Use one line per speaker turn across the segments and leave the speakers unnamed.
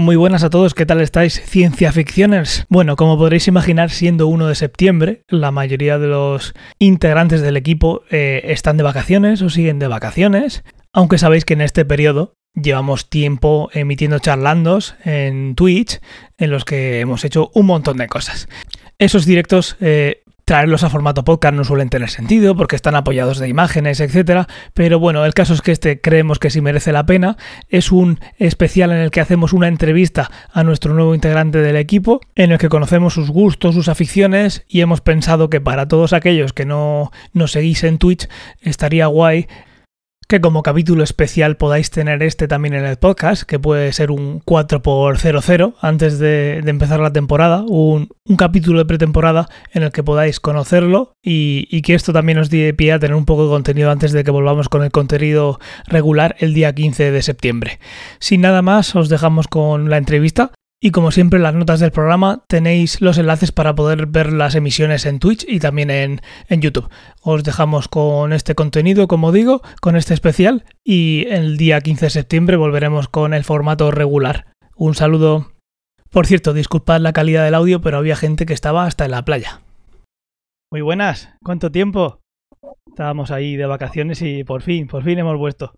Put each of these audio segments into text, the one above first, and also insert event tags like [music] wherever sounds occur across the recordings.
Muy buenas a todos, ¿qué tal estáis, ciencia ficcioners? Bueno, como podréis imaginar, siendo 1 de septiembre, la mayoría de los integrantes del equipo eh, están de vacaciones o siguen de vacaciones, aunque sabéis que en este periodo llevamos tiempo emitiendo charlandos en Twitch, en los que hemos hecho un montón de cosas. Esos directos eh, traerlos a formato podcast no suelen tener sentido porque están apoyados de imágenes, etcétera. Pero bueno, el caso es que este creemos que sí merece la pena. Es un especial en el que hacemos una entrevista a nuestro nuevo integrante del equipo, en el que conocemos sus gustos, sus aficiones y hemos pensado que para todos aquellos que no nos seguís en Twitch estaría guay que como capítulo especial podáis tener este también en el podcast, que puede ser un 4x00 antes de, empezar la temporada, un, capítulo de pretemporada en el que podáis conocerlo y, y, que esto también os dé pie a tener un poco de contenido antes de que volvamos con el contenido regular el día 15 de septiembre. Sin nada más, os dejamos con la entrevista y como siempre en las notas del programa tenéis los enlaces para poder ver las emisiones en Twitch y también en, YouTube. Os dejamos con este contenido, como digo, con este especial y el día 15 de septiembre volveremos con el formato regular. Un saludo. Por cierto, disculpad la calidad del audio, pero había gente que estaba hasta en la playa. Muy buenas, ¿cuánto tiempo? Estábamos ahí de vacaciones y por fin, por fin hemos vuelto.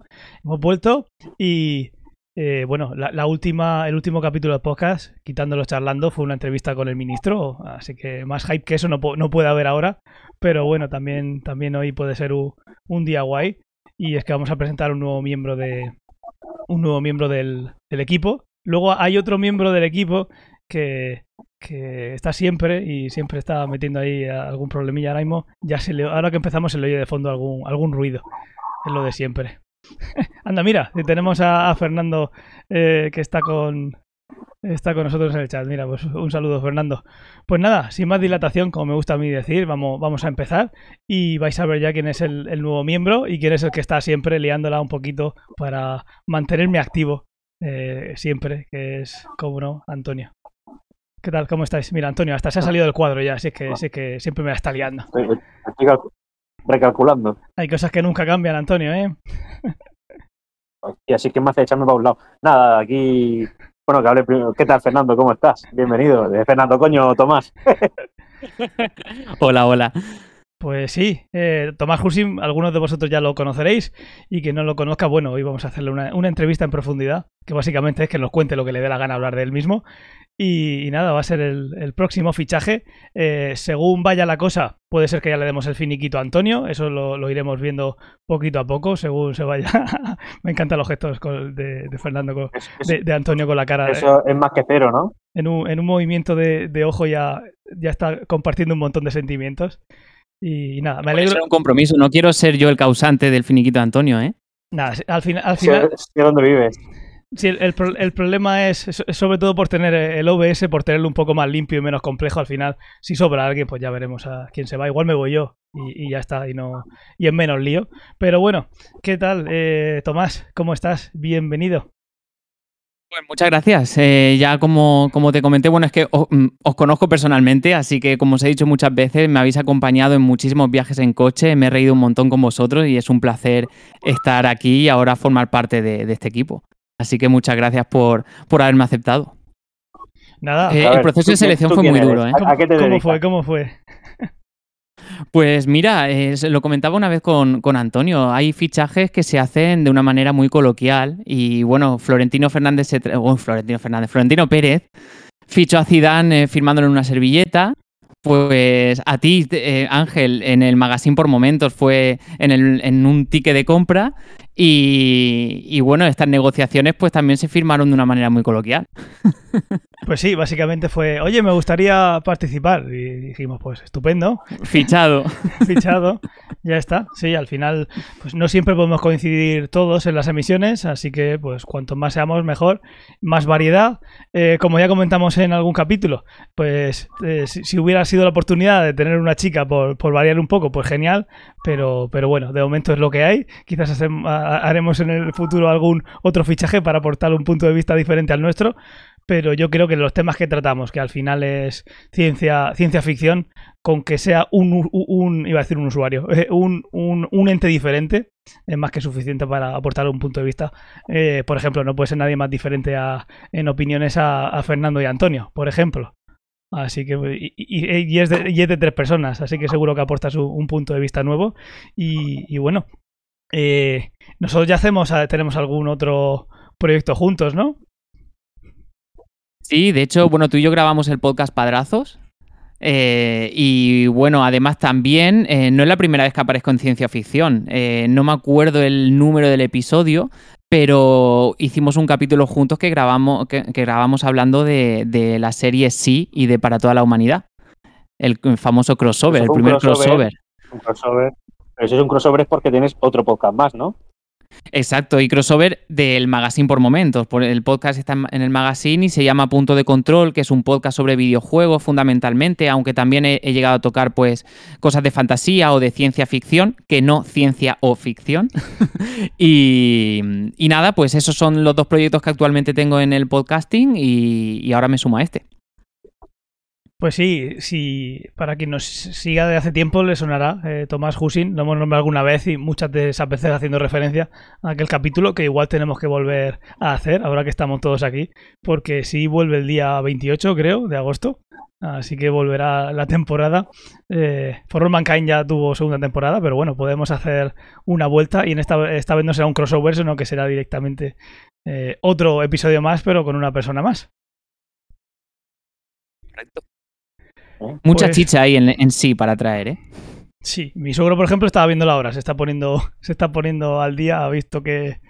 Hemos vuelto y eh, bueno, la, última, el último capítulo de podcast, quitándolo charlando, fue una entrevista con el ministro, así que más hype que eso no, puede haber ahora, pero bueno, también, también hoy puede ser un, día guay y es que vamos a presentar un nuevo miembro de un nuevo miembro del, equipo. Luego hay otro miembro del equipo que, que, está siempre y siempre está metiendo ahí algún problemilla ahora. Ya se le, ahora que empezamos se le oye de fondo algún, algún ruido. Es lo de siempre. [laughs] Anda, mira, tenemos a, Fernando eh, que está con, está con nosotros en el chat. Mira, pues un saludo, Fernando. Pues nada, sin más dilatación, como me gusta a mí decir, vamos, vamos a empezar y vais a ver ya quién es el, nuevo miembro y quién es el que está siempre liándola un poquito para mantenerme activo eh, siempre, que es, como no, Antonio. ¿Qué tal? ¿Cómo estáis? Mira, Antonio, hasta se ha salido del cuadro ya, así que, que siempre me la está liando
recalculando.
Hay cosas que nunca cambian, Antonio, ¿eh?
Y así que me hace echarme para un lado. Nada, aquí. Bueno, que hable primero. ¿Qué tal, Fernando? ¿Cómo estás? Bienvenido. De Fernando, coño, Tomás. [laughs]
hola, hola.
Pues sí, eh, Tomás Husim, algunos de vosotros ya lo conoceréis y que no lo conozca, bueno, hoy vamos a hacerle una, una, entrevista en profundidad, que básicamente es que nos cuente lo que le dé la gana hablar de él mismo y, nada, va a ser el, próximo fichaje. Eh, según vaya la cosa, puede ser que ya le demos el finiquito a Antonio. Eso lo, iremos viendo poquito a poco, según se vaya. [laughs] Me encantan los gestos de, Fernando, de, Antonio con la cara.
Eso es más que cero, ¿no?
En un, en un movimiento de, ojo ya, ya está compartiendo un montón de sentimientos. Y nada, me alegro.
un compromiso. No quiero ser yo el causante del finiquito de Antonio, ¿eh?
Nada, al, final al final.
dónde vives.
Sí, el, el, problema es, sobre todo por tener el OBS, por tenerlo un poco más limpio y menos complejo. Al final, si sobra alguien, pues ya veremos a quién se va. Igual me voy yo y, ya está, y no y en menos lío. Pero bueno, ¿qué tal, eh, Tomás? ¿Cómo estás? Bienvenido.
Pues muchas gracias. Eh, ya como, como, te comenté, bueno, es que mm, os, conozco personalmente, así que como os he dicho muchas veces, me habéis acompañado en muchísimos viajes en coche, me he reído un montón con vosotros y es un placer estar aquí y ahora formar parte de este equipo. Así que muchas gracias por, por haberme aceptado.
Nada.
Eh, el proceso de selección fue muy duro. ¿eh?
¿Cómo, fue? ¿Cómo fue?
Pues mira, lo comentaba una vez con, Antonio, hay fichajes que se hacen de una manera muy coloquial y bueno, Florentino Fernández, se oh, Florentino Fernández, Florentino Pérez fichó a Zidane eh, firmándole en una servilleta, pues a ti, eh, Ángel, en el magazine por momentos fue en, el, en un ticket de compra y, bueno, estas negociaciones pues también se firmaron de una manera muy coloquial. [laughs]
Pues sí, básicamente fue, oye, me gustaría participar. Y dijimos, pues estupendo.
Fichado. [laughs]
Fichado. Ya está. Sí, al final, pues no siempre podemos coincidir todos en las emisiones, así que pues cuanto más seamos, mejor. Más variedad. Eh, como ya comentamos en algún capítulo, pues eh, si, hubiera sido la oportunidad de tener una chica por, variar un poco, pues genial. Pero, pero bueno, de momento es lo que hay. Quizás haremos en el futuro algún otro fichaje para aportar un punto de vista diferente al nuestro, pero yo creo que los temas que tratamos, que al final es ciencia, ciencia ficción, con que sea un, un, iba a decir un usuario, [laughs] eh, un, un, ente diferente, es más que suficiente para aportar un punto de vista. Eh, por ejemplo, no puede ser nadie más diferente a, en opiniones a, Fernando y Antonio, por ejemplo. Así que, y, es de, tres personas, así que seguro que aporta su, un punto de vista nuevo. Y, bueno, eh, nosotros ya hacemos, tenemos algún otro proyecto juntos, ¿no?
Sí, de hecho, bueno, tú y yo grabamos el podcast Padrazos. Eh, y bueno, además también, eh, no es la primera vez que aparezco en ciencia ficción. No me acuerdo el número del episodio, pero hicimos un capítulo juntos que grabamos, que, que grabamos hablando de, de, la serie Sí y de Para toda la humanidad. El famoso crossover, el primer crossover.
crossover. Un crossover. Pero si es un crossover es porque tienes otro podcast más, ¿no?
Exacto, y crossover del magazine por momentos. El podcast está en el magazine y se llama Punto de Control, que es un podcast sobre videojuegos fundamentalmente, aunque también he, he llegado a tocar pues cosas de fantasía o de ciencia ficción, que no ciencia o ficción. [laughs] y, y, nada, pues esos son los dos proyectos que actualmente tengo en el podcasting y, y ahora me sumo a este.
Pues sí, sí, para quien nos siga de hace tiempo le sonará eh, Tomás Husin, lo hemos nombrado alguna vez y muchas de esas veces haciendo referencia a aquel capítulo que igual tenemos que volver a hacer ahora que estamos todos aquí, porque sí vuelve el día 28 creo de agosto, así que volverá la temporada. Eh, For All Mankind ya tuvo segunda temporada, pero bueno, podemos hacer una vuelta y en esta, esta vez no será un crossover, sino que será directamente eh, otro episodio más, pero con una persona más.
Correcto. Mucha pues, chicha ahí en, en, sí para traer, ¿eh?
Sí, mi suegro, por ejemplo, estaba viendo la hora, se está poniendo, se está poniendo al día, ha visto que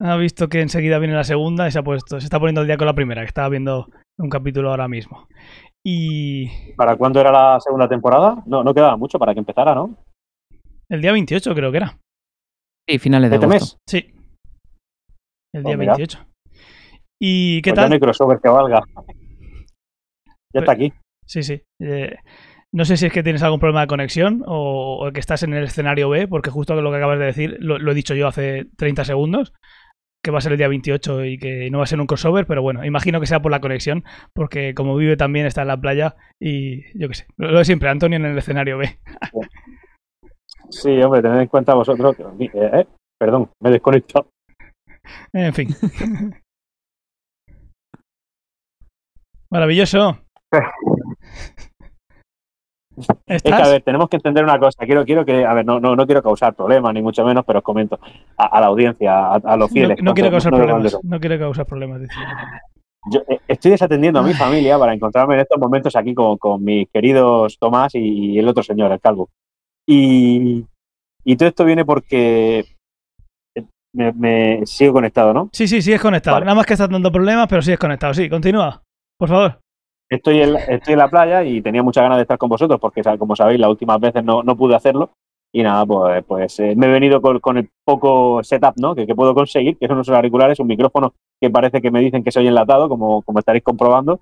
ha visto que enseguida viene la segunda y se ha puesto, se está poniendo al día con la primera, que estaba viendo un capítulo ahora mismo. Y
¿Para cuándo era la segunda temporada? No, no quedaba mucho para que empezara, ¿no?
El día 28 creo que era.
Sí, finales de
¿Este
agosto.
mes?
Sí. El día
Pues mira.
28. ¿Y qué
Pues
tal?
Ya no hay crossover que valga. Ya está aquí.
Sí, sí. Eh, no sé si es que tienes algún problema de conexión o, o, que estás en el escenario B, porque justo lo que acabas de decir lo, lo, he dicho yo hace 30 segundos, que va a ser el día 28 y que no va a ser un crossover, pero bueno, imagino que sea por la conexión, porque como vive también está en la playa y yo qué sé, lo, lo de siempre, Antonio en el escenario B.
Sí, hombre, tened en cuenta vosotros. que- eh, eh, perdón, me he desconectado.
En fin. [laughs] Maravilloso. [laughs]
Es que, a ver, tenemos que entender una cosa. Quiero, quiero que, a ver, no, no, no quiero causar problemas, ni mucho menos, pero os comento a, a la audiencia, a, a, los fieles.
No, no quiero causar
no,
problemas. No quiero causar problemas.
Yo eh, estoy desatendiendo a mi familia para encontrarme en estos momentos aquí con, con mis queridos Tomás y, y el otro señor, el calvo. Y, y todo esto viene porque me, me, sigo conectado, ¿no?
Sí, sí, sí, es conectado.
Vale.
Nada más que estás dando problemas, pero sí es conectado. Sí, continúa, por favor.
Estoy en, estoy en la playa y tenía muchas ganas de estar con vosotros porque, como sabéis, las últimas veces no, no pude hacerlo. Y nada, pues, pues eh, me he venido con, con, el poco setup ¿no? que, que, puedo conseguir, que son unos auriculares, un micrófono que parece que me dicen que soy enlatado, como, como estaréis comprobando.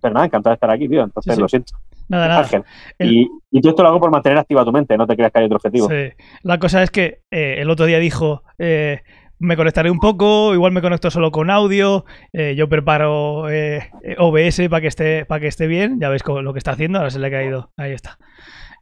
Pero nada, encantado de estar aquí, tío. Entonces,
Sí, sí.
lo siento.
Nada, nada.
Ángel.
El-
Y, y todo esto lo hago por mantener activa tu mente, no te creas que hay otro objetivo.
Sí. La cosa es que eh, el otro día dijo, eh, me conectaré un poco, igual me conecto solo con audio, eh, yo preparo eh, OBS para que esté para que esté bien, ya veis lo que está haciendo, ahora se le ha caído, ahí está.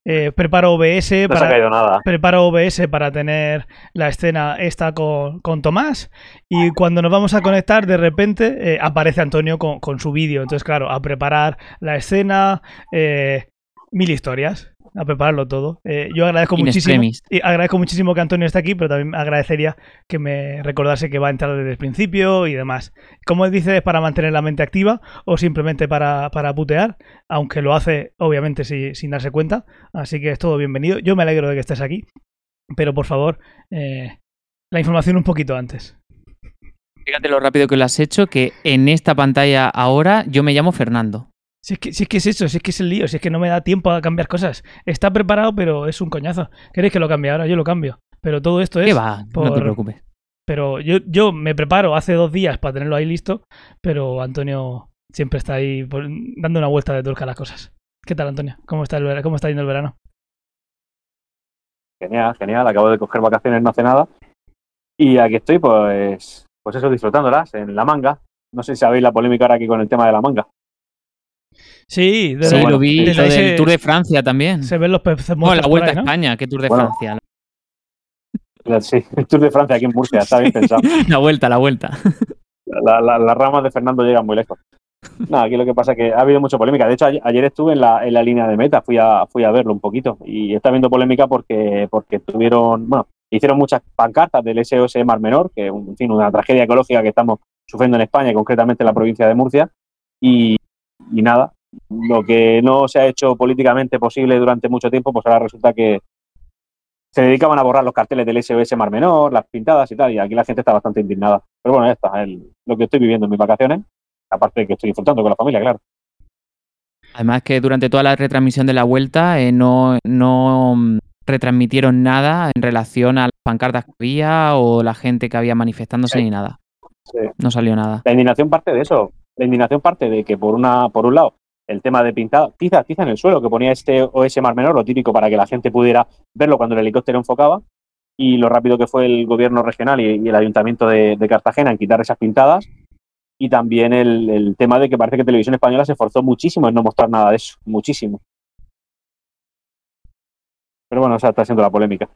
Eh, preparo OBS
No se ha
para
caído nada.
preparo OBS para tener la escena esta con, con Tomás y cuando nos vamos a conectar de repente aparece Antonio con, con su vídeo. Entonces, claro, a preparar la escena, mil historias, a prepararlo todo. Eh, yo agradezco
In
muchísimo,
extremis.
y agradezco muchísimo que Antonio esté aquí, pero también agradecería que me recordase que va a entrar desde el principio y demás. Como él dice, es para mantener la mente activa o simplemente para, para putear, aunque lo hace obviamente si- sin darse cuenta. Así que es todo bienvenido. Yo me alegro de que estés aquí, pero por favor, eh, la información un poquito antes.
Fíjate lo rápido que lo has hecho, que en esta pantalla ahora yo me llamo Fernando.
Si es, que, si es que es eso, si es que es el lío, si es que no me da tiempo a cambiar cosas. Está preparado, pero es un coñazo. ¿Queréis que lo cambie ahora? Yo lo cambio. Pero todo esto
¿Qué
es.
va? No te preocupes.
Pero yo, yo me preparo hace dos días para tenerlo ahí listo, pero Antonio siempre está ahí por- dando una vuelta de tuerca a las cosas. ¿Qué tal, Antonio? ¿Cómo está, el, vera- cómo está yendo el verano?
Genial, genial. Acabo de coger vacaciones, no hace nada. Y aquí estoy, pues, pues eso, disfrutándolas en la manga. No sé si sabéis la polémica ahora aquí con el tema de la manga.
Sí,
lo vi.
desde se-
Tour de Francia también.
Se ven los peces
No, la Vuelta
ahí, ¿no?
a España, ¿qué Tour de
Bueno.
Francia?
Sí, [laughs] el Tour de Francia aquí en Murcia, está bien pensado. [laughs]
La vuelta, la vuelta.
La- la- las ramas de Fernando llegan muy lejos. Nada, aquí lo que pasa es que ha habido mucha polémica. De hecho, ayer, estuve en la, en la línea de meta, fui a, fui a verlo un poquito. Y está habiendo polémica porque, porque tuvieron, bueno, hicieron muchas pancartas del SOS Mar Menor, que es un- en fin, una tragedia ecológica que estamos sufriendo en España y concretamente en la provincia de Murcia. Y, y nada, lo que no se ha hecho políticamente posible durante mucho tiempo, pues ahora resulta que se dedicaban a borrar los carteles del SOS Mar Menor, las pintadas y tal, y aquí la gente está bastante indignada. Pero bueno, ya está, el- lo que estoy viviendo en mis vacaciones, aparte de que estoy disfrutando con la familia, claro.
Además que durante toda la retransmisión de la vuelta eh, no, no mm, retransmitieron nada en relación a las pancartas que había o la gente que había manifestándose
Sí.
ni nada.
Sí.
No salió nada.
La indignación parte de eso. La indignación parte de que, por una por un lado, el tema de pintada, tiza, tiza en el suelo, que ponía este OS Mar Menor, lo típico para que la gente pudiera verlo cuando el helicóptero enfocaba, y lo rápido que fue el gobierno regional y, y el ayuntamiento de, de Cartagena en quitar esas pintadas, y también el, el tema de que parece que Televisión Española se esforzó muchísimo en no mostrar nada de eso, muchísimo. Pero bueno, está siendo la polémica.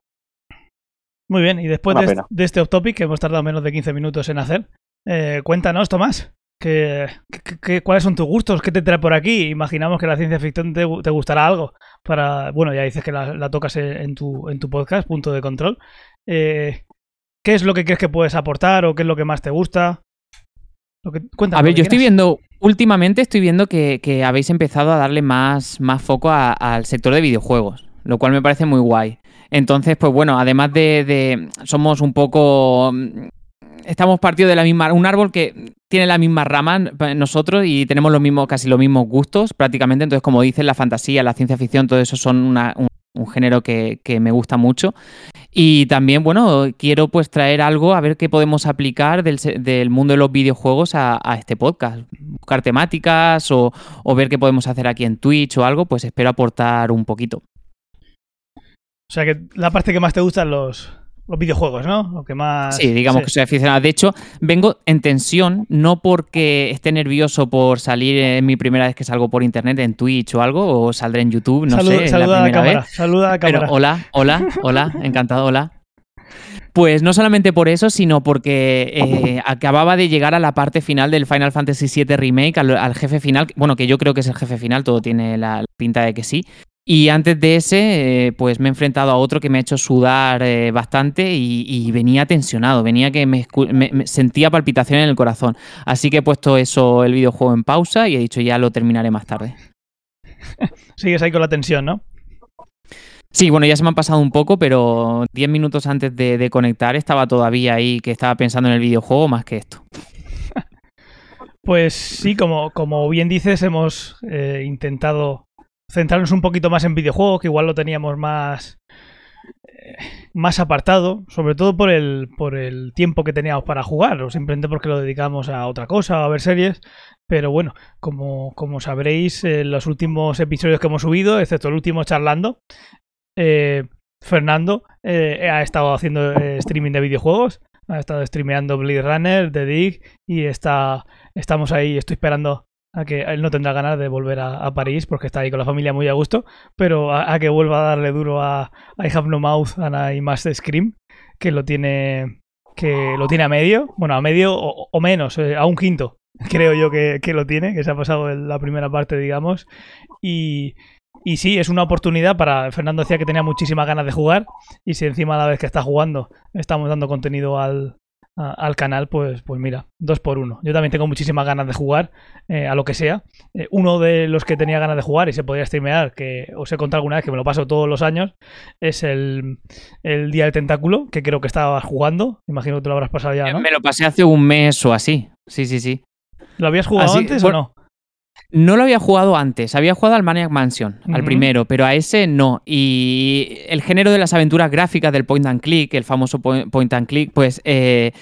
Muy bien, y después de este off topic que hemos tardado menos de 15 minutos en hacer, eh, cuéntanos, Tomás, ¿qué, qué- qué- cuáles son tus gustos? ¿Qué te trae por aquí? Imaginamos que la ciencia ficción te, te gustará algo. Para, bueno, ya dices que la, la tocas en tu, en tu podcast, punto de control. Eh, ¿Qué es lo que crees que puedes aportar o qué es lo que más te gusta? Lo que, cuéntame
A ver,
que
yo estoy viendo, últimamente estoy viendo que, que habéis empezado a darle más, más foco al sector de videojuegos, lo cual me parece muy guay. Entonces, pues bueno, además de, de- somos un poco, estamos partidos de la misma, un árbol que tiene la misma rama nosotros y tenemos los mismos, casi los mismos gustos prácticamente. Entonces, como dices, la fantasía, la ciencia ficción, todo eso son un, género que, que me gusta mucho. Y también, bueno, quiero pues traer algo a ver qué podemos aplicar del, del mundo de los videojuegos a, este podcast. Buscar temáticas o, o ver qué podemos hacer aquí en Twitch o algo, pues espero aportar un poquito.
O sea, que la parte que más te gustan los, los videojuegos, ¿no? Lo que más...
Sí, digamos que soy aficionado. De hecho, vengo en tensión, no porque esté nervioso por salir en mi primera vez que salgo por internet en Twitch o algo, o saldré en YouTube, no sé,
saluda
la
a la
primera
cámara.
vez.
Saluda a la
Pero
cámara.
hola, hola, hola, [laughs] encantado, hola. Pues no solamente por eso, sino porque eh, acababa de llegar a la parte final del Final Fantasy VII Remake, al, al jefe final, bueno, que yo creo que es el jefe final, todo tiene la pinta de que sí. Y antes de ese, eh, pues me he enfrentado a otro que me ha hecho sudar eh, bastante y, y venía tensionado, venía que me, escu- me- me sentía palpitación en el corazón. Así que he puesto eso, el videojuego en pausa y he dicho ya lo terminaré más tarde. [laughs]
Sigues ahí con la tensión, ¿no?
Sí, bueno, ya se me han pasado un poco, pero 10 minutos antes de, de conectar estaba todavía ahí que estaba pensando en el videojuego más que esto. [laughs]
Pues sí, como, como bien dices, hemos eh, intentado centrarnos un poquito más en videojuegos, que igual lo teníamos más, eh, más apartado, sobre todo por el, por el tiempo que teníamos para jugar, o simplemente porque lo dedicamos a otra cosa, a ver series. Pero bueno, como, como sabréis, en los últimos episodios que hemos subido, excepto el último charlando, eh, Fernando eh, ha estado haciendo streaming de videojuegos, ha estado streameando Blade Runner, The Dig, y está estamos ahí, estoy esperando a que él no tendrá ganas de volver a, a París porque está ahí con la familia muy a gusto, pero a, a que vuelva a darle duro a, I Have No Mouth and I Must Scream, que lo tiene que lo tiene a medio, bueno, a medio o, o menos, eh, a un quinto, [laughs] creo yo que, que lo tiene, que se ha pasado en la primera parte, digamos, y, y sí, es una oportunidad para. Fernando decía que tenía muchísimas ganas de jugar. Y si encima a la vez que está jugando estamos dando contenido al, a- al canal, pues, pues mira, dos por uno. Yo también tengo muchísimas ganas de jugar eh, a lo que sea. Eh, uno de los que tenía ganas de jugar y se podía streamear, que os he contado alguna vez que me lo paso todos los años, es el, el Día del Tentáculo, que creo que estabas jugando. Imagino que te lo habrás pasado ya, ¿no?
Me lo pasé hace un mes o así. Sí, sí, sí.
¿Lo habías jugado
Así-
antes o no?
No lo había jugado antes, había jugado al Maniac Mansion, al primero, pero a ese no. Y el género de las aventuras gráficas del point and click, el famoso point and click, pues eh,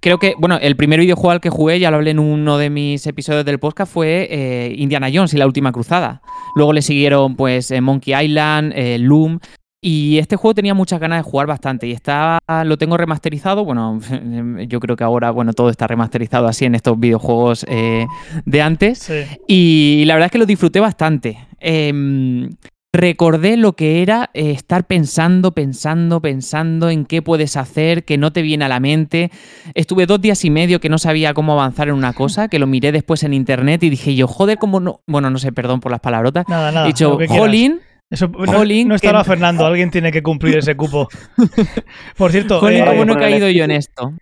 creo que, bueno, el primer videojuego al que jugué, ya lo hablé en uno de mis episodios del podcast, fue eh, Indiana Jones y la última cruzada. Luego le siguieron pues eh, Monkey Island, eh, Loom. Y este juego tenía muchas ganas de jugar bastante y está, lo tengo remasterizado. Bueno, [laughs] yo creo que ahora, bueno, todo está remasterizado así en estos videojuegos eh, de antes.
Sí.
Y la verdad es que lo disfruté bastante. Em, recordé lo que era eh, estar pensando, pensando, pensando en qué puedes hacer, que no te viene a la mente. Estuve dos días y medio que no sabía cómo avanzar en una cosa, que lo miré después en internet y dije yo, joder, cómo no. Bueno, no sé, perdón por las palabrotas.
Nada, nada.
He dicho,
quieras. Eso, no,
Jolín,
no estará
que-
Fernando, alguien tiene que cumplir ese cupo. [laughs] Por cierto,
Jolín,
eh,
cómo no he caído yo en esto.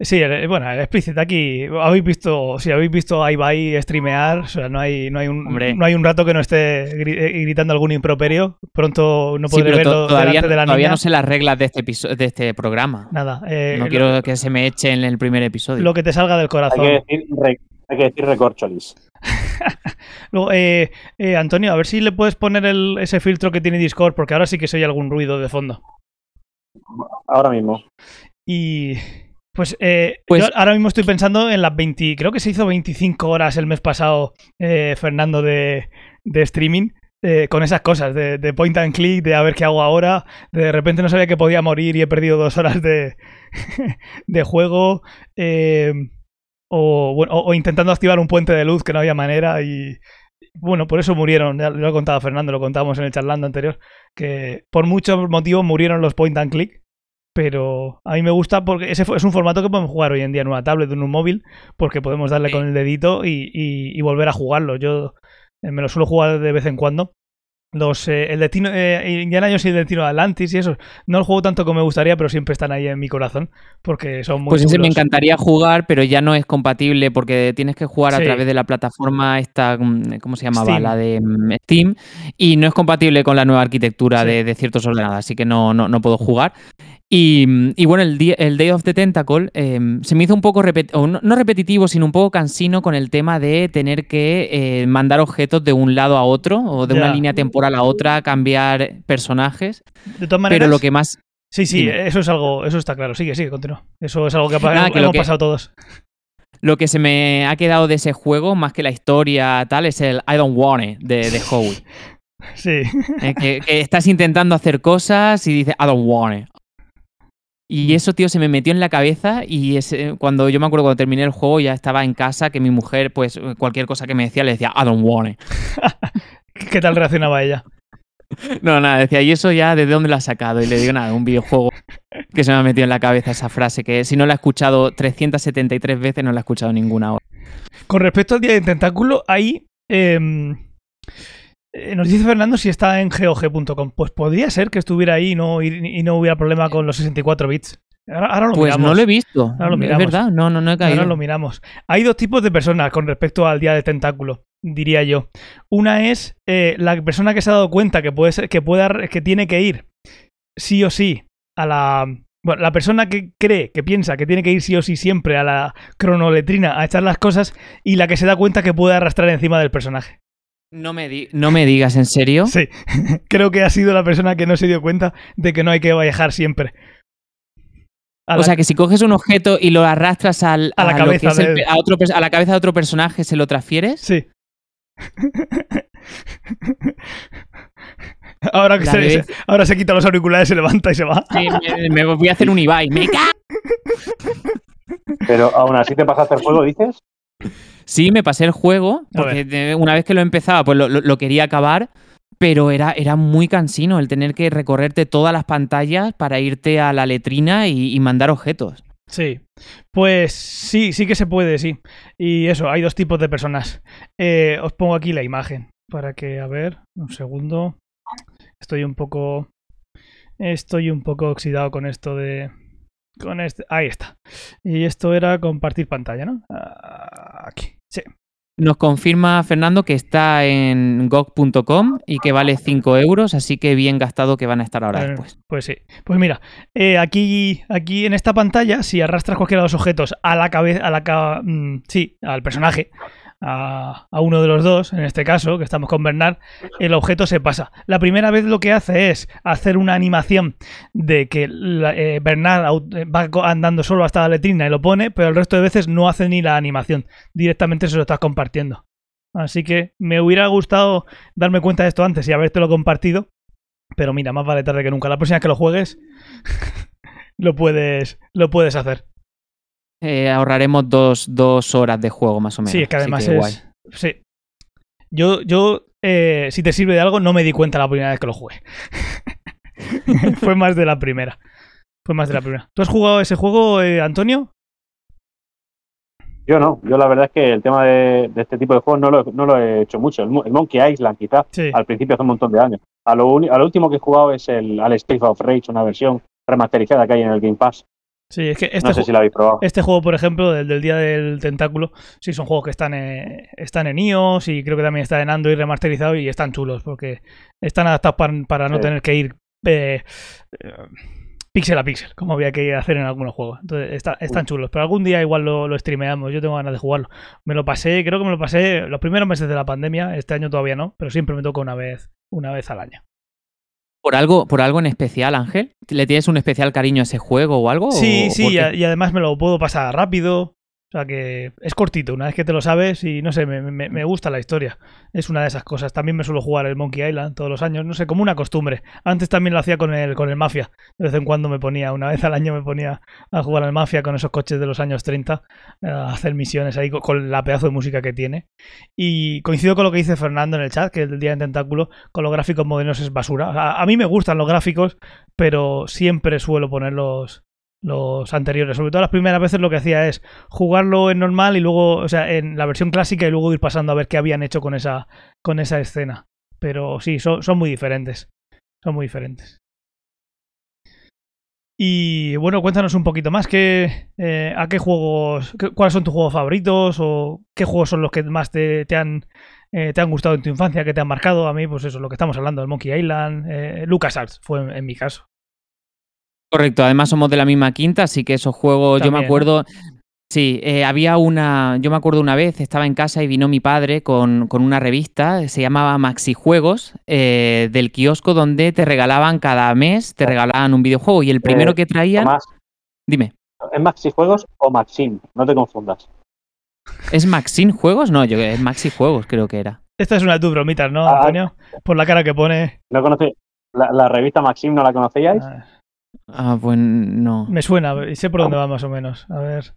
sí, bueno, el explícito aquí. Habéis visto, si habéis visto a Ibai streamear, o sea, no hay, no hay un,
Hombre.
no hay un rato que no esté eh, gritando algún improperio. Pronto no
Sí,
podré verlo
todavía,
delante de la
todavía
niña.
no sé las reglas de este, episo- de este programa.
Nada, eh,
No
lo,
quiero que se me eche en el primer episodio.
lo que te salga del
Hay
corazón.
que decir, re- hay que decir recorcholis. [laughs]
Luego, eh, eh, Antonio, a ver si le puedes poner el- ese filtro que tiene Discord, porque ahora sí que se oye algún ruido de fondo.
Ahora mismo.
Y pues, eh,
Pues-
yo ahora mismo estoy pensando en las 20, creo que se hizo 25 horas el mes pasado, eh, Fernando, de, de streaming. eh, con esas cosas, de, de point and click, de a ver qué hago ahora, de repente no sabía que podía morir y he perdido dos horas de, [laughs] de juego, eh, o, bueno, o, o intentando activar un puente de luz que no había manera y bueno, por eso murieron, ya lo ha contado Fernando, lo contábamos en el charlando anterior, que por muchos motivos murieron los point and click, pero a mí me gusta porque ese es un formato que podemos jugar hoy en día en una tablet o en un móvil, porque podemos darle con el dedito y, y- y volver a jugarlo. Yo eh, me lo suelo jugar de vez en cuando. Los, eh, el destino, eh, Indiana Jones y el destino de Atlantis y eso, no lo juego tanto como me gustaría, pero siempre están ahí en mi corazón, porque son muy
Pues ese me encantaría jugar, pero ya no es compatible porque tienes que jugar
Sí.
a través de la plataforma esta, mm, ¿cómo se llamaba?
Steam.
La de mm, Steam, y no es compatible con la nueva arquitectura
Sí.
de, de ciertos ordenadores, así que no, no, no puedo jugar. Y, y bueno, el, el Day of the Tentacle eh, se me hizo un poco, repet- no, no repetitivo, sino un poco cansino con el tema de tener que eh, mandar objetos de un lado a otro, o de una línea temporal a otra, cambiar personajes,
De todas maneras,
pero lo que más...
sí, sí,
Dime.
eso es algo, eso está claro. Sigue, sigue, continúa. Eso es algo que,
Nada, que lo
hemos
que-
pasado todos.
Lo que se me ha quedado de ese juego, más que la historia tal, es el I don't want it de, de Howie. [laughs]
Sí.
Eh, que, que estás intentando hacer cosas y dices I don't want it. Y eso, tío, se me metió en la cabeza y eh, cuando yo me acuerdo cuando terminé el juego ya estaba en casa que mi mujer, pues cualquier cosa que me decía le decía I don't want it. [laughs]
¿Qué tal reaccionaba ella? [laughs]
No, nada, decía, ¿y eso ya de dónde lo has sacado? Y le digo, nada, un videojuego [laughs] que se me ha metido en la cabeza esa frase que si no la he escuchado 373 veces, no la he escuchado ninguna hora.
Con respecto al día del tentáculo, ahí eh, nos dice Fernando si está en GOG.com. Pues podría ser que estuviera ahí y no, y, y no hubiera problema con los 64 bits. Ahora, ahora lo
Pues
miramos.
no lo he visto.
Ahora lo
es
miramos.
verdad, no, no, no he caído.
Ahora lo miramos. Hay dos tipos de personas con respecto al día del tentáculo, diría yo. Una es eh, la persona que se ha dado cuenta que puede ser, que pueda, que tiene que ir sí o sí a la. Bueno, la persona que cree, que piensa que tiene que ir sí o sí siempre a la cronoletrina a echar las cosas y la que se da cuenta que puede arrastrar encima del personaje.
No me, di- no me digas, ¿en serio?
Sí, [laughs] creo que ha sido la persona que no se dio cuenta de que no hay que viajar siempre. A
O
la-
sea, que si coges un objeto y lo arrastras al,
A la cabeza
el pe- a, otro a la cabeza de otro personaje, ¿se lo transfieres?
Sí. [laughs] ahora, que se,
de-
se- ahora se quita los auriculares, se levanta y se va.
Sí, me, me voy a hacer un Ibai. ¡Me [laughs]
Pero aún así te pasaste el juego, dices.
Sí, me pasé el juego, porque una vez que lo empezaba, pues lo, lo- lo quería acabar, pero era, era muy cansino el tener que recorrerte todas las pantallas para irte a la letrina y, y mandar objetos.
Sí. Pues sí, sí que se puede, sí. Y eso, hay dos tipos de personas. Eh, os pongo aquí la imagen para que, a ver, un segundo. Estoy un poco. Estoy un poco oxidado con esto de. Con este. Ahí está. Y esto era compartir pantalla, ¿no? Ah, Aquí. Sí.
Nos confirma Fernando que está en gog.com y que vale 5 euros, así que bien gastado que van a estar ahora
Eh,
después.
Pues sí. Pues mira, eh, aquí, aquí en esta pantalla, si arrastras cualquiera de los objetos a la cabeza, a la ca- mm, sí, al personaje, a, uno de los dos, en este caso, que estamos con Bernard, el objeto se pasa. La primera vez lo que hace es hacer una animación de que eh, Bernard eh, va andando solo hasta la letrina y lo pone, pero el resto de veces no hace ni la animación. Directamente se lo estás compartiendo. Así que me hubiera gustado darme cuenta de esto antes y habértelo compartido. Pero mira, más vale tarde que nunca. La próxima vez que lo juegues, [laughs] lo puedes, lo puedes hacer.
Eh, ahorraremos dos, dos horas de juego más o menos.
Sí, es que además es. Sí. Yo, yo eh, si te sirve de algo, no me di cuenta la primera vez que lo jugué. [laughs] Fue más de la primera. Fue más de la primera. ¿Tú has jugado ese juego, eh, Antonio?
Yo no, yo la verdad es que el tema de, de este tipo de juegos no lo, no lo he hecho mucho. El, Mo- el Monkey Island, quizás,
Sí.
al principio hace un montón de años. A lo, a lo último que he jugado es el al State of Rage, una versión remasterizada que hay en el Game Pass.
Sí, es que este,
no sé si la habéis probado.
este juego, por ejemplo, del, del Día del Tentáculo, sí, son juegos que están, eh, están en iOS y creo que también está en Android remasterizado y están chulos porque están adaptados para, para no
Sí.
tener que ir eh, eh, píxel a píxel, como había que hacer en algunos juegos. Entonces, está- están chulos, pero algún día igual lo, lo streameamos. Yo tengo ganas de jugarlo. Me lo pasé, creo que me lo pasé los primeros meses de la pandemia. Este año todavía no, pero siempre me toca una vez, una vez al año.
¿Por algo, ¿Por algo en especial, Ángel? ¿Le tienes un especial cariño a ese juego o algo?
Sí,
o
sí, a- y además me lo puedo pasar rápido. O sea que es cortito, una vez que te lo sabes y no sé, me, me- me gusta la historia. Es una de esas cosas. También me suelo jugar el Monkey Island todos los años, no sé, como una costumbre. Antes también lo hacía con el, con el Mafia. De vez en cuando me ponía, una vez al año me ponía a jugar al Mafia con esos coches de los años 30, a hacer misiones ahí con, la pedazo de música que tiene. Y coincido con lo que dice Fernando en el chat, que el Día en Tentáculo con los gráficos modernos es basura. A mí me gustan los gráficos, pero siempre suelo poner los, anteriores. Sobre todo las primeras veces lo que hacía es jugarlo en normal y luego, o sea, en la versión clásica y luego ir pasando a ver qué habían hecho con esa, con esa escena. Pero sí, son, muy diferentes. Son muy diferentes. Y bueno, cuéntanos un poquito más. ¿qué, eh, ¿A qué juegos, cuáles son tus juegos favoritos? ¿O qué juegos son los que más te, te han, eh, te han gustado en tu infancia, que te han marcado? A mí, pues eso, lo que estamos hablando, el Monkey Island, eh, LucasArts fue en mi caso.
Correcto, además somos de la misma quinta, así que esos juegos, yo me
¿no?
acuerdo, sí, eh, había una, yo me acuerdo una vez, estaba en casa y vino mi padre con, con una revista, se llamaba Maxi Juegos, eh, del kiosco donde te regalaban cada mes, te regalaban un videojuego y el primero
Eh,
que traían,
Tomás,
dime,
¿es Maxi Juegos o Maxim? No te confundas.
¿es Maxin Juegos? No, yo es Maxi Juegos creo que era.
Esta es una de tus bromitas, ¿no,
Ah,
Antonio? Por la cara que pone.
¿No conocéis? La, la revista Maxim no la conocíais?
Ah,
Ah, pues no.
me suena y sé por dónde va más o menos. A ver.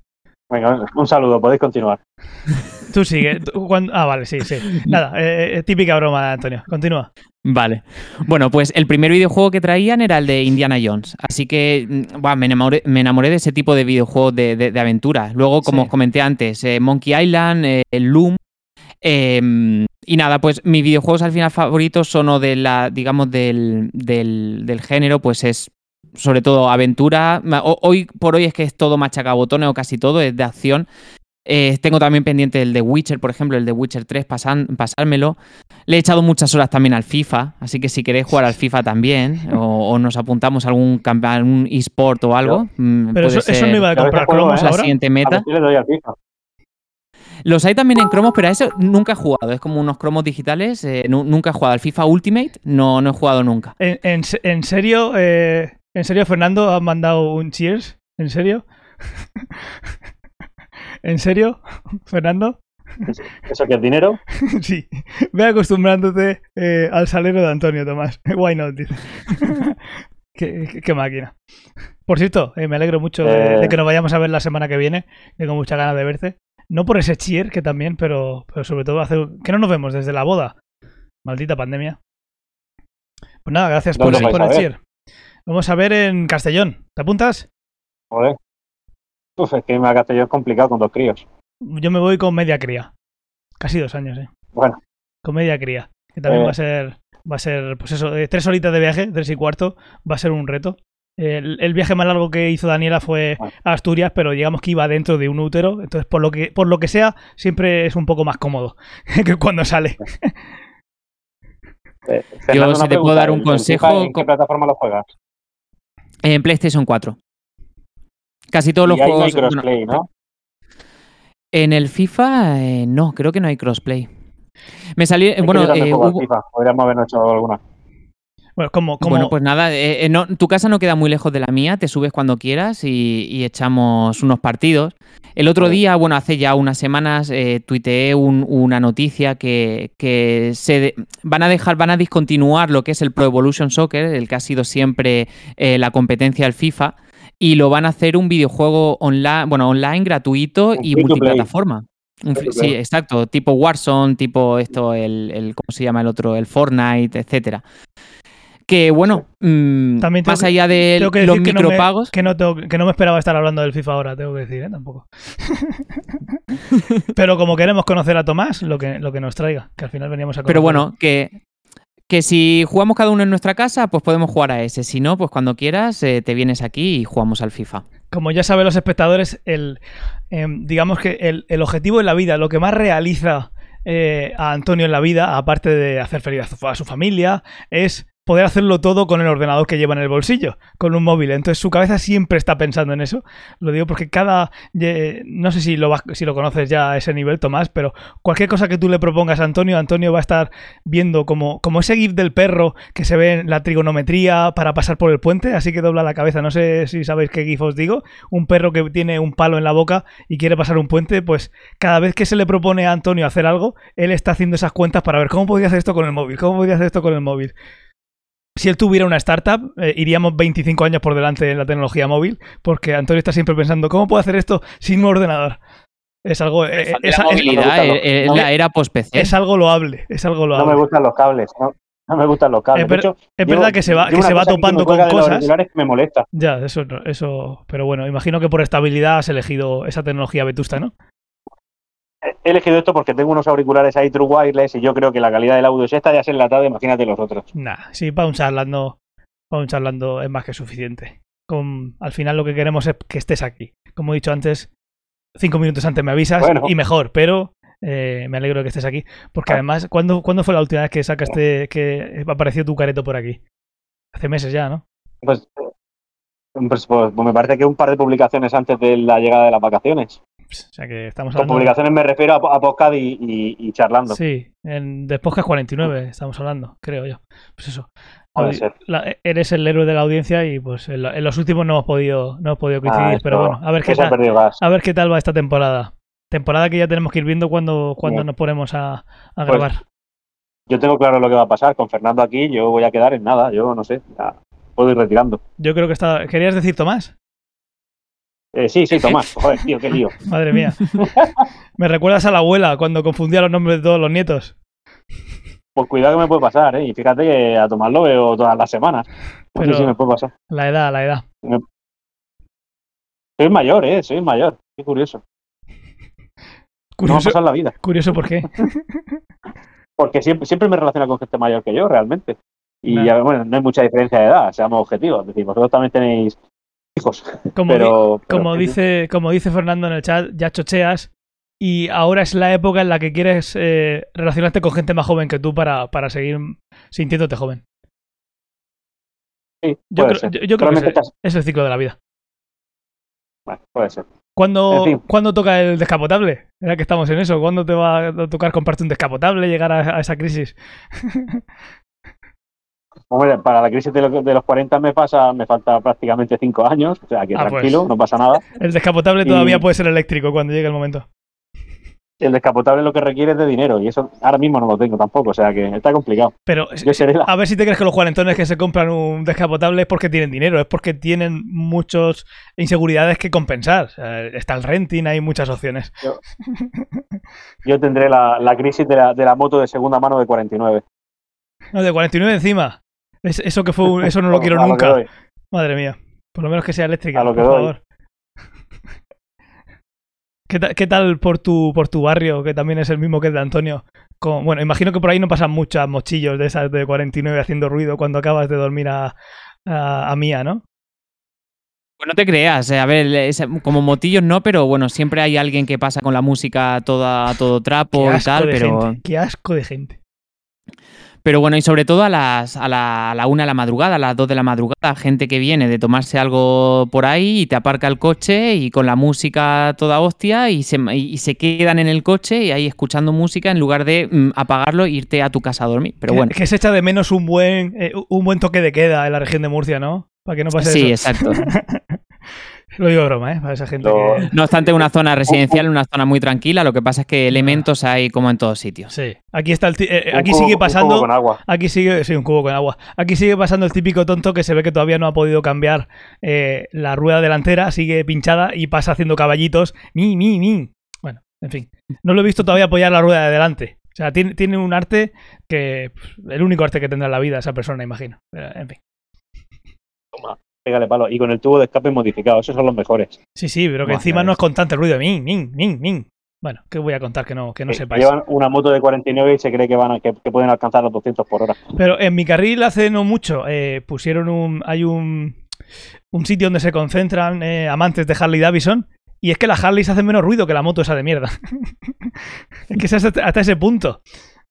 Venga, un saludo, podéis continuar. [laughs]
Tú sigue. Tú- cuando- Ah, vale, sí, sí. Nada, eh, eh, típica broma Antonio. Continúa.
Vale. Bueno, pues el primer videojuego que traían era el de Indiana Jones. Así que mm, buah, me, enamoré, me enamoré de ese tipo de videojuegos de, de- de aventura. Luego, como
Sí.
os comenté antes, eh, Monkey Island, eh, el Loom. eh, y nada, pues mis videojuegos al final favoritos son o de la, digamos, del, del, del género, pues es sobre todo aventura. Hoy por hoy es que es todo machacabotones o casi todo, es de acción. Eh, tengo también pendiente el de Witcher, por ejemplo, el de Witcher 3, pasan- pasármelo. Le he echado muchas horas también al FIFA, así que si queréis jugar al FIFA también, o, o nos apuntamos a algún, a eSport o algo, mm,
Pero
puede
eso, eso
ser
no iba a comprar
juego,
cromos
¿eh?
la
ahora.
siguiente
A
meta.
ver si le doy al FIFA.
Los hay también en cromos, pero a eso nunca he jugado. Es como unos cromos digitales. eh, nu- nunca he jugado al FIFA Ultimate, no, no he jugado nunca.
En, en en serio, eh, en serio, Fernando ha mandado un cheers. ¿En serio? [laughs] ¿En serio, Fernando?
¿Eso que es dinero? [laughs]
sí. Ve acostumbrándote eh, al salero de Antonio Tomás. [laughs] Why not? dice. qué, qué- qué máquina. Por cierto, eh, me alegro mucho de,
Eh.
de que nos vayamos a ver la semana que viene. Tengo mucha ganas de verte. No por ese cheer, que también, pero, pero sobre todo hace que no nos vemos desde la boda. Maldita pandemia. Pues nada, gracias por,
¿Dónde vais
por el cheer. Vamos a ver en Castellón. ¿Te apuntas?
Joder. Uf, es que irme a Castellón es complicado con dos críos.
Yo me voy con media cría. Casi dos años, eh.
Bueno,
Con media cría. Que también
Eh.
va a ser, va a ser, pues eso, eh, tres horitas de viaje, tres y cuarto, va a ser un reto. El, el viaje más largo que hizo Daniela fue a Asturias, pero digamos que iba dentro de un útero, entonces por lo que, por lo que sea, siempre es un poco más cómodo [laughs] que cuando sale.
eh, Fernando,
si te puedo dar un
¿el- el
consejo,
¿En qué plataforma lo juegas?
En PlayStation 4. Casi todos los
no hay
juegos. bueno,
crossplay, ¿no?
en el FIFA, eh, no, creo que no hay crossplay. Me salió. Bueno, eh, hubo-
FIFA. Podríamos habernos hecho alguna.
Bueno, como, como...
Bueno, pues nada, eh, eh, no, tu casa no queda muy lejos de la mía, te subes cuando quieras y, y echamos unos partidos. El otro día, bueno, hace ya unas semanas, eh, tuiteé un- una noticia que, que se de- van a dejar, van a discontinuar lo que es el Pro Evolution Soccer, el que ha sido siempre eh, la competencia del FIFA, y lo van a hacer un videojuego online, bueno, online gratuito
Un
y multiplataforma. Un sí, exacto, tipo Warzone, tipo esto, el, el- ¿cómo se llama el otro? El Fortnite, etcétera. Que bueno, mm,
También
más
que-
allá de
que
los
que no, me,
micropagos,
que, no tengo- que no me esperaba estar hablando del FIFA ahora, tengo que decir, ¿eh? Tampoco. [laughs] Pero como queremos conocer a Tomás, lo que, lo que nos traiga, que al final veníamos a conocer.
Pero bueno, que, que si jugamos cada uno en nuestra casa, pues podemos jugar a ese. Si no, pues cuando quieras, eh, te vienes aquí y jugamos al FIFA.
Como ya saben los espectadores, el, em, digamos que el, el objetivo en la vida, lo que más realiza eh, a Antonio en la vida, aparte de hacer feliz a su, a su familia, es poder hacerlo todo con el ordenador que lleva en el bolsillo, con un móvil. Entonces su cabeza siempre está pensando en eso. Lo digo porque cada... No sé si lo, si lo conoces ya a ese nivel, Tomás, pero cualquier cosa que tú le propongas a Antonio, Antonio va a estar viendo como, como ese GIF del perro que se ve en la trigonometría para pasar por el puente, así que dobla la cabeza. No sé si sabéis qué GIF os digo. Un perro que tiene un palo en la boca y quiere pasar un puente, pues cada vez que se le propone a Antonio hacer algo, él está haciendo esas cuentas para ver cómo podría hacer esto con el móvil, cómo podría hacer esto con el móvil. Si él tuviera una startup, eh, iríamos 25 años por delante en la tecnología móvil, porque Antonio está siempre pensando, ¿cómo puedo hacer esto sin un ordenador? Es algo, eh, es,
la movilidad,
es-
eh, es
no,
la era post-PC.
es algo loable, es algo
No me gustan los cables. No, no me gustan los cables.
Es
De
ver-
hecho,
Es
llevo-
verdad que se va, que se va topando
me
con cosas.
que me molesta.
Ya, eso, eso, pero bueno, imagino que por estabilidad has elegido esa tecnología vetusta, ¿no?
He elegido esto porque tengo unos auriculares ahí True Wireless y yo creo que la calidad del audio, si esta ya es enlatada, imagínate los otros.
Nah, sí, para un charlando, para un charlando es más que suficiente. Con, al final lo que queremos es que estés aquí. Como he dicho antes, cinco minutos antes me avisas
Bueno.
y mejor, pero eh, me alegro de que estés aquí. Porque
Ah.
además, ¿cuándo, ¿cuándo fue la última vez que sacaste, que apareció tu careto por aquí? Hace meses ya, ¿no?
Pues, pues, pues, pues me parece que un par de publicaciones antes de la llegada de las vacaciones.
O sea que estamos
Con
hablando...
publicaciones me refiero a, a podcast y, y- y charlando.
Sí, en de podcast 49 estamos hablando, creo yo. Pues eso.
Puede
la- eres el héroe de la audiencia y pues en, la- en los últimos no hemos podido, no hemos podido coincidir,
Ah,
pero bueno, a ver qué tal, a ver qué tal va esta temporada. Temporada que ya tenemos que ir viendo cuando, cuando
Bien.
nos ponemos a, a
Pues,
grabar.
Yo tengo claro lo que va a pasar. Con Fernando aquí, yo voy a quedar en nada. Yo no sé. ya puedo ir retirando.
Yo creo que está. ¿Querías decir Tomás?
Eh, sí, sí, Tomás. Joder, tío, qué lío. [laughs]
Madre mía. Me recuerdas a la abuela cuando confundía los nombres de todos los nietos.
Pues cuidado que me puede pasar, ¿eh? Y fíjate que a Tomás lo veo todas las semanas.
Pero-
sí, sí, me puede pasar.
La edad, la edad.
Soy mayor, ¿eh? Soy mayor. Qué curioso. No va a
Curioso,
pasar la vida.
curioso por qué. [laughs]
Porque siempre, siempre me relaciona con gente mayor que yo, realmente. Y ya, bueno, no hay mucha diferencia de edad, seamos objetivos. Es decir, vosotros también tenéis hijos.
Como, di-
pero,
como dice, como dice Fernando en el chat, ya chocheas. Y ahora es la época en la que quieres eh, relacionarte con gente más joven que tú para, para seguir sintiéndote joven.
Sí,
Yo creo, yo- yo creo que es, es el ciclo de la vida.
Bueno, puede ser.
¿Cuándo,
En fin.
¿cuándo toca el descapotable? Ya que estamos en eso, ¿cuándo te va a tocar comprarte un descapotable, llegar a, a esa crisis? [laughs]
Hombre, para la crisis de, lo- de los 40 me pasa, me falta prácticamente 5 años, o sea que
Ah, pues.
tranquilo, no pasa nada.
El descapotable
Y-
todavía puede ser eléctrico cuando llegue el momento.
El descapotable lo que requiere es de dinero y eso ahora mismo no lo tengo tampoco, o sea que está complicado.
Pero
Yo seré la...
a ver si te crees que los cuarentones que se compran un descapotable es porque tienen dinero, es porque tienen muchas inseguridades que compensar. O sea, está el renting, hay muchas opciones.
Yo tendré la, la crisis de la, de la moto de segunda mano de 49.
No, de 49 encima. Es- eso que fue un- eso no lo [laughs] quiero
A
nunca. Madre mía. Por lo menos que sea eléctrica,
A lo que
por
doy.
favor. ¿Qué, ta- qué tal por tu, por tu barrio, que también es el mismo que el de Antonio? Con- bueno, imagino que por ahí no pasan muchas mochillos de esas de 49 haciendo ruido cuando acabas de dormir a, a, a Mía, ¿no?
Pues no te creas, eh, a ver, es- como motillos no, pero bueno, siempre hay alguien que pasa con la música toda, a todo trapo
Qué
y tal,
de
pero,
gente. Qué asco de gente.
Pero bueno, y sobre todo a las a la, a la una de la madrugada, a las dos de la madrugada, gente que viene de tomarse algo por ahí y te aparca el coche y con la música toda hostia y se, y se quedan en el coche y ahí escuchando música en lugar de mm, apagarlo e irte a tu casa a dormir. Pero
Que-
bueno.
Que, se echa de menos un buen, eh, un buen toque de queda en la región de Murcia, ¿no? Para que no pase
Sí,
eso.
exacto. [laughs]
Lo digo broma, ¿eh? Para esa gente
Lo-
que...
No obstante, una zona residencial, una zona muy tranquila, lo que pasa es que elementos hay como en todos sitios.
Sí. Aquí está el... eh,
un
aquí
cubo-
sigue
un cubo
pasando...
con agua.
Aquí sigue, sí, un cubo con agua. Aquí sigue pasando el típico tonto que se ve que todavía no ha podido cambiar eh, la rueda delantera, sigue pinchada y pasa haciendo caballitos. Mi, mi, mi. Bueno, en fin. No lo he visto todavía apoyar la rueda de delante. O sea, tiene, tiene un arte que. El único arte que tendrá en la vida esa persona, imagino. Pero, en fin.
Pégale palo. Y con el tubo de escape modificado, esos son los mejores.
Sí, sí, pero que
Buah,
encima no es constante el ruido. Min, min, min, min. Bueno, ¿qué voy a contar que no, que no
Que
sepáis?
Llevan una moto de 49 y se cree que van a- que, que pueden alcanzar los 200 por hora.
Pero en mi carril hace no mucho eh, pusieron un. Hay un. Un sitio donde se concentran eh, amantes de Harley Davidson. Y es que las Harleys hacen menos ruido que la moto esa de mierda. [laughs] es que es hasta, hasta ese punto.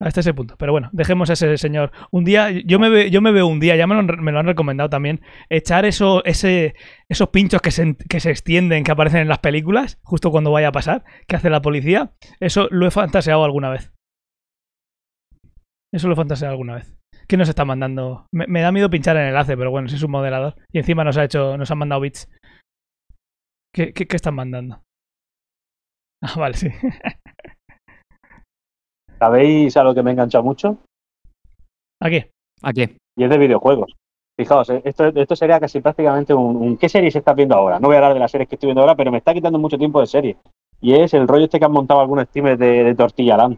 Hasta ese punto. Pero bueno, dejemos a ese señor. Un día, yo me, yo me veo un día, ya me lo, han- recomendado también, echar eso, ese, esos pinchos que se, que se extienden, que aparecen en las películas, justo cuando vaya a pasar, que hace la policía. Eso lo he fantaseado alguna vez. Eso lo he fantaseado alguna vez. ¿Qué nos está mandando? Me, me da miedo pinchar el enlace, pero bueno, si es un moderador. Y encima nos ha hecho, nos han mandado bits. ¿Qué, qué, qué están mandando? Ah, vale, sí. [laughs]
¿Sabéis a lo que me he enganchado mucho?
¿A qué?
¿A qué?
Y es de videojuegos. Fijaos, eh, esto, esto sería casi prácticamente un, un- ¿Qué series estás viendo ahora? No voy a hablar de las series que estoy viendo ahora, pero me está quitando mucho tiempo de serie. Y es el rollo este que han montado algunos streamers de, de Tortilla Land.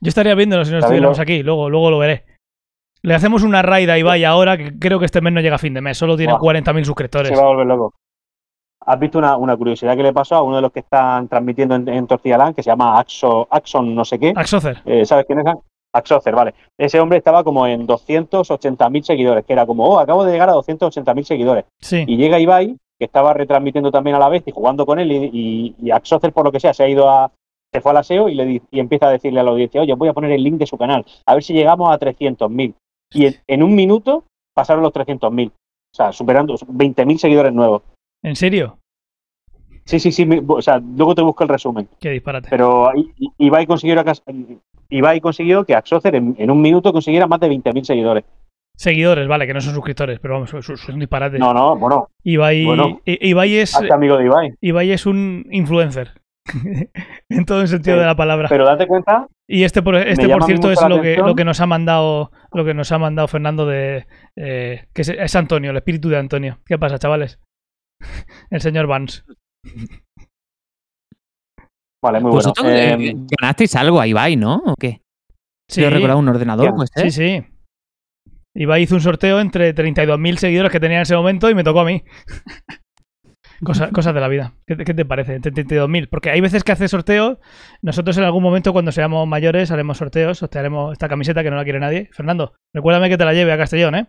Yo estaría viéndolo si no estuviéramos
lo-
aquí, luego, luego lo veré. Le hacemos una raid a Ibai ahora, que creo que este mes no llega a fin de mes, solo tiene
Buah.
40.000 suscriptores.
Se va a volver loco. ¿Has visto una, una curiosidad que le pasó a uno de los que están transmitiendo en, en Tortilla Land, que se llama Axo, Axon no sé qué?
Axocer.
Eh, ¿Sabes quién es? Axocer, vale. Ese hombre estaba como en 280.000 seguidores, que era como, oh, acabo de llegar a 280.000 seguidores.
Sí.
Y llega Ibai, que estaba retransmitiendo también a la vez y jugando con él, y, y, y Axocer, por lo que sea, se ha ido a. Se fue al aseo y, le, y empieza a decirle a la audiencia, oye, voy a poner el link de su canal, a ver si llegamos a 300.000. Y en, en un minuto pasaron los 300.000. O sea, superando 20.000 seguidores nuevos.
¿En serio?
Sí, sí, sí. me- o sea, luego te busco el resumen.
Qué disparate.
Pero Ibai consiguió, Ibai consiguió que Axocer en, en un minuto consiguiera más de 20.000 seguidores.
Seguidores, vale, que no son suscriptores, pero vamos, es un disparate.
No, no, bueno,
Ibai,
Bueno.
I- Ibai es,
amigo de Ibai.
Ibai es un influencer. [laughs] en todo el sentido
Sí,
de la palabra.
Pero date cuenta,
Y este, por, este, por cierto, es lo que, lo que nos ha mandado, lo que nos ha mandado Fernando de eh, que es, es Antonio, el espíritu de Antonio. ¿Qué pasa, chavales? [laughs] El señor Vance.
vale, muy bueno.
Vosotros
Eh,
eh, ganasteis algo a Ibai, ¿no? ¿O qué?
Sí,
Yo un ordenador, pues,
sí,
¿eh?
sí. Ibai hizo un sorteo entre 32.000 seguidores que tenía en ese momento y me tocó a mí. [laughs] Cosa- cosas de la vida. ¿Qué, te- qué te parece? 32.000. Porque hay veces que hace sorteos. Nosotros en algún momento, cuando seamos mayores, haremos sorteos. Os haremos esta camiseta que no la quiere nadie. Fernando, recuérdame que te la lleve a Castellón, ¿eh?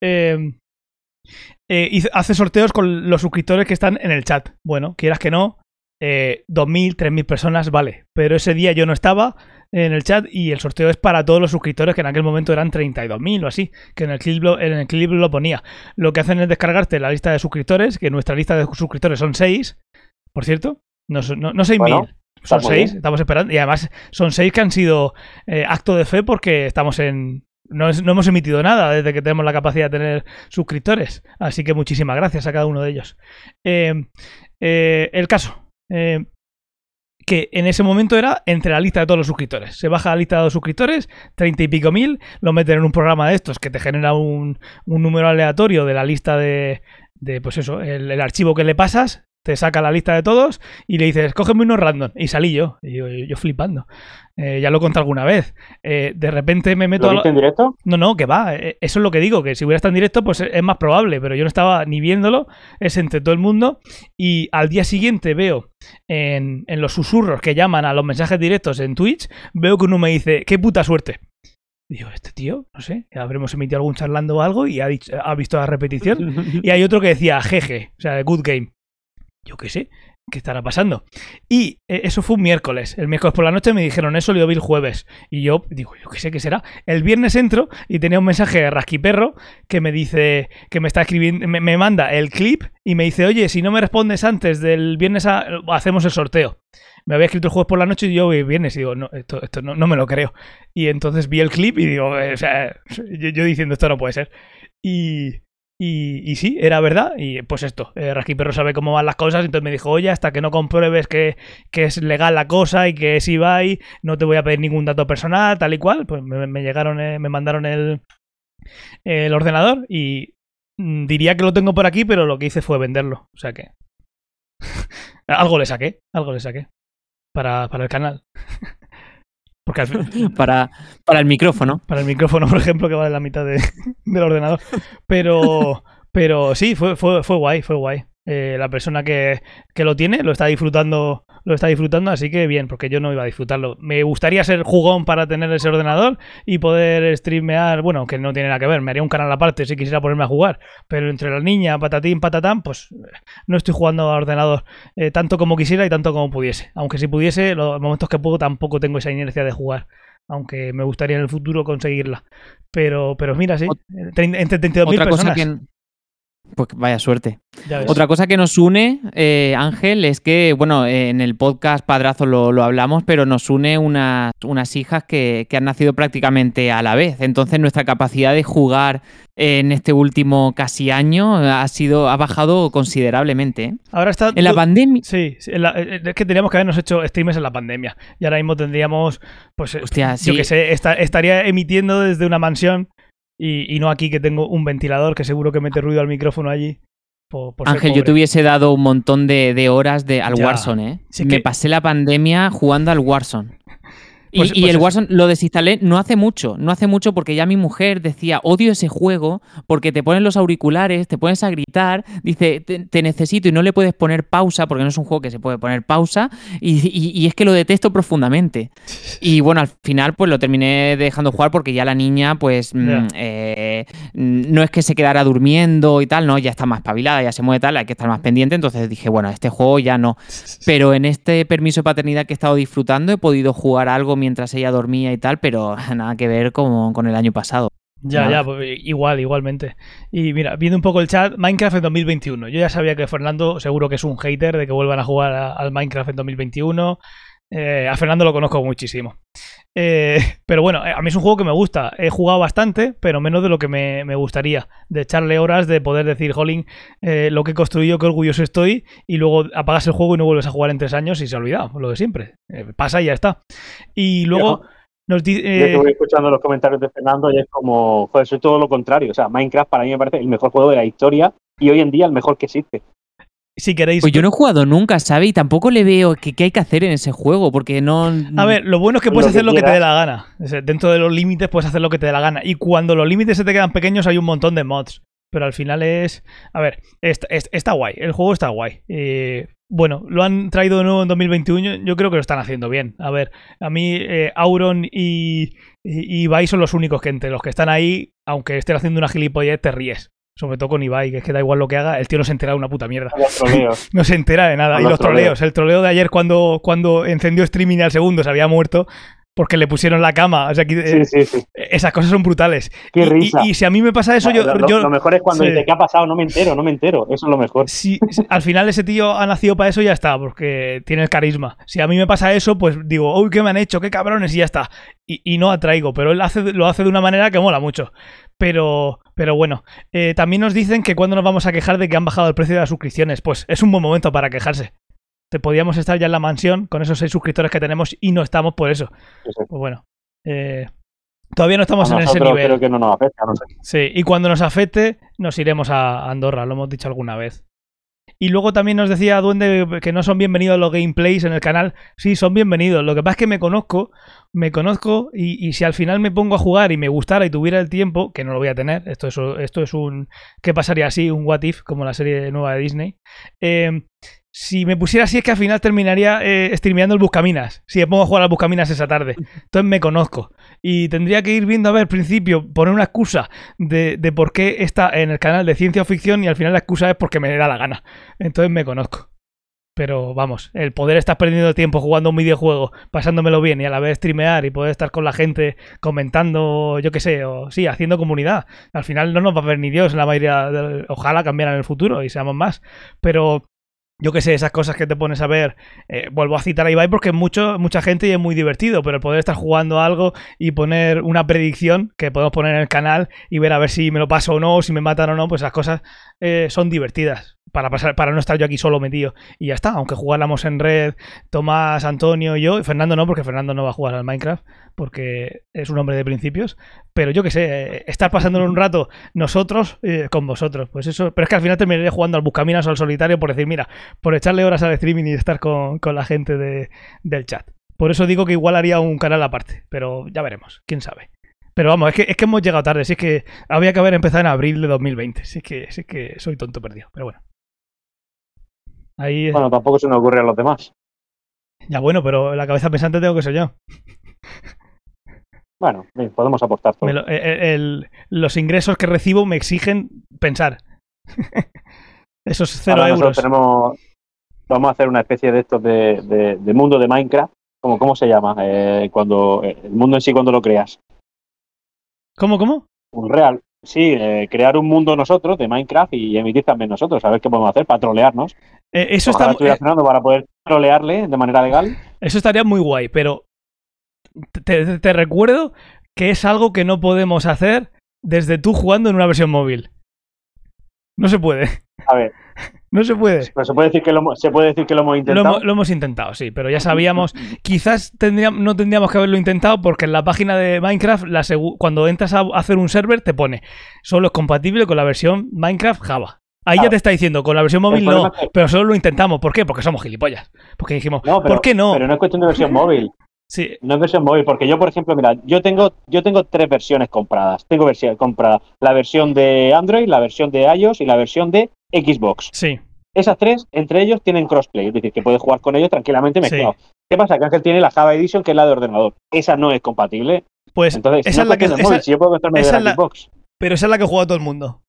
Eh, eh, hizo- hace sorteos con los suscriptores que están en el chat. Bueno, quieras que no, eh, 2.000, 3.000 personas, vale. Pero ese día yo no estaba en el chat y el sorteo es para todos los suscriptores que en aquel momento eran 32.000 o así, que en el, clip lo, en el clip lo ponía. Lo que hacen es descargarte la lista de suscriptores, que nuestra lista de suscriptores son 6, por cierto, no, no, no 6.000.
Bueno,
son
muy
6,
bien.
estamos esperando. Y además son 6 que han sido eh, acto de fe porque estamos en... No, no hemos emitido nada desde que tenemos la capacidad de tener suscriptores. Así que muchísimas gracias a cada uno de ellos. Eh, eh, el caso. eh, que en ese momento era entre la lista de todos los suscriptores. Se baja la lista de los suscriptores, treinta y pico mil, lo meten en un programa de estos que te genera un, un número aleatorio de la lista de, de pues eso, el archivo que le pasas, te saca la lista de todos y le dices, cógeme unos random. Y salí yo, y yo, yo flipando. Eh, ya lo conté alguna vez. Eh, de repente me meto
¿Lo
a...
viste
la-
en directo?
no, no, que va. eh, Eso es lo que digo, que si hubiera estado en directo, pues es más probable, pero yo no estaba ni viéndolo, es entre todo el mundo. Y al día siguiente veo en, en los susurros que llaman a los mensajes directos en Twitch, veo que uno me dice, qué puta suerte. Digo, este tío, no sé, habremos emitido algún charlando o algo y ha, dicho, ha visto la repetición. [laughs] Y hay otro que decía, jeje, o sea, good game. Yo qué sé. ¿qué estará pasando? Y eh, eso fue un miércoles. El miércoles por la noche me dijeron eso, lo vi el jueves. Y yo digo, yo qué sé qué será. El viernes entro y tenía un mensaje de Rasquiperro que me dice, que me está escribiendo, me, manda el clip y me dice, oye, si no me respondes antes del viernes, a- hacemos el sorteo. Me había escrito el jueves por la noche y yo vi viernes y digo, no, esto, esto no, no me lo creo. Y entonces vi el clip y digo, eh, o sea, [laughs] yo, yo diciendo, esto no puede ser. Y, y, sí, era verdad. Y pues esto, eh, Perro sabe cómo van las cosas. Entonces me dijo, oye, hasta que no compruebes que, que es legal la cosa y que es eBay, no te voy a pedir ningún dato personal, tal y cual. Pues me, me llegaron, eh, me mandaron el, el ordenador y mm, diría que lo tengo por aquí, pero lo que hice fue venderlo. O sea que. [laughs] algo le saqué, algo le saqué. Para, para el canal. [laughs] Porque al [laughs]
Para, para el micrófono.
para el micrófono, por ejemplo, que vale la mitad de- [laughs] del ordenador. Pero, pero sí, fue, fue, fue guay, fue guay. Eh, la persona que, que lo tiene lo está disfrutando, lo está disfrutando, así que bien, porque yo no iba a disfrutarlo. Me gustaría ser jugón para tener ese ordenador y poder streamear, bueno, que no tiene nada que ver, me haría un canal aparte si quisiera ponerme a jugar, pero entre la niña, patatín, patatán, pues eh, no estoy jugando a ordenador eh, tanto como quisiera y tanto como pudiese. Aunque si pudiese, los momentos que puedo tampoco tengo esa inercia de jugar aunque me gustaría en el futuro conseguirla. Pero, pero mira, sí, trein- entre 32.000
Otra cosa
personas.
que. Pues vaya suerte. Otra cosa que nos une, eh, Ángel, es que, bueno, eh, en el podcast Padrazo lo, lo hablamos, pero nos une unas, unas hijas que, que han nacido prácticamente a la vez. Entonces nuestra capacidad de jugar en este último casi año ha sido ha bajado considerablemente. ¿eh?
Ahora está.
En la pandemia.
Sí, sí, en la- eh, es que teníamos que habernos hecho streams en la pandemia. Y ahora mismo tendríamos, pues, eh,
Hostia,
yo
sí.
que sé, esta- estaría emitiendo desde una mansión y, y no aquí que tengo un ventilador que seguro que mete ruido al micrófono allí. por-
Ángel, yo te hubiese dado un montón de, de horas de, al
Ya.
Warzone, ¿eh?
Sí,
Me
que-
pasé la pandemia jugando al Warzone. Y,
Pues-
y
pues
el. Warzone lo desinstalé no hace mucho, no hace mucho porque ya mi mujer decía, odio ese juego porque te ponen los auriculares, te pones a gritar, dice, te, te necesito y no le puedes poner pausa porque no es un juego que se puede poner pausa y, y- y es que lo detesto profundamente. Y bueno, al final pues lo terminé dejando jugar porque ya la niña pues mm, eh, no es que se quedara durmiendo y tal, no, ya está más espabilada, ya se mueve tal, hay que estar más pendiente, entonces dije, bueno, este juego ya no. Pero en este permiso de paternidad que he estado disfrutando he podido jugar algo mientras ella dormía y tal, pero [laughs] nada que ver con, con el año pasado.
Ya, ya, pues, igual, igualmente. Y mira, viendo un poco el chat, Minecraft en 2021. Yo ya sabía que Fernando seguro que es un hater de que vuelvan a jugar a- al Minecraft en 2021. Eh, a Fernando lo conozco muchísimo. Eh, pero bueno, eh, a mí es un juego que me gusta. He jugado bastante, pero menos de lo que me, me gustaría. De echarle horas, de poder decir, Jolín, eh, lo que he construido, qué orgulloso estoy. Y luego apagas el juego y no vuelves a jugar en tres años y se ha olvidado, lo de siempre. Eh, pasa y ya está. Y luego nos dice...
Yo estuve escuchando los comentarios de Fernando y es como, joder, soy todo lo contrario. O sea, Minecraft para mí me parece el mejor juego de la historia y hoy en día el mejor que existe.
Si queréis...
Pues yo no he jugado nunca, ¿sabes? Y tampoco le veo qué qué hay que hacer en ese juego, porque no...
A ver, lo bueno es que
Lo
puedes
que
hacer lo que te dé la gana. O sea, dentro de los límites puedes hacer lo que te dé la gana. Y cuando los límites se te quedan pequeños hay un montón de mods. Pero al final es... A ver, está, es- está guay. El juego está guy. Eh, bueno, lo han traído de nuevo en 2021. Yo creo que lo están haciendo bien. A ver, a mí eh, Auron y, y, son los únicos que entre los que están ahí, aunque estén haciendo una gilipollez, te ríes. Sobre todo con Ibai, que es que da igual lo que haga, el tío no se entera de una puta mierda.
Los troleos. [laughs]
No se entera de nada. Y
los
troleos. El troleo de ayer cuando, cuando encendió streaming al segundo se había muerto porque le pusieron la cama. O sea, que,
Sí, sí, sí.
esas cosas son brutales.
Qué
Y-
risa.
Y, y si a mí me pasa eso, yo...
lo, lo-
yo-
lo mejor es cuando dice, ¿qué ha pasado? No me entero, no me entero. Eso es lo mejor.
si, si- al final ese tío ha nacido para eso y ya está, porque tiene el carisma. Si a mí me pasa eso, pues digo, uy, ¿qué me han hecho? ¿Qué cabrones? Y ya está. Y, y no atraigo, pero él hace, lo hace de una manera que mola mucho. Pero, pero bueno, Eh, también nos dicen que cuando nos vamos a quejar de que han bajado el precio de las suscripciones, pues es un buen momento para quejarse. Te podíamos estar ya en la mansión con esos seis suscriptores que tenemos y no estamos por eso.
Sí, sí.
Pues bueno, eh, todavía no estamos
A
en ese nivel.
creo que no nos afecta. No sé.
Sí, y cuando nos afecte, nos iremos a Andorra, lo hemos dicho alguna vez. Y luego también nos decía Duende que no son bienvenidos los gameplays en el canal. Sí, son bienvenidos. Lo que pasa es que me conozco, me conozco y, y si al final me pongo a jugar y me gustara y tuviera el tiempo, que no lo voy a tener, esto es, esto es un... ¿Qué pasaría así? Un What If, como la serie nueva de Disney. Eh, si me pusiera así es que al final terminaría eh, el Buscaminas. Si me pongo a jugar al Buscaminas esa tarde. Entonces me conozco. Y tendría que ir viendo, a ver, al principio, poner una excusa de, de por qué está en el canal de ciencia o ficción y al final la excusa es porque me da la gana. Entonces me conozco. Pero vamos, el poder estar perdiendo tiempo jugando un videojuego, pasándomelo bien y a la vez streamear y poder estar con la gente comentando, yo qué sé, o sí, haciendo comunidad. Al final no nos va a ver ni Dios en la mayoría. de- ojalá cambiara en el futuro y seamos más. Pero yo qué sé, esas cosas que te pones a ver, eh, vuelvo a citar a Ibai porque mucho, mucha gente y es muy divertido, pero el poder estar jugando algo y poner una predicción que podemos poner en el canal y ver a ver si me lo paso o no, si me matan o no, pues esas cosas eh, son divertidas. Para, pasar, para no estar yo aquí solo metido. Y ya está, aunque jugáramos en red, Tomás, Antonio y yo, y Fernando no, porque Fernando no va a jugar al Minecraft, porque es un hombre de principios. Pero yo qué sé, eh, estar pasándolo un rato nosotros eh, con vosotros. Pues eso, pero es que al final terminaré jugando al Buscaminas o al solitario por decir, mira, por echarle horas al streaming y estar con, con la gente de- del chat. Por eso digo que igual haría un canal aparte, pero ya veremos, quién sabe. Pero vamos, es que, es que hemos llegado tarde, si es que había que haber empezado en abril de 2020, si es que, si que soy tonto perdido, pero bueno. Ahí,
Bueno, tampoco se nos ocurre a los demás.
ya bueno, pero la cabeza pensante tengo que ser yo.
Bueno, bien, podemos aportar todo.
Me lo- el- el- los ingresos que recibo me exigen pensar. [laughs] Esos cero
Ahora
euros.
tenemos, vamos a hacer una especie de estos de, de- de mundo de Minecraft. Como, ¿Cómo se llama? Eh, cuando eh, el mundo en sí cuando lo creas.
¿Cómo, cómo?
Un real. Sí, eh, crear un mundo nosotros de Minecraft y emitir también nosotros. A ver qué podemos hacer para trolearnos.
Eh, eso,
Ojalá
está,
estuviera
eh,
para poder trolearle de manera legal.
eso estaría muy guay, pero te, te- te recuerdo que es algo que no podemos hacer desde tú jugando en una versión móvil. No se puede.
A ver,
No se puede.
pero se puede decir que lo, hemos- se puede decir que lo hemos intentado.
lo hemos intentado, sí, pero ya sabíamos. Quizás tendríamos, no tendríamos que haberlo intentado porque en la página de Minecraft, la cuando entras a hacer un server, te pone solo es compatible con la versión Minecraft Java. Ahí ya te está diciendo, con la versión móvil no,
que-
pero solo lo intentamos. ¿Por qué? Porque somos gilipollas. Porque dijimos,
No, pero-
¿por qué no?
Pero no es cuestión de versión móvil.
Sí,
No es versión móvil, porque yo, por ejemplo, mira, yo tengo, yo tengo tres versiones compradas. Tengo versión comprada la versión de Android, la versión de iOS y la versión de Xbox.
sí.
Esas tres, entre ellos, tienen crossplay, es decir, que puedes jugar con ellos tranquilamente
Sí.
mezclados. ¿Qué pasa? Que Ángel tiene la Java Edition, que es la de ordenador. Esa no es compatible.
Pues
Entonces,
esa
no
es la que. esa-
móvil, si yo puedo
esa
de
es
la Xbox.
pero esa es la que juega todo el mundo.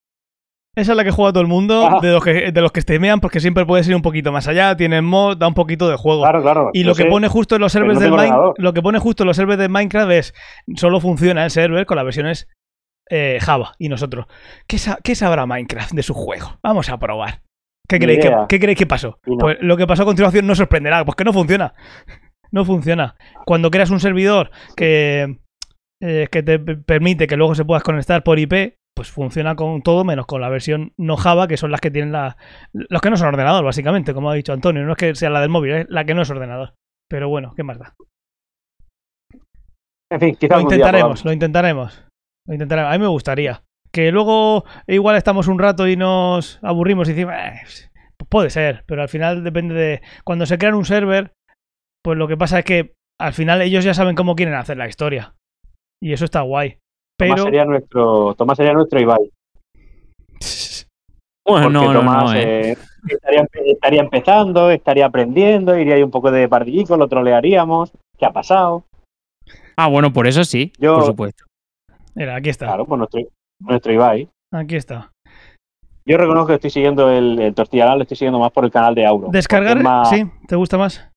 Esa es la que juega todo el mundo,
Ajá.
de los, que, de los que streamean, porque siempre puedes ir un poquito más allá, tienen mod, da un poquito de juego.
Claro, claro.
Y lo que
sé.
pone justo en los servers
no
del lo que pone justo en los servers de Minecraft es solo funciona el server con las versiones eh, Java y nosotros. ¿Qué, sa- qué sabrá Minecraft de su juego? Vamos a probar. ¿Qué creéis, que,
idea.
qué creéis que pasó?
No.
Pues lo que pasó a continuación no sorprenderá, pues que no funciona. No funciona. Cuando creas un servidor que, eh, que te permite que luego se puedas conectar por IP, pues funciona con todo menos con la versión no Java, que son las que tienen la, los que no son ordenador, básicamente, como ha dicho Antonio. No es que sea la del móvil, es la que no es ordenador. Pero bueno, ¿qué más da?
En fin, quizás
Lo
día
intentaremos, lo intentaremos. Lo intentaremos. A mí me gustaría. Que luego igual estamos un rato y nos aburrimos y decimos, "Eh, pues puede ser, pero al final depende de... Cuando se crean un server, pues lo que pasa es que al final ellos ya saben cómo quieren hacer la historia. Y eso está guay.
Tomás
Pero...
sería nuestro, Tomás sería nuestro Ibai. [laughs]
Bueno,
Porque
no, no,
Tomás
no, eh.
eh, estaría, estaría empezando, estaría aprendiendo, iría ahí un poco de pardillico, lo trolearíamos. ¿Qué ha pasado?
Ah, bueno, por eso sí,
Yo-
por supuesto.
Mira, aquí está.
Claro, pues nuestro, nuestro Ibai.
Aquí está.
Yo reconozco que estoy siguiendo el, el Tortillanal, lo estoy siguiendo más por el canal de Auro.
Descargar,
más-
sí, ¿te gusta más?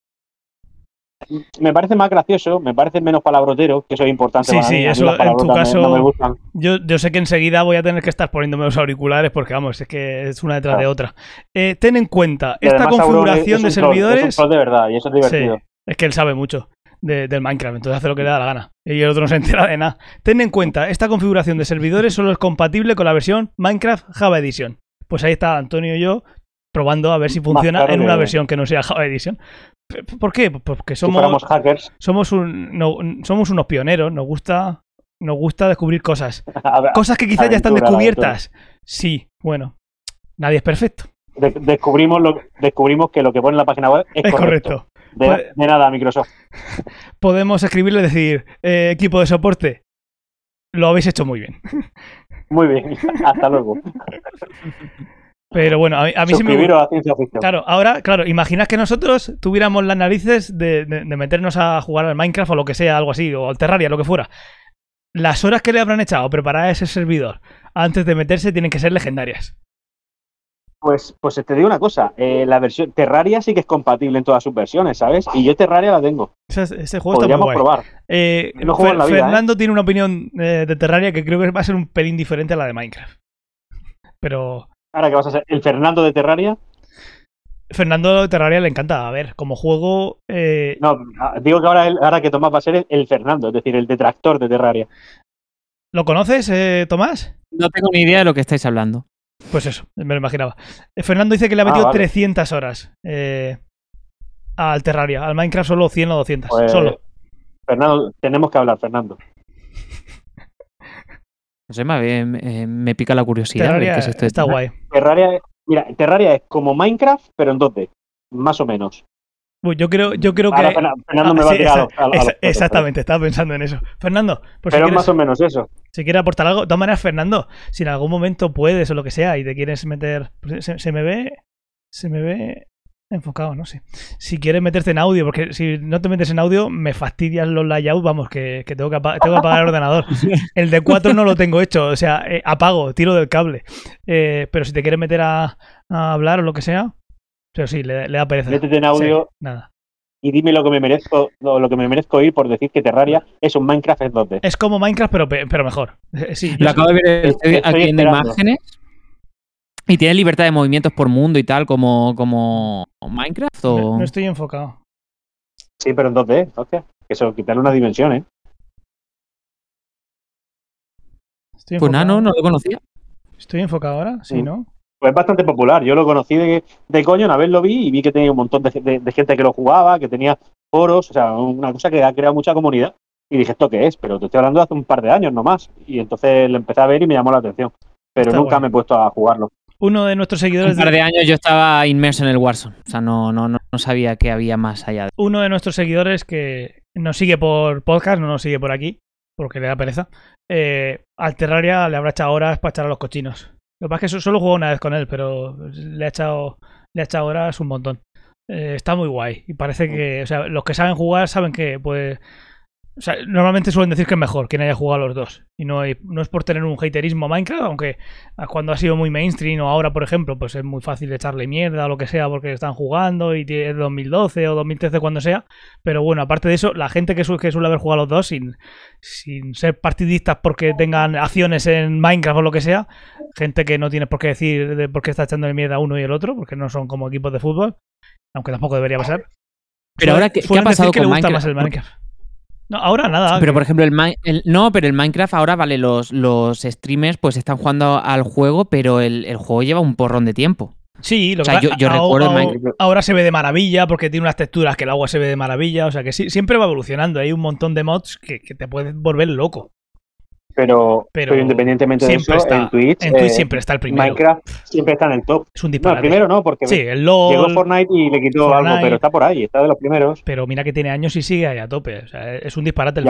Me parece más gracioso, me parece menos palabrotero, que eso es importante
Sí,
para
sí,
mí.
Eso, en tu
me-
caso-
no me gustan.
Yo, yo sé que enseguida voy a tener que estar poniéndome los auriculares porque, vamos, es que es una detrás de otra. Eh, ten en cuenta,
Y
esta configuración
es
de
troll,
servidores...
Es un troll de verdad y eso es divertido.
Sí, es que él sabe mucho de- del Minecraft, entonces hace lo que le da la gana. Y el otro no se entera de nada. Ten en cuenta, esta configuración de servidores solo es compatible con la versión Minecraft Java Edition. Pues ahí está Antonio y yo probando a ver si funciona en una versión que no sea Java Edition. ¿Por qué? Pues Porque
Si
somos,
hackers,
somos, un, no- somos unos pioneros, nos gusta, nos gusta descubrir cosas. [laughs]
ver,
Cosas que quizás ya están descubiertas. Sí, bueno, nadie es perfecto.
de- descubrimos, lo, descubrimos que lo que pone en la página web es,
Es correcto.
correcto. De, de nada, Microsoft. [laughs]
Podemos escribirle y decir, eh, equipo de soporte, lo habéis hecho muy bien. [laughs]
Muy bien, [laughs] hasta luego.
Pero bueno, a mí, a mí sí me
a Ciencia Ficción.
Claro, ahora, claro, imaginad que nosotros tuviéramos las narices de, de- de meternos a jugar al Minecraft o lo que sea, algo así, o al Terraria, lo que fuera. Las horas que le habrán echado a preparar ese servidor antes de meterse tienen que ser legendarias.
Pues, pues te digo una cosa, eh, la versión Terraria sí que es compatible en todas sus versiones, ¿sabes? Y yo Terraria la tengo.
Ese, ese juego está muy
Podríamos
guay.
probar.
Eh,
No juego en la vida, ¿eh?
Fernando tiene una opinión eh, de Terraria que creo que va a ser un pelín diferente a la de Minecraft. Pero
Ahora que vas a ser el Fernando de Terraria.
Fernando de Terraria le encanta. A ver, como juego. eh,
No, ah, digo que ahora, el- ahora que Tomás va a ser el, el Fernando, es decir, el detractor de Terraria.
¿Lo conoces, eh, Tomás?
No tengo ni idea de lo que estáis hablando.
Pues eso, me lo imaginaba. Eh, Fernando dice que le ha
Ah,
metido
vale.
300 horas eh, al Terraria. Al Minecraft solo 100 o 200.
Pues,
Solo.
Fernando, tenemos que hablar, Fernando.
No sé, me, me- me pica la curiosidad.
Terraria
qué es esto
está [laughs] guay.
Terraria, mira, Terraria es como Minecraft, pero en 2D, más o menos.
Uy, yo creo, yo creo
Ahora
que.
Fernan- Fernando
Ah,
me va
sí,
a tirar a
esa-
los- a- a los
esa-
perros,
exactamente, estaba pensando en eso. Fernando, por si
Pero es
quieres,
más o menos eso.
si quieres aportar algo, de todas maneras, Fernando, si en algún momento puedes o lo que sea y te quieres meter. pues, Se, se me ve. Se me ve enfocado, no sé. Si quieres meterte en audio, porque si no te metes en audio, me fastidias los layouts, vamos, que, que tengo, que apa- tengo que apagar el ordenador. [laughs] El de 4 no lo tengo hecho, o sea, eh, apago, tiro del cable. Eh, pero si te quieres meter a, a hablar o lo que sea, pero sí, le, le da pereza.
Métete en audio
Sí, nada.
y dime lo que me merezco, lo, lo que me merezco oír por decir que Terraria es un Minecraft en 2D.
Es como Minecraft, pero, pe- pero mejor. Eh, Sí,
Lo acabo de ver estoy
Estoy
aquí
esperando.
imágenes. ¿Y tiene libertad de movimientos por mundo y tal como, como Minecraft? O...
no, no estoy enfocado.
Sí, pero en 2D, hostia. Eso, quitarle una dimensión, ¿eh?
Estoy
Pues nada, no, no lo conocía.
Estoy enfocado ahora, sí,
Mm.
¿no?
Pues es bastante popular. Yo lo conocí de, de coño, una vez lo vi y vi que tenía un montón de, de- de gente que lo jugaba, que tenía foros, o sea, una cosa que ha creado mucha comunidad. Y dije, ¿esto qué es? Pero te estoy hablando de hace un par de años nomás. Y entonces lo empecé a ver y me llamó la atención. Pero
Está
nunca me he puesto a jugarlo.
Uno de nuestros
Un
seguidores
par
de,
de años yo estaba inmerso en el Warzone. O sea, no, no, no, no sabía que había más allá de.
uno de nuestros seguidores que nos sigue por podcast, no nos sigue por aquí, porque le da pereza. Eh, al Terraria le habrá echado horas para echar a los cochinos. Lo que pasa es que so- solo jugó una vez con él, pero le ha echado, le ha echado horas un montón. Eh, está muy guay. Y parece que, o sea, los que saben jugar saben que, pues. O sea, normalmente suelen decir que es mejor quien haya jugado a los dos. Y no, hay- no es por tener un haterismo a Minecraft, aunque cuando ha sido muy mainstream o ahora, por ejemplo, pues es muy fácil echarle mierda o lo que sea porque están jugando y tiene 2012 o 2013 cuando sea. Pero bueno, aparte de eso, la gente que, su- que suele haber jugado a los dos sin, sin ser partidistas porque tengan acciones en Minecraft o lo que sea, gente que no tiene por qué decir de por qué está echando mierda a uno y el otro, porque no son como equipos de fútbol, aunque tampoco debería pasar.
Pero ahora, ¿qué, qué ha pasado
que
con
le gusta
Minecraft?
más el Minecraft. No, ahora nada.
Pero por ejemplo, el, no, pero el Minecraft ahora, vale, los, los streamers pues están jugando al juego, pero el, el juego lleva un porrón de tiempo.
Sí, lo
O sea,
que
yo- yo
a-
recuerdo
a-
Minecraft-
ahora se ve de maravilla porque tiene unas texturas que el agua se ve de maravilla. O sea que sí, siempre va evolucionando. Hay un montón de mods que, que te pueden volver loco.
Pero,
Pero
pero independientemente de
siempre
eso,
está-
en Twitch,
En Twitch
eh,
siempre está el primero.
Minecraft siempre está en el top.
Es un
No, el
disparate.
primero no, porque
sí, el LOL.
llegó Fortnite y le quitó
Fortnite.
algo, pero está por ahí, está de los primeros.
Pero mira que tiene años y sigue ahí a tope. O sea, es un disparate el
Y.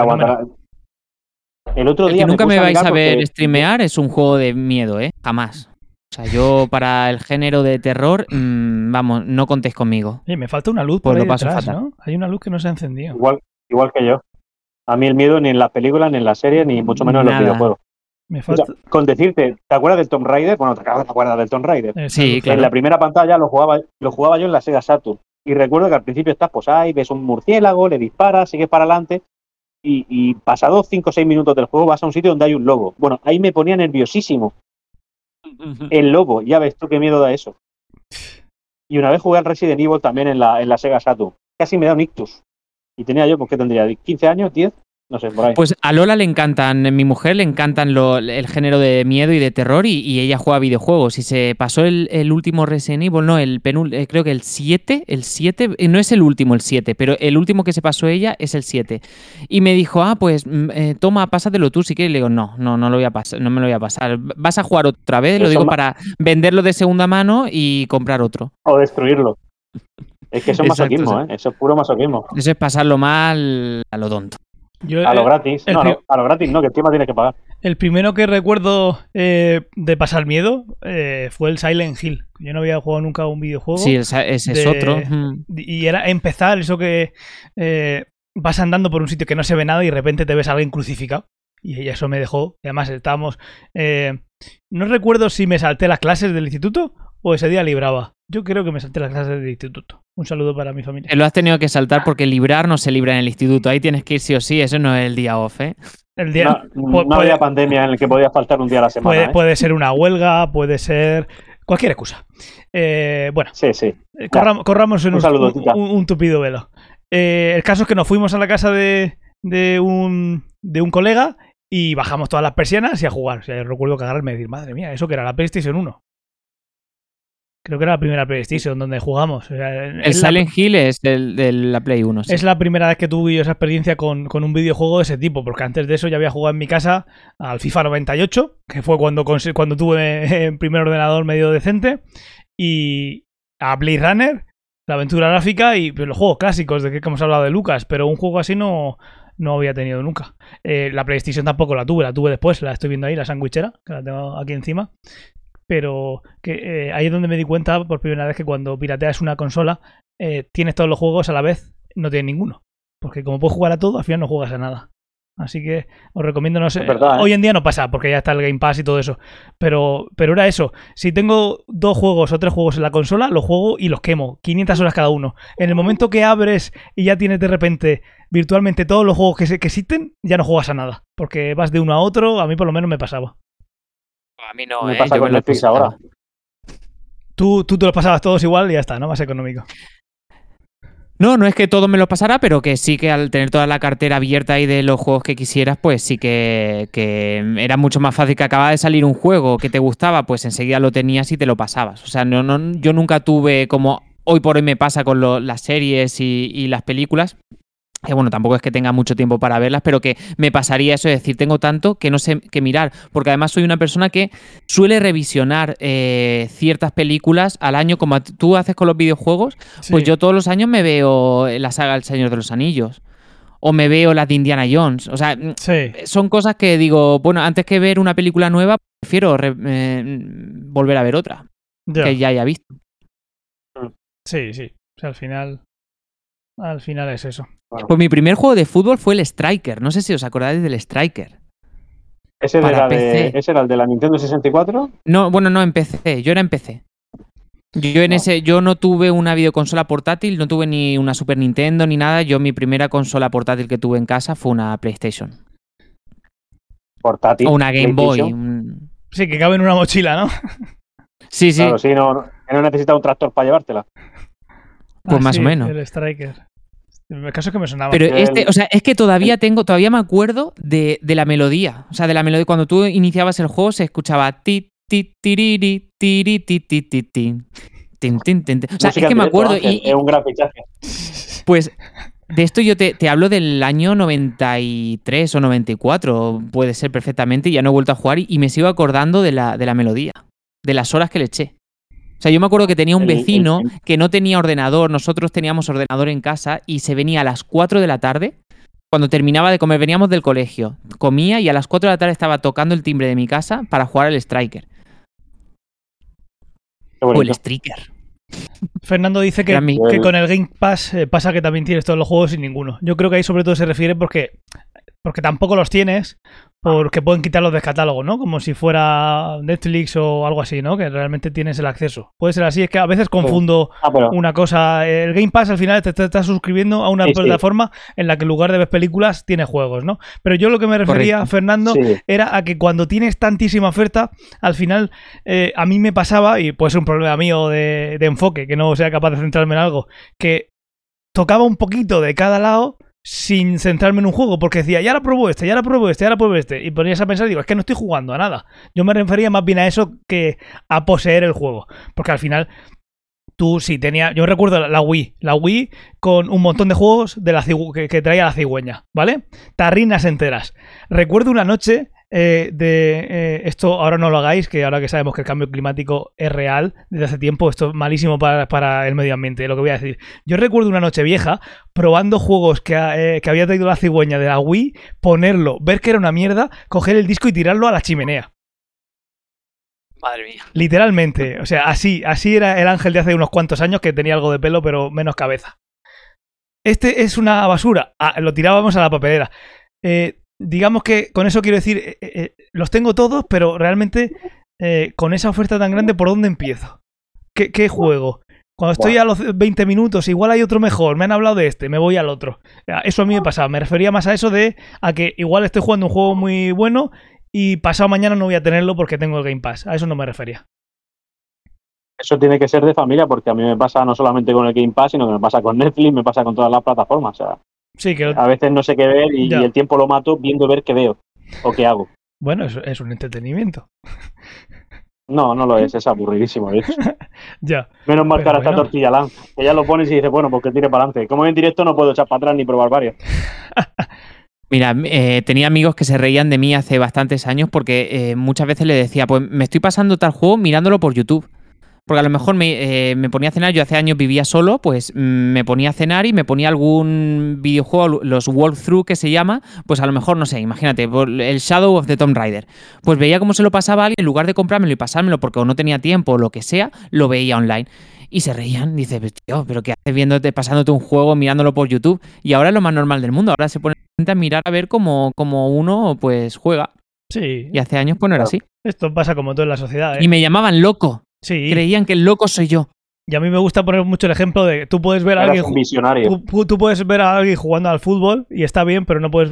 El otro
El
día
que nunca me vais a ver
porque-
streamear es un juego de miedo, ¿eh? Jamás. O sea, yo para el género de terror, mm, vamos, no contéis conmigo.
Oye, me falta una luz
Pues
por
lo paso
detrás,
fatal.
¿no? Hay una luz que no se ha encendido.
Igual, igual que yo. A mí el miedo ni en las películas, ni en las series, ni mucho menos en los videojuegos.
Me
O sea,
falta.
con decirte, ¿te acuerdas del Tomb Raider? Bueno, te acuerdas del Tomb Raider.
esa
Sí, claro.
En la primera pantalla lo jugaba, lo jugaba yo en la Sega Saturn. Y recuerdo que al principio estás pues ahí, ves un murciélago, le disparas, sigues para adelante. Y, y pasados 5 o 6 minutos del juego vas a un sitio donde hay un lobo. Bueno, ahí me ponía nerviosísimo. El lobo, ya ves tú qué miedo da eso. Y una vez jugué al Resident Evil también en la, en la Sega Saturn. Casi me da un ictus. Y tenía yo, pues, ¿qué tendría? ¿15 años? ¿10? No sé, por ahí.
Pues a Lola le encantan, mi mujer le encantan lo- el género de miedo y de terror y, y ella juega videojuegos. Y se pasó el, el último Resident Evil, no, el penul, eh, creo que el 7, el 7, eh, no es el último el 7, pero el último que se pasó ella es el 7. Y me dijo, ah, pues mm, eh, toma, pásatelo tú si quieres. Y le digo, no, no, no lo voy a pasar, no me lo voy a pasar. Vas a jugar otra vez, lo digo para venderlo de segunda mano y comprar otro.
O destruirlo. Es que eso es
Exacto,
masoquismo. ¿eh? Eso es puro masoquismo.
Eso es pasarlo mal a lo tonto.
Yo,
A lo
eh,
gratis. No, no, a lo gratis no, que encima tienes que pagar.
El primero que recuerdo eh, de pasar miedo eh, fue el Silent Hill. Yo no había jugado nunca un videojuego.
Sí, ese es otro.
Y era empezar eso que eh, vas andando por un sitio que no se ve nada y de repente te ves a alguien crucificado. Y eso me dejó. Y además estábamos. eh, no recuerdo si me salté las clases del instituto o ese día libraba. Yo creo que me salté las clases del instituto. Un saludo para mi familia.
Te lo has tenido que saltar porque librar no se libra en el instituto. Ahí tienes que ir sí o sí. Eso no es el día off, ¿eh?
El día,
No, había pandemia en el que podía faltar un día a la semana.
puede,
¿eh?
puede ser una huelga, puede ser cualquier excusa. Eh, bueno,
Sí, sí.
Eh, corram- corramos en
Un
un,
saludo,
un-
Tita.
un- un tupido velo. Eh, el caso es que nos fuimos a la casa de, de un, de un colega y bajamos todas las persianas y a jugar. O sea, yo recuerdo cagarme y decir, madre mía, eso que era la PlayStation 1. Creo que era la primera PlayStation donde jugamos. O sea,
El
la,
Silent Hill es el de la Play 1. sí.
es la primera vez que tuve yo esa experiencia con, con un videojuego de ese tipo, porque antes de eso ya había jugado en mi casa al FIFA 98, que fue cuando, tuve [laughs] el primer ordenador medio decente, y a Blade Runner, la aventura gráfica y pues, los juegos clásicos de que hemos hablado de Lucas, pero un juego así no, no había tenido nunca. Eh, la PlayStation tampoco la tuve, la tuve después, la estoy viendo ahí, la sandwichera, que la tengo aquí encima. Pero que eh, ahí es donde me di cuenta por primera vez que cuando pirateas una consola, eh, tienes todos los juegos a la vez, no tienes ninguno. Porque como puedes jugar a todo, al final no juegas a nada. Así que os recomiendo, no sé.
Verdad, ¿eh?
Hoy en día no pasa, porque ya está el Game Pass y todo eso. Pero, pero era eso. Si tengo dos juegos o tres juegos en la consola, los juego y los quemo. 500 horas cada uno. En el momento que abres y ya tienes de repente virtualmente todos los juegos que, se- que existen, ya no juegas a nada. Porque vas de uno a otro, a mí por lo menos me pasaba.
A mí no,
Me
¿eh?
pasa
Yo
con
me lo
Netflix
disfrutaba.
ahora.
Tú, tú te los pasabas todos igual y ya está, ¿no? Más económico.
No, no es que todo me lo pasara, pero que sí que al tener toda la cartera abierta ahí de los juegos que quisieras, pues sí que, que era mucho más fácil que acababa de salir un juego que te gustaba, pues enseguida lo tenías y te lo pasabas. O sea, no, no, yo nunca tuve como hoy por hoy me pasa con lo- las series y, y las películas. Que bueno, tampoco es que tenga mucho tiempo para verlas, pero que me pasaría eso, es decir, tengo tanto que no sé qué mirar, porque además soy una persona que suele revisionar eh, ciertas películas al año, como tú haces con los videojuegos, pues yo todos los años me veo la saga El Señor de los Anillos. O me veo las de Indiana Jones. O sea, mm,
Sí.
son cosas que digo, bueno, antes que ver una película nueva, prefiero re- eh, volver a ver otra que ya haya visto.
Sí, sí. O sea, al final. Al final es eso.
Pues mi primer juego de fútbol fue el Striker. No sé si os acordáis del Striker.
¿Ese, la de-
PC.
¿Ese era el de la Nintendo 64?
No, bueno, no, en PC. Yo era en PC. Yo en
No.
ese, yo no tuve una videoconsola portátil, no tuve ni una Super Nintendo ni nada. Yo mi primera consola portátil que tuve en casa fue una PlayStation.
Portátil.
O una Game Boy. Un-
Sí, que cabe en una mochila, ¿no?
Sí, sí.
Claro, sí, no, no, que no necesitas un tractor para llevártela.
Pues
Ah,
más o menos.
El Striker. El caso es que me sonaba.
Pero
que
este, o sea, es que todavía tengo, todavía me acuerdo de, de la melodía. O sea, de la melodía. Cuando tú iniciabas el juego se escuchaba ti, ti, tiriri, tiri, ti, ti, ti, tin. Tin, tin, tin, tin. O sea,
Música
es que me acuerdo
Ángel,
y,
Es un gran fichaje.
pues de esto yo te, te hablo del año 93 o 94, puede ser perfectamente, y ya no he vuelto a jugar y, y me sigo acordando de la, de la melodía, de las horas que le eché. O sea, yo me acuerdo que tenía un vecino que no tenía ordenador, nosotros teníamos ordenador en casa y se venía a las 4 de la tarde, cuando terminaba de comer, veníamos del colegio, comía y a las 4 de la tarde estaba tocando el timbre de mi casa para jugar al Striker o el. Striker.
Fernando dice que con el Game Pass eh, pasa que también tienes todos los juegos sin ninguno. Yo creo que ahí sobre todo se refiere porque, porque tampoco los tienes, porque pueden quitarlos del catálogo, ¿no? Como si fuera Netflix o algo así, ¿no? Que realmente tienes el acceso. Puede ser así, es que a veces confundo
Ah, pero
una cosa. El Game Pass al final te, te estás suscribiendo a una
Sí, sí.
plataforma en la que en lugar de ver películas tienes juegos, ¿no? Pero yo lo que me refería,
Correcto.
Fernando, era a que cuando tienes tantísima oferta, al final eh, a mí me pasaba, y puede ser un problema mío de, de enfoque, que no sea capaz de centrarme en algo, que tocaba un poquito de cada lado sin centrarme en un juego, porque decía, ya ahora pruebo este, ya ahora pruebo este, ya ahora pruebo este, y ponías a pensar, digo, es que no estoy jugando a nada. Yo me refería más bien a eso que a poseer el juego, porque al final tú sí tenía, yo recuerdo la, la Wii, la Wii con un montón de juegos de la que, que traía la cigüeña, ¿vale? Tarrinas enteras. Recuerdo una noche eh, de eh, esto, ahora no lo hagáis, que ahora que sabemos que el cambio climático es real desde hace tiempo, esto es malísimo para, para el medio ambiente, lo que voy a decir. Yo recuerdo una noche vieja probando juegos que, eh, que había traído la cigüeña de la Wii, ponerlo, ver que era una mierda, coger el disco y tirarlo a la chimenea.
Madre mía.
Literalmente, o sea, así, así era el ángel de hace unos cuantos años que tenía algo de pelo pero menos cabeza. Este es una basura. Ah, lo tirábamos a la papelera. Eh, digamos que con eso quiero decir, eh, eh, los tengo todos, pero realmente eh, con esa oferta tan grande, ¿por dónde empiezo? ¿qué, qué juego? Cuando estoy a los 20 minutos, igual hay otro mejor, me han hablado de este, me voy al otro. Eso a mí me pasaba, me refería más a eso de a que igual estoy jugando un juego muy bueno y pasado mañana no voy a tenerlo porque tengo el Game Pass. A eso no me refería.
Eso tiene que ser de familia porque a mí me pasa no solamente con el Game Pass, sino que me pasa con Netflix, me pasa con todas las plataformas. O sea,
sí, que...
A veces no sé qué ver y, el tiempo lo mato viendo ver qué veo o qué hago.
Bueno, es, es un entretenimiento. [laughs]
No, no lo es, es aburridísimo. [laughs]
ya.
Menos mal que ahora está Tortilla Land, que ya lo pones y dices, bueno, pues que tire para adelante. Como en directo no puedo echar para atrás ni probar varios. [laughs]
Mira, eh, tenía amigos que se reían de mí hace bastantes años porque eh, muchas veces le decía, pues me estoy pasando tal juego mirándolo por YouTube. Porque a lo mejor me, eh, ponía a cenar, yo hace años vivía solo, pues mm, me ponía a cenar y me ponía algún videojuego, los walkthrough que se llama, pues a lo mejor, no sé, imagínate, el Shadow of the Tomb Raider. Pues veía cómo se lo pasaba a alguien, en lugar de comprármelo y pasármelo porque o no tenía tiempo o lo que sea, lo veía online. Y se reían, dice, tío, pero ¿qué haces viéndote, pasándote un juego, mirándolo por YouTube? Y ahora es lo más normal del mundo, ahora se pone a mirar a ver cómo, cómo uno pues juega.
Sí.
Y hace años pues no era así.
Esto pasa como todo en la sociedad. ¿eh?
Y me llamaban loco. Creían que el loco soy yo.
Y a mí me gusta poner mucho el ejemplo de tú puedes ver a alguien tú, puedes ver a alguien jugando al fútbol y está bien, pero no puedes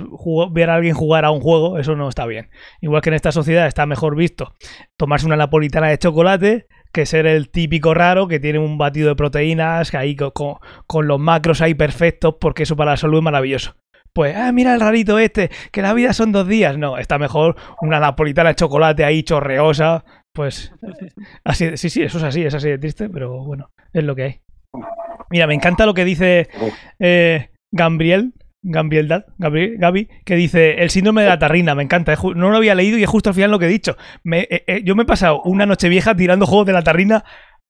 ver a alguien jugar a un juego, eso no está bien. Igual que en esta sociedad está mejor visto tomarse una napolitana de chocolate que ser el típico raro que tiene un batido de proteínas ahí con, con los macros ahí perfectos porque eso para la salud es maravilloso pues, ah, mira el rarito este, que la vida son dos días. No, está mejor una napolitana de chocolate ahí chorreosa, pues así, sí, sí, eso es así, es así de triste, pero bueno, es lo que hay. Mira, me encanta lo que dice eh, Gabriel, Gabriel, Gabriel, Gaby, que dice el síndrome de la tarrina, me encanta, no lo había leído y es justo al final lo que he dicho. Eh, eh, yo me he pasado una noche vieja tirando juegos de la tarrina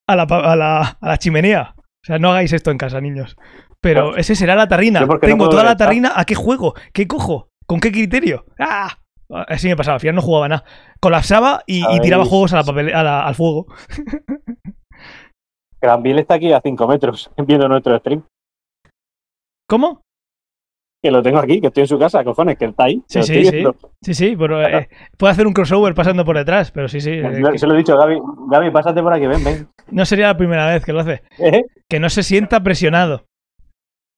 a la, a, la, a la chimenea. O sea, no hagáis esto en casa, niños. Pero ese será la tarrina. Tengo toda la tarrina, ¿a qué juego? ¿Qué cojo? ¿Con qué criterio? ¡Ah! Así me pasaba, al final no jugaba nada. Colapsaba y, tiraba juegos a la al fuego. [laughs]
Granville está aquí a 5 metros [laughs] viendo nuestro stream.
¿Cómo?
Que lo tengo aquí, que estoy en su casa, cojones, que está ahí.
Sí, sí, sí. Sí, sí, pero eh, puede hacer un crossover pasando por detrás, pero sí, sí.
Eh, se lo he dicho, Gaby, Gaby, pásate por aquí, ven, ven.
No sería la primera vez que lo hace. [laughs]
¿Eh?
Que no se sienta presionado.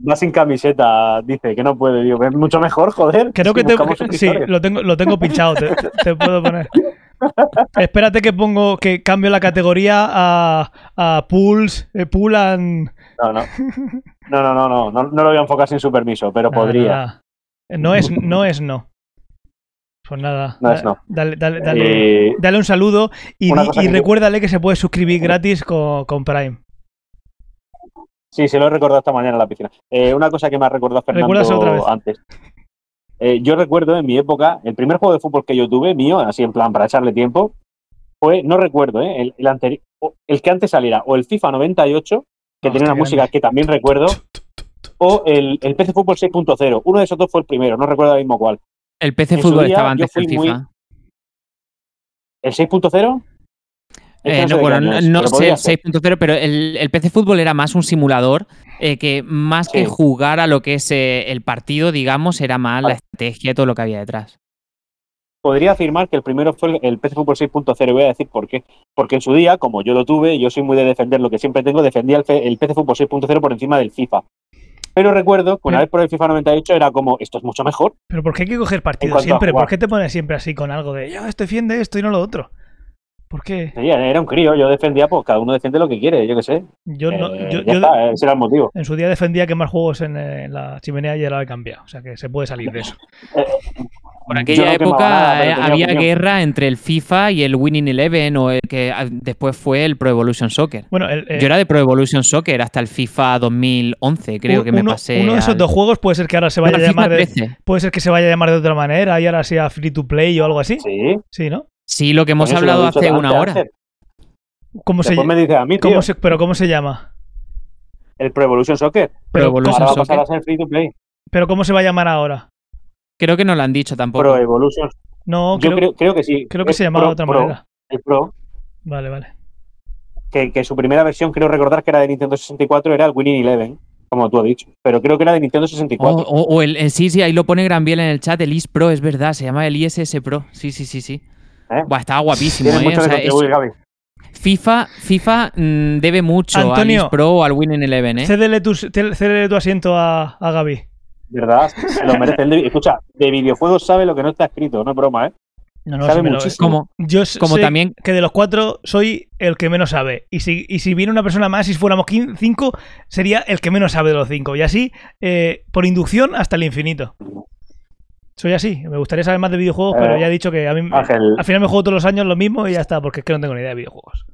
Va sin camiseta, dice que no puede. Digo, es mucho mejor, joder.
Creo que te, sí, lo tengo, lo tengo pinchado, te, puedo poner. Espérate que pongo, que cambio la categoría a, a pools, eh, pool and...
No, no. No, no, no, no, no, lo voy a enfocar sin su permiso, pero podría.
No es, no es no. Pues nada,
no es no.
Dale, dale, dale, eh, dale un saludo y, y recuérdale que se puede suscribir gratis con, con Prime.
Sí, se lo he recordado esta mañana en la piscina. Eh, una cosa que me ha recordado Fernando antes. Eh, yo recuerdo en mi época, el primer juego de fútbol que yo tuve, mío, así en plan para echarle tiempo, fue, no recuerdo, ¿eh? el, el, anterior, el que antes saliera, o el FIFA 98, que tenía una música que también recuerdo, o el, el PC Fútbol 6.0. Uno de esos dos fue el primero, no recuerdo ahora mismo cuál.
El PC Fútbol estaba antes del FIFA.
¿El 6.0?
Eh, no, bueno, no, sé 6.0, pero el, PC Fútbol era más un simulador eh, que más que jugar a lo que es eh, el partido, digamos, era más la estrategia y todo lo que había detrás.
Podría afirmar que el primero fue el PC Fútbol 6.0, voy a decir por qué. Porque en su día, como yo lo tuve, yo soy muy de defender lo que siempre tengo, defendía el, PC Fútbol 6.0 por encima del FIFA. Pero recuerdo que una vez por el FIFA 98 era como, esto es mucho mejor.
Pero ¿por qué hay que coger partido siempre? ¿Por qué te pones siempre así con algo de, yo estoy defiende esto y no lo otro? ¿Por qué?
era un crío, yo defendía, pues cada uno defiende lo que quiere, yo qué sé.
Yo no,
eh, yo, ese era el motivo.
En su día defendía que más juegos en, la chimenea y era he cambiado, o sea que se puede salir de eso.
Eh, Por aquella época eh, había guerra entre el FIFA y el Winning Eleven o el que ah, después fue el Pro Evolution Soccer.
Bueno,
yo era de Pro Evolution Soccer hasta el FIFA 2011, creo que me pasé.
Uno de esos dos juegos puede ser que ahora se vaya a llamar de, puede ser que se vaya a llamar de otra manera y ahora sea free to play o algo así.
Sí.
Sí, ¿no?
Sí, lo que hemos hablado hace una hora.
¿Cómo se,
me dice a mí,
¿Cómo se, ¿Pero cómo se llama?
El Pro Evolution Soccer.
Pro Evolution ahora Soccer.
Va a pasar a ser free to play.
¿Pero cómo se va a llamar ahora?
Creo que no lo han dicho tampoco.
Pro Evolution.
No,
Yo creo, creo, que sí.
Creo que se llamaba de otra manera.
El Pro.
Vale, vale.
Que, que, su primera versión, creo recordar que era de Nintendo 64, era el Winning Eleven, como tú has dicho. Pero creo que era de Nintendo 64.
O, el, sí, sí, ahí lo pone Granbiel en el chat, el IS Pro, es verdad, se llama el ISS Pro. Sí, sí, sí, sí. ¿Eh? estaba guapísimo, ¿eh? FIFA, FIFA mm, debe mucho
Antonio,
al Pro o al Winning Eleven, ¿eh?
Cédele tu, cédele tu asiento a, a Gaby.
¿Verdad? Se lo merece. De- escucha, de videojuegos sabe lo que no está escrito, no es broma, ¿eh?
No, no,
Sabe muchísimo.
Como,
Yo
como
sé
también
que de los cuatro soy el que menos sabe. Y si, y si viene una persona más, si fuéramos cinco, sería el que menos sabe de los cinco. Y así, eh, por inducción, hasta el infinito. Soy así. Me gustaría saber más de videojuegos,
Eh,
pero ya he dicho que a mí
Ángel,
al final me juego todos los años lo mismo y ya está, porque es que no tengo ni idea de videojuegos.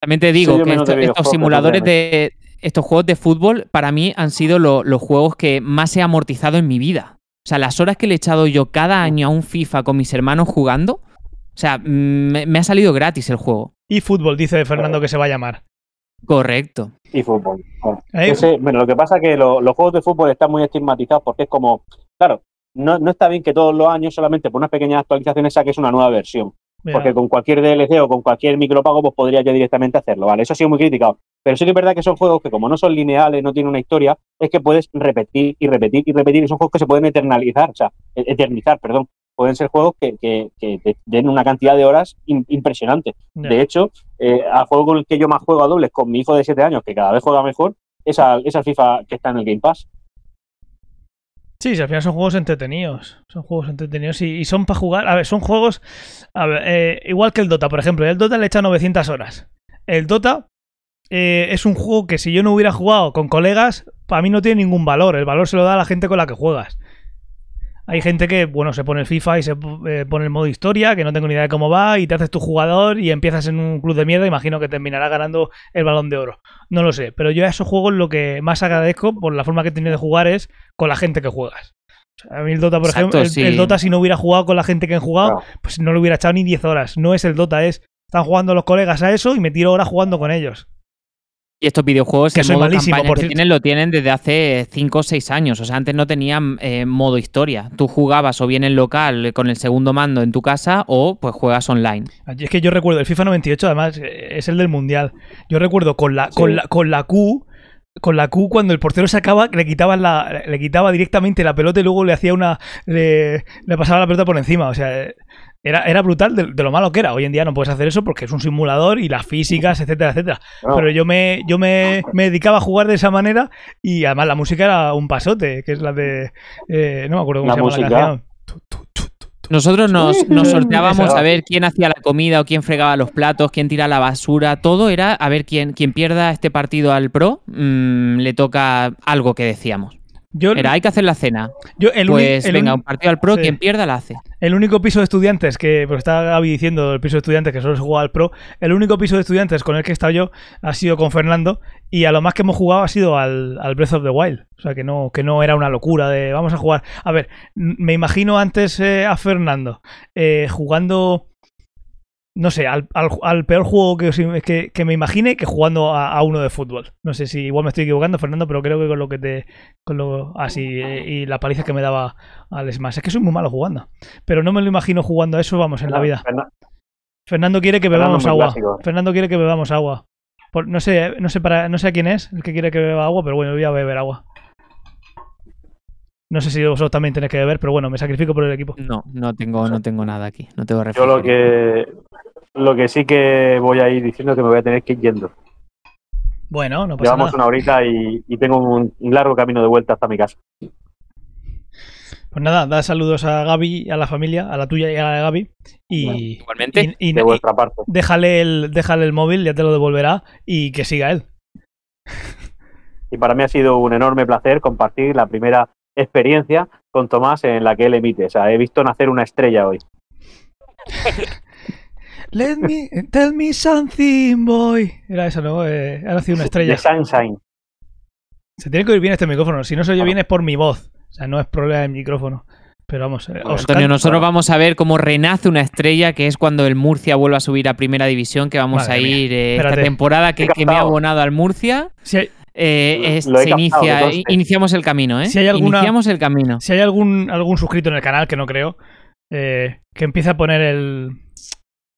También te digo
Sí,
que esto- estos simuladores de. Estos juegos de fútbol, para mí, han sido lo- los juegos que más he amortizado en mi vida. O sea, las horas que le he echado yo cada año a un FIFA con mis hermanos jugando. O sea, me, me ha salido gratis el juego.
Y fútbol, dice Fernando que se va a llamar.
Correcto.
y fútbol. Bueno,
¿Eh?
ese- bueno, lo que pasa es que lo- los juegos de fútbol están muy estigmatizados porque es como, claro, no, no está bien que todos los años solamente por unas pequeñas actualizaciones saques una nueva versión. Porque con cualquier DLC o con cualquier micropago, pues podría ya directamente hacerlo, ¿vale? Eso ha sido muy criticado. Pero sí que es verdad que son juegos que, como no son lineales, no tienen una historia, es que puedes repetir y repetir y repetir. Y son juegos que se pueden eternalizar, o sea, e- eternizar, perdón. Pueden ser juegos que, que- que te den una cantidad de horas im- impresionante. De hecho, eh, al juego con el que yo más juego a dobles con mi hijo de 7 años, que cada vez juega mejor, es al, es al FIFA que está en el Game Pass.
Sí, al final son juegos entretenidos. Son juegos entretenidos y, y son para jugar. A ver, son juegos. A ver, eh, igual que el Dota, por ejemplo. El Dota le echa 900 horas. El Dota eh, es un juego que si yo no hubiera jugado con colegas, para mí no tiene ningún valor. El valor se lo da a la gente con la que juegas. Hay gente que, bueno, se pone el FIFA y se eh, pone el modo historia, que no tengo ni idea de cómo va, y te haces tu jugador y empiezas en un club de mierda. Imagino que terminará ganando el balón de oro. No lo sé, pero yo a esos juegos lo que más agradezco por la forma que he tenido de jugar es con la gente que juegas. O sea, a mí el Dota, por
Exacto,
ejemplo, el,
sí.
el Dota si no hubiera jugado con la gente que han jugado,
Claro.
pues no le hubiera echado ni 10 horas. No es el Dota, es están jugando los colegas a eso y me tiro horas jugando con ellos.
Y estos videojuegos,
Que
el
soy
modo
malísimo, por
que
cierto.
tienen, lo tienen desde hace 5 o 6 años. O sea, antes no tenían eh, modo historia. Tú jugabas o bien en local eh, con el segundo mando en tu casa o pues juegas online.
Es que yo recuerdo el FIFA 98, además, eh, es el del Mundial. Yo recuerdo con la, con la, con la Q. Con la Q, cuando el portero sacaba, le quitaban la, le quitaba directamente la pelota y luego le hacía una. le, le pasaba la pelota por encima. O sea, era, era brutal de, de lo malo que era. Hoy en día no puedes hacer eso porque es un simulador y las físicas, etcétera, etcétera.
No,
Pero yo me, yo me, me dedicaba a jugar de esa manera y además la música era un pasote, que es la de. eh, no me acuerdo cómo
La
se llama la
música.
canción. Tu, tu, tu, tu, tu.
Nosotros nos, [laughs] nos sorteábamos a ver quién hacía la comida o quién fregaba los platos, quién tira la basura. Todo era a ver quién, quién pierda este partido al pro, mm, le toca algo que decíamos.
Yo,
Era, hay que hacer la cena.
yo el
Pues
el
venga, un partido al pro,
sí.
quien pierda la hace.
El único piso de estudiantes que, pues está Gaby diciendo el piso de estudiantes que solo se juega al pro, el único piso de estudiantes con el que he estado yo ha sido con Fernando y a lo más que hemos jugado ha sido al, al Breath of the Wild. O sea que no, que no era una locura de vamos a jugar. A ver, me imagino antes eh, a Fernando eh, jugando, no sé, al, al- al peor juego que, os- que, que me imagine que jugando a, a uno de fútbol. No sé si igual me estoy equivocando, Fernando, pero creo que con lo que te... Con lo, así, eh, y la paliza que me daba al Smash. Es que soy muy malo jugando. Pero no me lo imagino jugando a eso, vamos, en la vida.
Fernan-
Fernando quiere que
Fernando
bebamos agua.
clásico.
Fernando quiere que bebamos agua. Por- no sé, no sé para, no sé a quién es el que quiere que beba agua, pero bueno, voy a beber agua. No sé si vosotros también tenéis que beber, pero bueno, me sacrifico por el equipo.
No, no tengo, no tengo nada aquí. No tengo
Yo lo que, lo que sí que voy a ir diciendo es que me voy a tener que ir yendo.
Bueno, no pasa
Llevamos
nada.
una horita y, y tengo un, un largo camino de vuelta hasta mi casa.
Pues nada, da saludos a Gaby, a la familia, a la tuya y a la de Gaby. Y,
Igualmente.
y- y-
De
y
vuestra parte.
déjale, el, déjale el móvil, ya te lo devolverá y que siga él.
Y para mí ha sido un enorme placer compartir la primera experiencia con Tomás en la que él emite. O sea, he visto nacer una estrella hoy. [laughs]
Let me, tell me something, boy. Era eso, ¿no? Eh, ha nacido una estrella.
De Sunshine.
Se tiene que oír bien este micrófono. Si no se oye bien es por mi voz. O sea, no es problema del micrófono. Pero vamos, eh, os
Antonio, nosotros vamos a ver cómo renace una estrella, que es cuando el Murcia vuelva a subir a primera división, que vamos
Madre
a ir eh, esta temporada que, me ha abonado al Murcia.
Si hay,
eh, es- se
captado,
inicia,
conste.
iniciamos el camino, ¿eh?
Si hay alguna-
Iniciamos el camino.
si hay algún, algún suscrito en el canal, que no creo, eh, que empiece a poner el,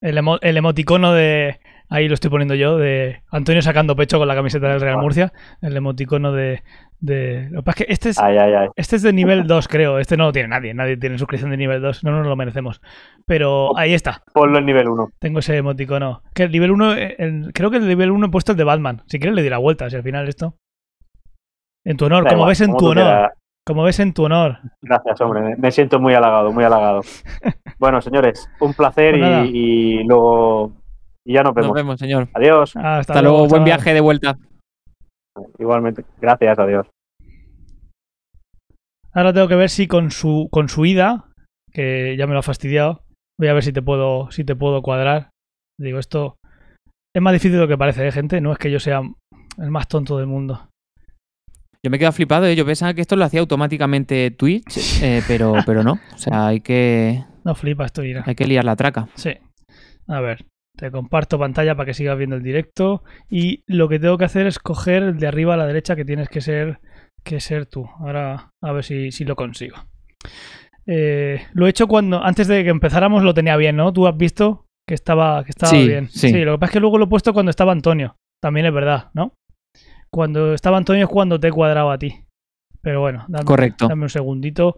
el, emo- el emoticono de, ahí lo estoy poniendo yo, de Antonio sacando pecho con la camiseta del Real Murcia, el emoticono de... de... Lo que pasa es que este es,
Ay, ay, ay.
este es de nivel 2, creo. Este no lo tiene nadie. Nadie tiene suscripción de nivel 2. No nos lo merecemos. Pero ahí está.
Ponlo en nivel 1.
Tengo ese emoticono. Que el nivel 1, el- creo que el nivel 1 he puesto el de Batman. Si quieres le di la vuelta, si al final esto. En tu honor, como ves en tu honor. Como ves en tu honor.
Gracias, hombre. me- siento muy halagado, muy halagado. [laughs] Bueno, señores, un placer
Pues
y, y luego y ya nos vemos.
Nos vemos, señor.
Adiós.
Hasta,
Hasta luego, buen
chaval.
viaje de vuelta.
Igualmente. Gracias, adiós.
Ahora tengo que ver si con su, con su ida, que ya me lo ha fastidiado, voy a ver si te puedo, si te puedo cuadrar. Digo, esto es más difícil de lo que parece, ¿eh, gente? No es que yo sea el más tonto del mundo.
Yo me quedo flipado, ¿eh? yo pensaba que esto lo hacía automáticamente Twitch, [laughs] eh, pero, pero no. O sea, hay que,
No flipa, esto irá.
hay que liar la traca.
Sí. A ver, te comparto pantalla para que sigas viendo el directo. Y lo que tengo que hacer es coger el de arriba a la derecha que tienes que ser, que ser tú. Ahora a ver si, si lo consigo. Eh, lo he hecho cuando, antes de que empezáramos lo tenía bien, ¿no? Tú has visto que estaba, que estaba
Sí,
bien.
sí.
lo que pasa es que luego lo he puesto cuando estaba Antonio. También es verdad, ¿no? Cuando estaba Antonio es cuando te he cuadrado a ti. Pero bueno, dame,
Correcto.
dame un segundito.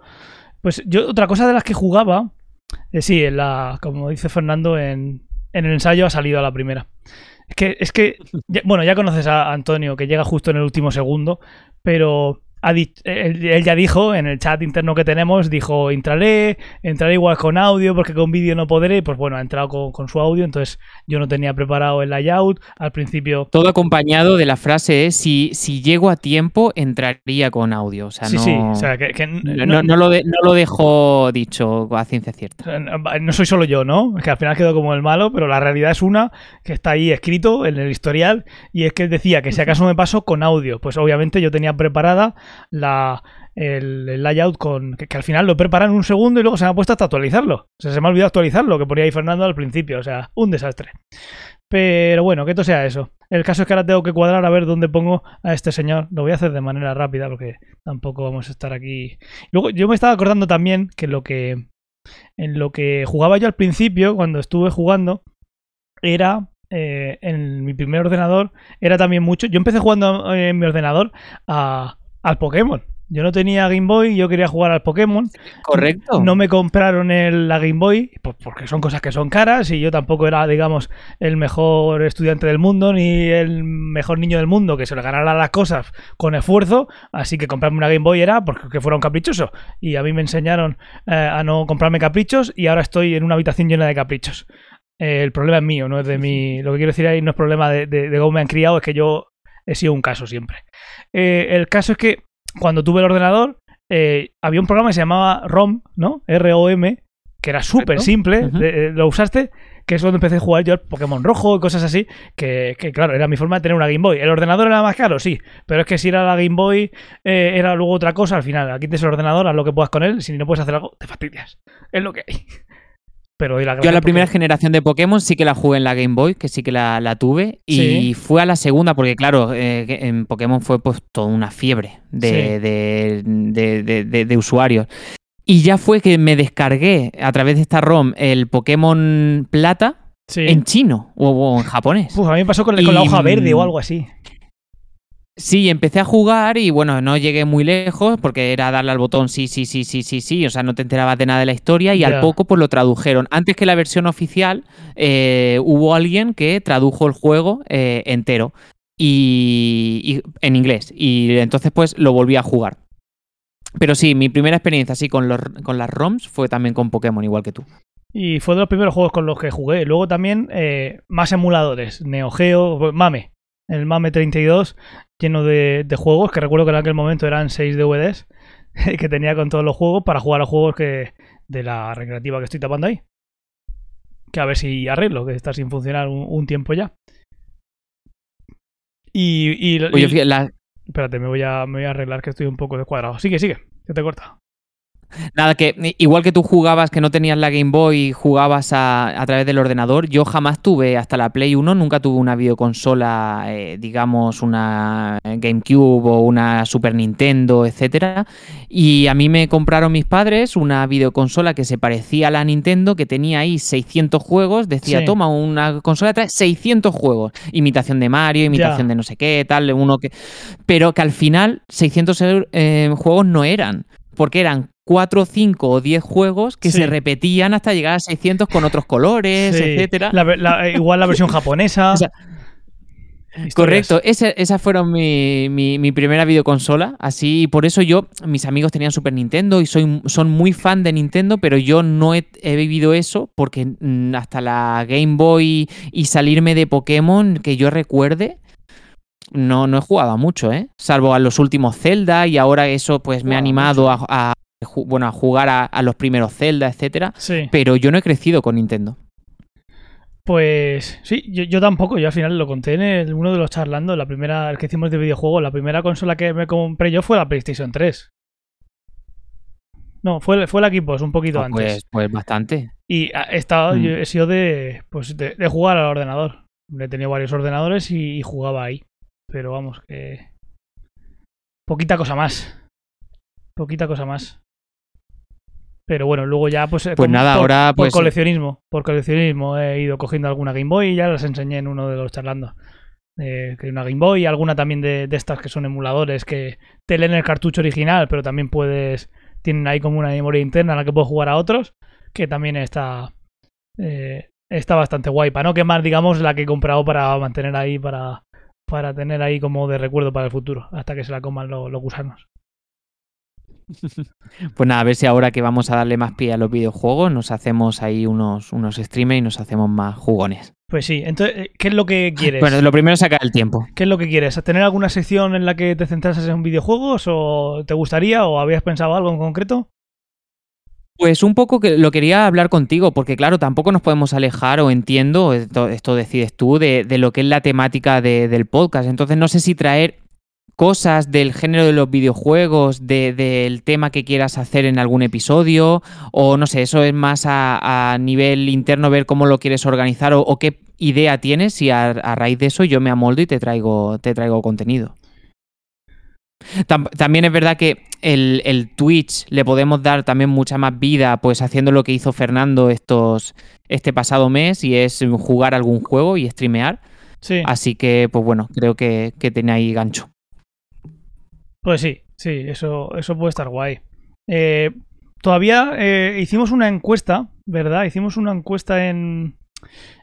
Pues yo, otra cosa de las que jugaba, eh, sí, en la, como dice Fernando, en, en el ensayo ha salido a la primera. Es que, es que ya- bueno, ya conoces a Antonio, que llega justo en el último segundo, pero ha di- él, él ya dijo en el chat interno que tenemos, dijo, entraré, entraré igual con audio, porque con vídeo no podré. Pues bueno, ha entrado con, con su audio, entonces yo no tenía preparado el layout. Al principio
Todo acompañado de la frase es, si, si llego a tiempo, entraría con audio. O sea,
Sí,
no,
sí, o sea, que, que
no, no- no lo de- no lo dejo dicho a ciencia cierta.
Eh, No soy solo yo, ¿no? Es que al final quedo como el malo, pero la realidad es una que está ahí escrito en el historial y es que él decía que si acaso me paso con audio, pues obviamente yo tenía preparada la, el, el layout con que, al final lo preparan un segundo y luego se me ha puesto hasta actualizarlo. O sea, se me ha olvidado actualizarlo, que ponía ahí Fernando al principio, o sea, un desastre. Pero bueno, que esto sea eso. El caso es que ahora tengo que cuadrar a ver dónde pongo a este señor. Lo voy a hacer de manera rápida porque tampoco vamos a estar aquí. Luego, yo me estaba acordando también que lo que en lo que jugaba yo al principio, cuando estuve jugando, era eh, en mi primer ordenador, era también mucho. Yo empecé jugando eh, en mi ordenador a- al Pokémon. Yo no tenía Game Boy, yo quería jugar al Pokémon.
Correcto.
No me compraron el, la Game Boy, pues porque son cosas que son caras y yo tampoco era, digamos, el mejor estudiante del mundo ni el mejor niño del mundo que se le ganara las cosas con esfuerzo. Así que comprarme una Game Boy era porque fuera un caprichoso. Y a mí me enseñaron eh, a no comprarme caprichos y ahora estoy en una habitación llena de caprichos. Eh, el problema es mío, no es de mí. Lo que quiero decir ahí no es problema de, de- de cómo me han criado, es que yo he sido un caso siempre. Eh, el caso es que cuando tuve el ordenador, eh, había un programa que se llamaba ROM, ¿no? R-O-M, que era súper simple. Eh, lo usaste, que es cuando empecé a jugar yo al Pokémon rojo y cosas así, que, que, claro, era mi forma de tener una Game Boy. ¿El ordenador era más caro? Sí, pero es que si era la Game Boy, eh, era luego otra cosa. Al final, aquí tienes el ordenador, haz lo que puedas con él. Si no puedes hacer algo, te fastidias. Es lo que hay. Pero la
Yo la primera generación de Pokémon sí que la jugué en la Game Boy, que sí que la, la tuve. Y
Sí.
fue a la segunda, porque claro, eh, en Pokémon fue pues toda una fiebre de,
Sí.
de, de- usuarios. Y ya fue que me descargué a través de esta ROM el Pokémon Plata
Sí.
en chino o, o en japonés.
Uf, a mí me pasó con, con la hoja verde o
mm,
algo así.
Sí, empecé a jugar y bueno, no llegué muy lejos porque era darle al botón sí, sí, sí, sí, sí, sí, o sea, no te enterabas de nada de la historia y al poco pues lo tradujeron. Antes que la versión oficial eh, hubo alguien que tradujo el juego eh, entero y, y- en inglés y entonces pues lo volví a jugar. Pero sí, mi primera experiencia así con, los, con las ROMs fue también con Pokémon, igual que tú.
Y fue de los primeros juegos con los que jugué. Luego también eh, más emuladores. Neo Geo, Mame. El Mame 32, lleno de, de juegos, que recuerdo que en aquel momento eran 6 DVDs [laughs] que tenía con todos los juegos para jugar a juegos que de la recreativa que estoy tapando ahí. Que a ver si arreglo, que está sin funcionar un, un tiempo ya. Y, y-
Oye,
y-
fíjate, la-
espérate, me voy, a, me voy a arreglar que estoy un poco descuadrado. Sigue, sigue, que te corta.
Nada, que igual que tú jugabas, que no tenías la Game Boy y jugabas a, a, través del ordenador, yo jamás tuve, hasta la Play 1, nunca tuve una videoconsola, eh, digamos, una GameCube o una Super Nintendo, etcétera. Y a mí me compraron mis padres una videoconsola que se parecía a la Nintendo, que tenía ahí 600 juegos. Decía,
Sí.
toma, una consola trae 600 juegos. Imitación de Mario, imitación
Ya.
de no sé qué, tal, uno que. Pero que al final 600 eur- eh, juegos no eran. Porque eran 4, 5 o 10 juegos que
Sí.
se repetían hasta llegar a 600 con otros colores,
Sí.
etcétera.
La ve- la- igual la versión [laughs] japonesa.
O sea,
Historias.
Correcto, ese- esas fueron mi, mi- mi primera videoconsola. Así, por eso yo, mis amigos tenían Super Nintendo y soy, son muy fan de Nintendo, pero yo no he, he vivido eso porque mm, hasta la Game Boy y salirme de Pokémon que yo recuerde, no, no he jugado mucho, ¿eh? Salvo a los últimos Zelda y ahora eso pues me ha animado a, bueno, a jugar a, a los primeros Zelda, etcétera.
Sí.
Pero yo no he crecido con Nintendo.
Pues sí, yo, yo tampoco. Yo al final lo conté en el- uno de los charlando, la primera, el que hicimos de videojuegos. La primera consola que me compré yo fue la PlayStation 3. No, fue, fue la Xbox un poquito antes.
Pues, pues bastante.
Y he, estado,
Mm.
yo he sido de, pues de, de jugar al ordenador. He tenido varios ordenadores y, y jugaba ahí. Pero vamos, que. Poquita cosa más. Poquita cosa más. Pero bueno, luego ya, pues. eh,
Pues
con-
nada,
por,
ahora,
Por
pues-
coleccionismo. Por coleccionismo he ido cogiendo alguna Game Boy y ya las enseñé en uno de los charlando. Eh, que una Game Boy y alguna también de, de estas que son emuladores que te leen el cartucho original, pero también puedes. Tienen ahí como una memoria interna en la que puedes jugar a otros. Que también está. eh, está bastante guay. Para no quemar, digamos, la que he comprado para mantener ahí, para, para tener ahí como de recuerdo para el futuro, hasta que se la coman lo- los gusanos.
Pues nada, a ver si ahora que vamos a darle más pie a los videojuegos, nos hacemos ahí unos, unos streamers y nos hacemos más jugones.
Pues sí, entonces, eh, ¿qué es lo que quieres?
Bueno, lo primero es sacar el tiempo.
¿Qué es lo que quieres? ¿Tener alguna sección en la que te centrases en videojuegos? ¿O te gustaría? ¿O habías pensado algo en concreto?
Pues un poco que lo quería hablar contigo, porque claro, tampoco nos podemos alejar, o entiendo, esto, esto decides tú, de, de lo que es la temática de- del podcast. Entonces no sé si traer cosas del género de los videojuegos, de- del tema que quieras hacer en algún episodio, o no sé, eso es más a, a nivel interno ver cómo lo quieres organizar o, o qué idea tienes y a, a raíz de eso yo me amoldo y te traigo, te traigo contenido. Tam- También es verdad que el, el Twitch le podemos dar también mucha más vida, pues haciendo lo que hizo Fernando estos, este pasado mes, y es jugar algún juego y streamear.
Sí.
Así que, pues bueno, creo que, que tiene ahí gancho.
Pues sí, sí, eso, eso puede estar guay. Eh, todavía eh, hicimos una encuesta, ¿verdad? Hicimos una encuesta en,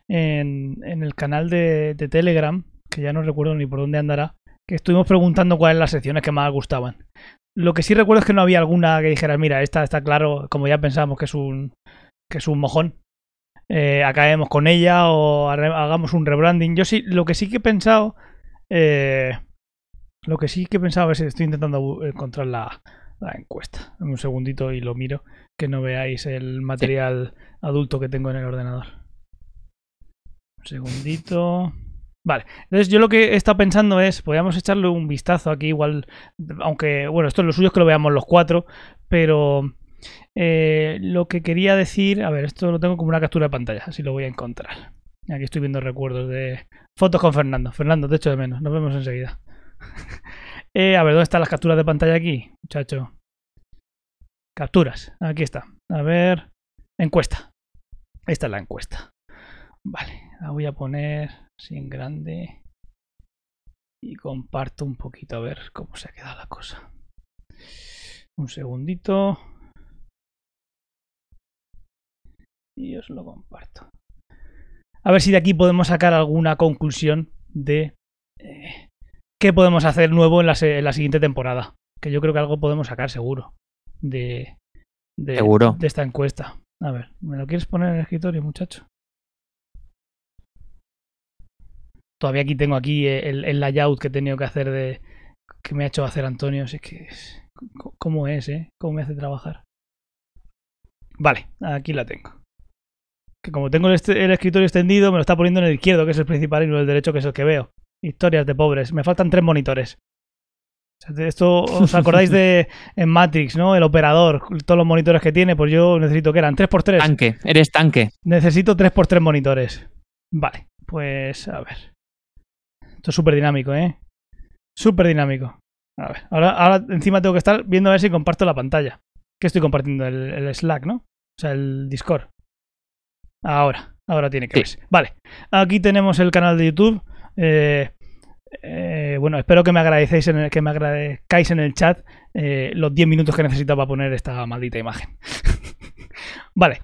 en, el canal de, Telegram, que ya no recuerdo ni por dónde andará, que estuvimos preguntando cuáles las secciones que más gustaban. Lo que sí recuerdo es que no había alguna que dijera, mira, esta está claro, como ya pensábamos que es un, que es un mojón. Eh, acabemos con ella o hagamos un rebranding. Yo sí, lo que sí que he pensado, eh, lo que sí que he pensado, a ver si estoy intentando bu- encontrar la, la encuesta. Un segundito y lo miro, que no veáis el material adulto que tengo en el ordenador. Un segundito. Vale, entonces yo lo que he estado pensando es, podríamos echarle un vistazo aquí igual, aunque, bueno, esto es lo suyo es que lo veamos los cuatro, pero eh, lo que quería decir, a ver, esto lo tengo como una captura de pantalla, así lo voy a encontrar. Aquí estoy viendo recuerdos de fotos con Fernando. Fernando, te echo de menos, nos vemos enseguida. [laughs] Eh, a ver, ¿dónde están las capturas de pantalla aquí, muchacho? Capturas, aquí está. A ver, encuesta. Esta es la encuesta. Vale, la voy a poner en grande. Y comparto un poquito a ver cómo se ha quedado la cosa. Un segundito. Y os lo comparto. A ver si de aquí podemos sacar alguna conclusión de eh, qué podemos hacer nuevo en la, se- en la siguiente temporada. Que yo creo que algo podemos sacar seguro de, de,
Seguro.
de esta encuesta. A ver, ¿me lo quieres poner en el escritorio, muchacho? Todavía aquí tengo aquí el, el layout que he tenido que hacer de que me ha hecho hacer Antonio. Si es que es- ¿Cómo es, eh? ¿Cómo me hace trabajar? Vale, aquí la tengo. Que como tengo el, el escritorio extendido, me lo está poniendo en el izquierdo, que es el principal, y no el derecho, que es el que veo. Historias de pobres. Me faltan tres monitores. Esto, ¿os acordáis de [laughs] en Matrix, ¿no? El operador, todos los monitores que tiene, pues yo necesito que eran 3x3.
Tanque, eres tanque.
Necesito 3x3 monitores. Vale, pues a ver. Esto es súper dinámico, ¿eh? Súper dinámico. A ver, ahora, ahora encima tengo que estar viendo a ver si comparto la pantalla. Que estoy compartiendo el, Slack, ¿no? O sea, el Discord. Ahora, ahora tiene que ver. Vale, aquí tenemos el canal de YouTube. Eh, eh, bueno, espero que me agradecéis en el, que me agradezcáis en el chat eh, los 10 minutos que necesitaba poner esta maldita imagen. [laughs] vale.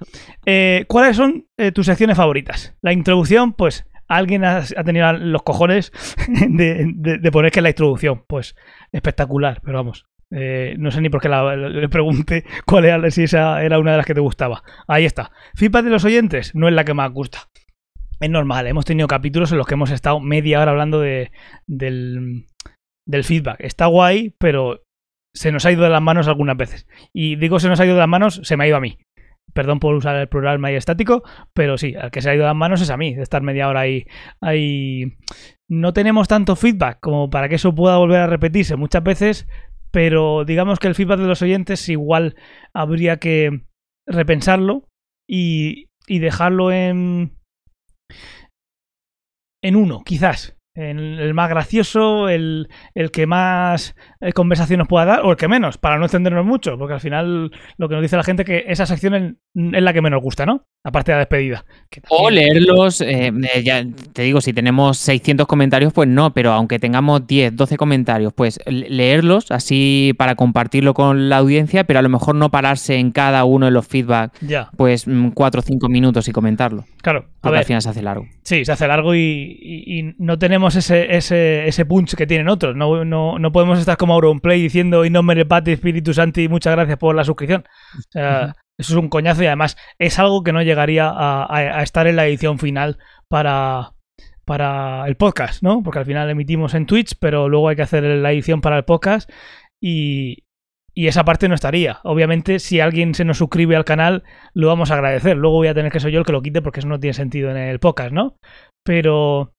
¿Cuáles son tus secciones favoritas? La introducción, pues alguien ha, tenido los cojones [laughs] de, poner que es la introducción. Pues espectacular, pero vamos. No sé ni por qué le pregunté cuál era, si esa era una de las que te gustaba. Ahí está. Feedback de los oyentes no es la que más gusta. Es normal, hemos tenido capítulos en los que hemos estado media hora hablando de, del, feedback. Está guay, pero se nos ha ido de las manos algunas veces. Y digo se nos ha ido de las manos, se me ha ido a mí. Perdón por usar el plural estático, pero sí, al que se ha ido de las manos es a mí, de estar media hora ahí, ahí. No tenemos tanto feedback como para que eso pueda volver a repetirse muchas veces, pero digamos que el feedback de los oyentes igual habría que repensarlo y, y dejarlo en. En uno, quizás el más gracioso, el, el que más eh, conversación nos pueda dar, o el que menos, para no extendernos mucho, porque al final lo que nos dice la gente es que esa sección es, la que menos gusta, ¿no? Aparte de la despedida.
O leerlos, eh, eh, ya te digo, si tenemos 600 comentarios, pues no, pero aunque tengamos 10, 12 comentarios, pues leerlos así para compartirlo con la audiencia, pero a lo mejor no pararse en cada uno de los feedback,
ya.
pues 4 o 5 minutos y comentarlo.
Claro,
porque al final se hace largo.
Sí, se hace largo y, y no tenemos ese, ese, ese punch que tienen otros. No, no, no podemos estar como Auronplay diciendo y no me repate Espíritu Santi, muchas gracias por la suscripción. O sea, eso es un coñazo y además es algo que no llegaría a, estar en la edición final para, para el podcast, ¿no? Porque al final emitimos en Twitch, pero luego hay que hacer la edición para el podcast y, y esa parte no estaría. Obviamente, si alguien se nos suscribe al canal, lo vamos a agradecer. Luego voy a tener que ser yo el que lo quite porque eso no tiene sentido en el podcast, ¿no? Pero,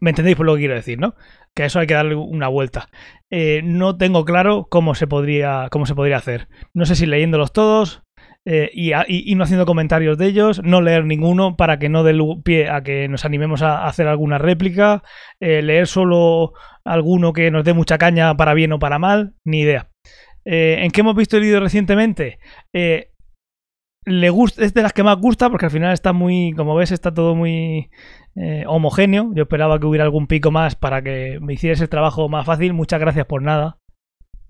¿Me entendéis por lo que quiero decir, no? Que a eso hay que darle una vuelta. Eh, no tengo claro cómo se podría, cómo se podría hacer. No sé si leyéndolos todos eh, y, no haciendo comentarios de ellos, no leer ninguno para que no dé pie a que nos animemos a hacer alguna réplica, eh, leer solo alguno que nos dé mucha caña para bien o para mal, ni idea. ¿En qué hemos visto el vídeo recientemente? Le gusta, es de las que más gusta porque al final está muy, como ves, está todo muy eh, homogéneo. Yo esperaba que hubiera algún pico más para que me hiciera ese trabajo más fácil. Muchas gracias por nada.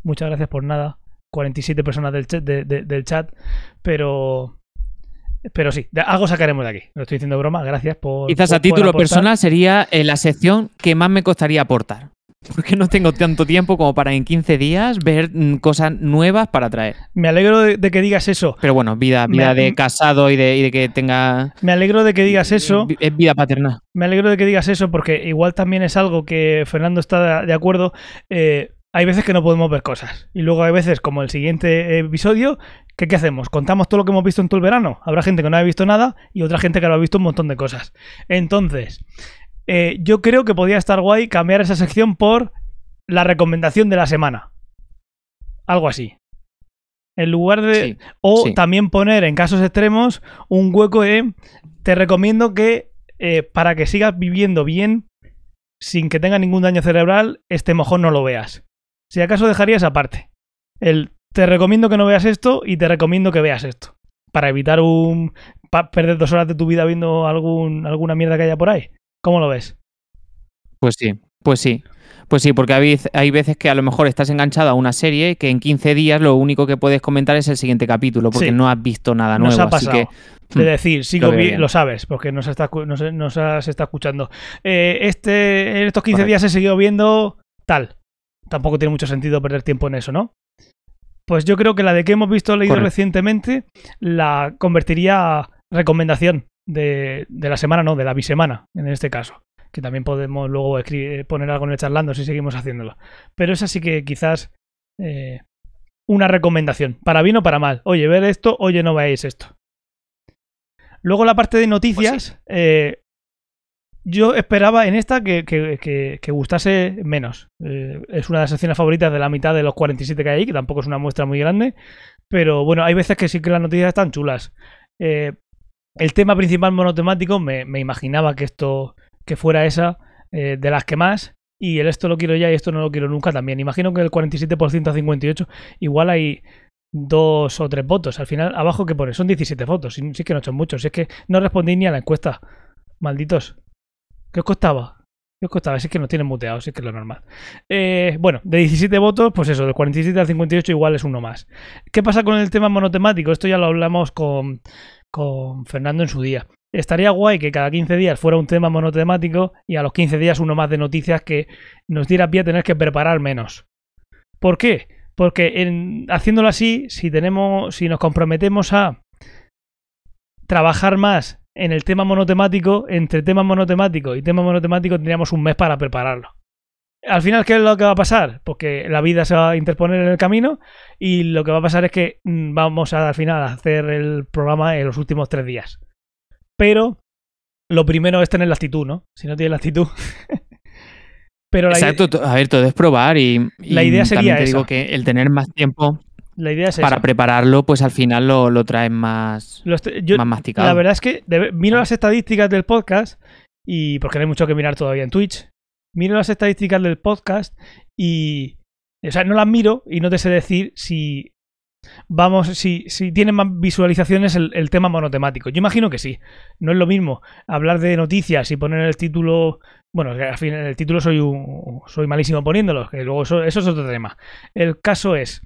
Muchas gracias por nada. 47 personas del chat, del chat pero pero sí, algo sacaremos de aquí. No estoy diciendo broma, gracias por.
Quizás a título personal sería eh, la sección que más me costaría aportar. Porque no tengo tanto tiempo como para en 15 días ver mm, cosas nuevas para traer.
Me alegro de, que digas eso.
Pero bueno, vida, vida de casado y de, que tenga.
Me alegro de que digas eso.
Es vida paterna.
Me alegro de que digas eso porque igual también es algo que Fernando está de acuerdo. Eh, hay veces que no podemos ver cosas. Y luego hay veces, como el siguiente episodio, que ¿qué hacemos? ¿Contamos todo lo que hemos visto en todo el verano? Habrá gente que no ha visto nada y otra gente que lo ha visto un montón de cosas. Entonces, eh, yo creo que podría estar guay cambiar esa sección por la recomendación de la semana. Algo así. En lugar de. o también poner en casos extremos un hueco de. Te recomiendo que eh, para que sigas viviendo bien, sin que tenga ningún daño cerebral, este mojón no lo veas. Si acaso dejarías aparte. El te recomiendo que no veas esto y te recomiendo que veas esto. Para evitar un. perder dos horas de tu vida viendo algún, alguna mierda que haya por ahí. ¿Cómo lo ves?
Pues sí, pues sí. Pues sí, porque hay, veces que a lo mejor estás enganchado a una serie que en 15 días lo único que puedes comentar es el siguiente capítulo, porque no has visto nada nuevo.
ha pasado. Así que, de hmm, decir, sigo bien, lo sabes, porque nos, está, nos, has está escuchando. Eh, este, en estos 15 días he seguido viendo tal. Tampoco tiene mucho sentido perder tiempo en eso, ¿no? Pues yo creo que la de que hemos visto leído recientemente la convertiría a recomendación de, la semana, no, de la bisemana, en este caso. Que también podemos luego poner algo en el charlando si seguimos haciéndolo. Pero es así que quizás eh, una recomendación, para bien o para mal. Oye, ver esto, oye, no veáis esto. Luego la parte de noticias, pues eh, yo esperaba en esta que, que- que- que gustase menos. Eh, es una de las secciones favoritas de la mitad de los 47 que hay ahí, que tampoco es una muestra muy grande. Pero bueno, hay veces que sí que las noticias están chulas. Eh, el tema principal monotemático, me, me imaginaba que esto que fuera esa eh, de las que más. Y el esto lo quiero ya y esto no lo quiero nunca también. Imagino que el 47% a 58, igual hay dos o tres votos. Al final, abajo que pone, son 17 votos. Sí, sí que no son muchos. Si es que no respondí ni a la encuesta. Malditos. ¿Qué os costaba? ¿Qué os costaba? Si es que nos tienen muteados, si es que es lo normal. Eh, bueno, de 17 votos, pues eso, del 47 al 58 igual es uno más. ¿Qué pasa con el tema monotemático? Esto ya lo hablamos con, con Fernando en su día. Estaría guay que cada 15 días fuera un tema monotemático y a los 15 días uno más de noticias que nos diera pie a tener que preparar menos. ¿Por qué? Porque en, haciéndolo así, si tenemos, si nos comprometemos a trabajar más en el tema monotemático, entre tema monotemático y tema monotemático tendríamos un mes para prepararlo. Al final, ¿qué es lo que va a pasar? Porque la vida se va a interponer en el camino y lo que va a pasar es que mm, vamos a, al final a hacer el programa en los últimos tres días. Pero lo primero es tener la actitud, ¿no? Si no tienes la actitud. [laughs] Pero la,
Exacto, to- a ver, todo es probar y, y
La idea sería
también te digo
esa.
que el tener más tiempo
la idea es
para
esa.
prepararlo, pues al final lo, lo traes más,
Lo yo-
más masticado.
La verdad es que de- miro las estadísticas del podcast y porque no hay mucho que mirar todavía en Twitch. Miro las estadísticas del podcast y o sea, no las miro y no te sé decir si vamos si si tiene más visualizaciones el, tema monotemático. Yo imagino que sí. No es lo mismo hablar de noticias y poner el título bueno, al fin el título soy un, soy malísimo poniéndolo, que luego eso, eso es otro tema. El caso es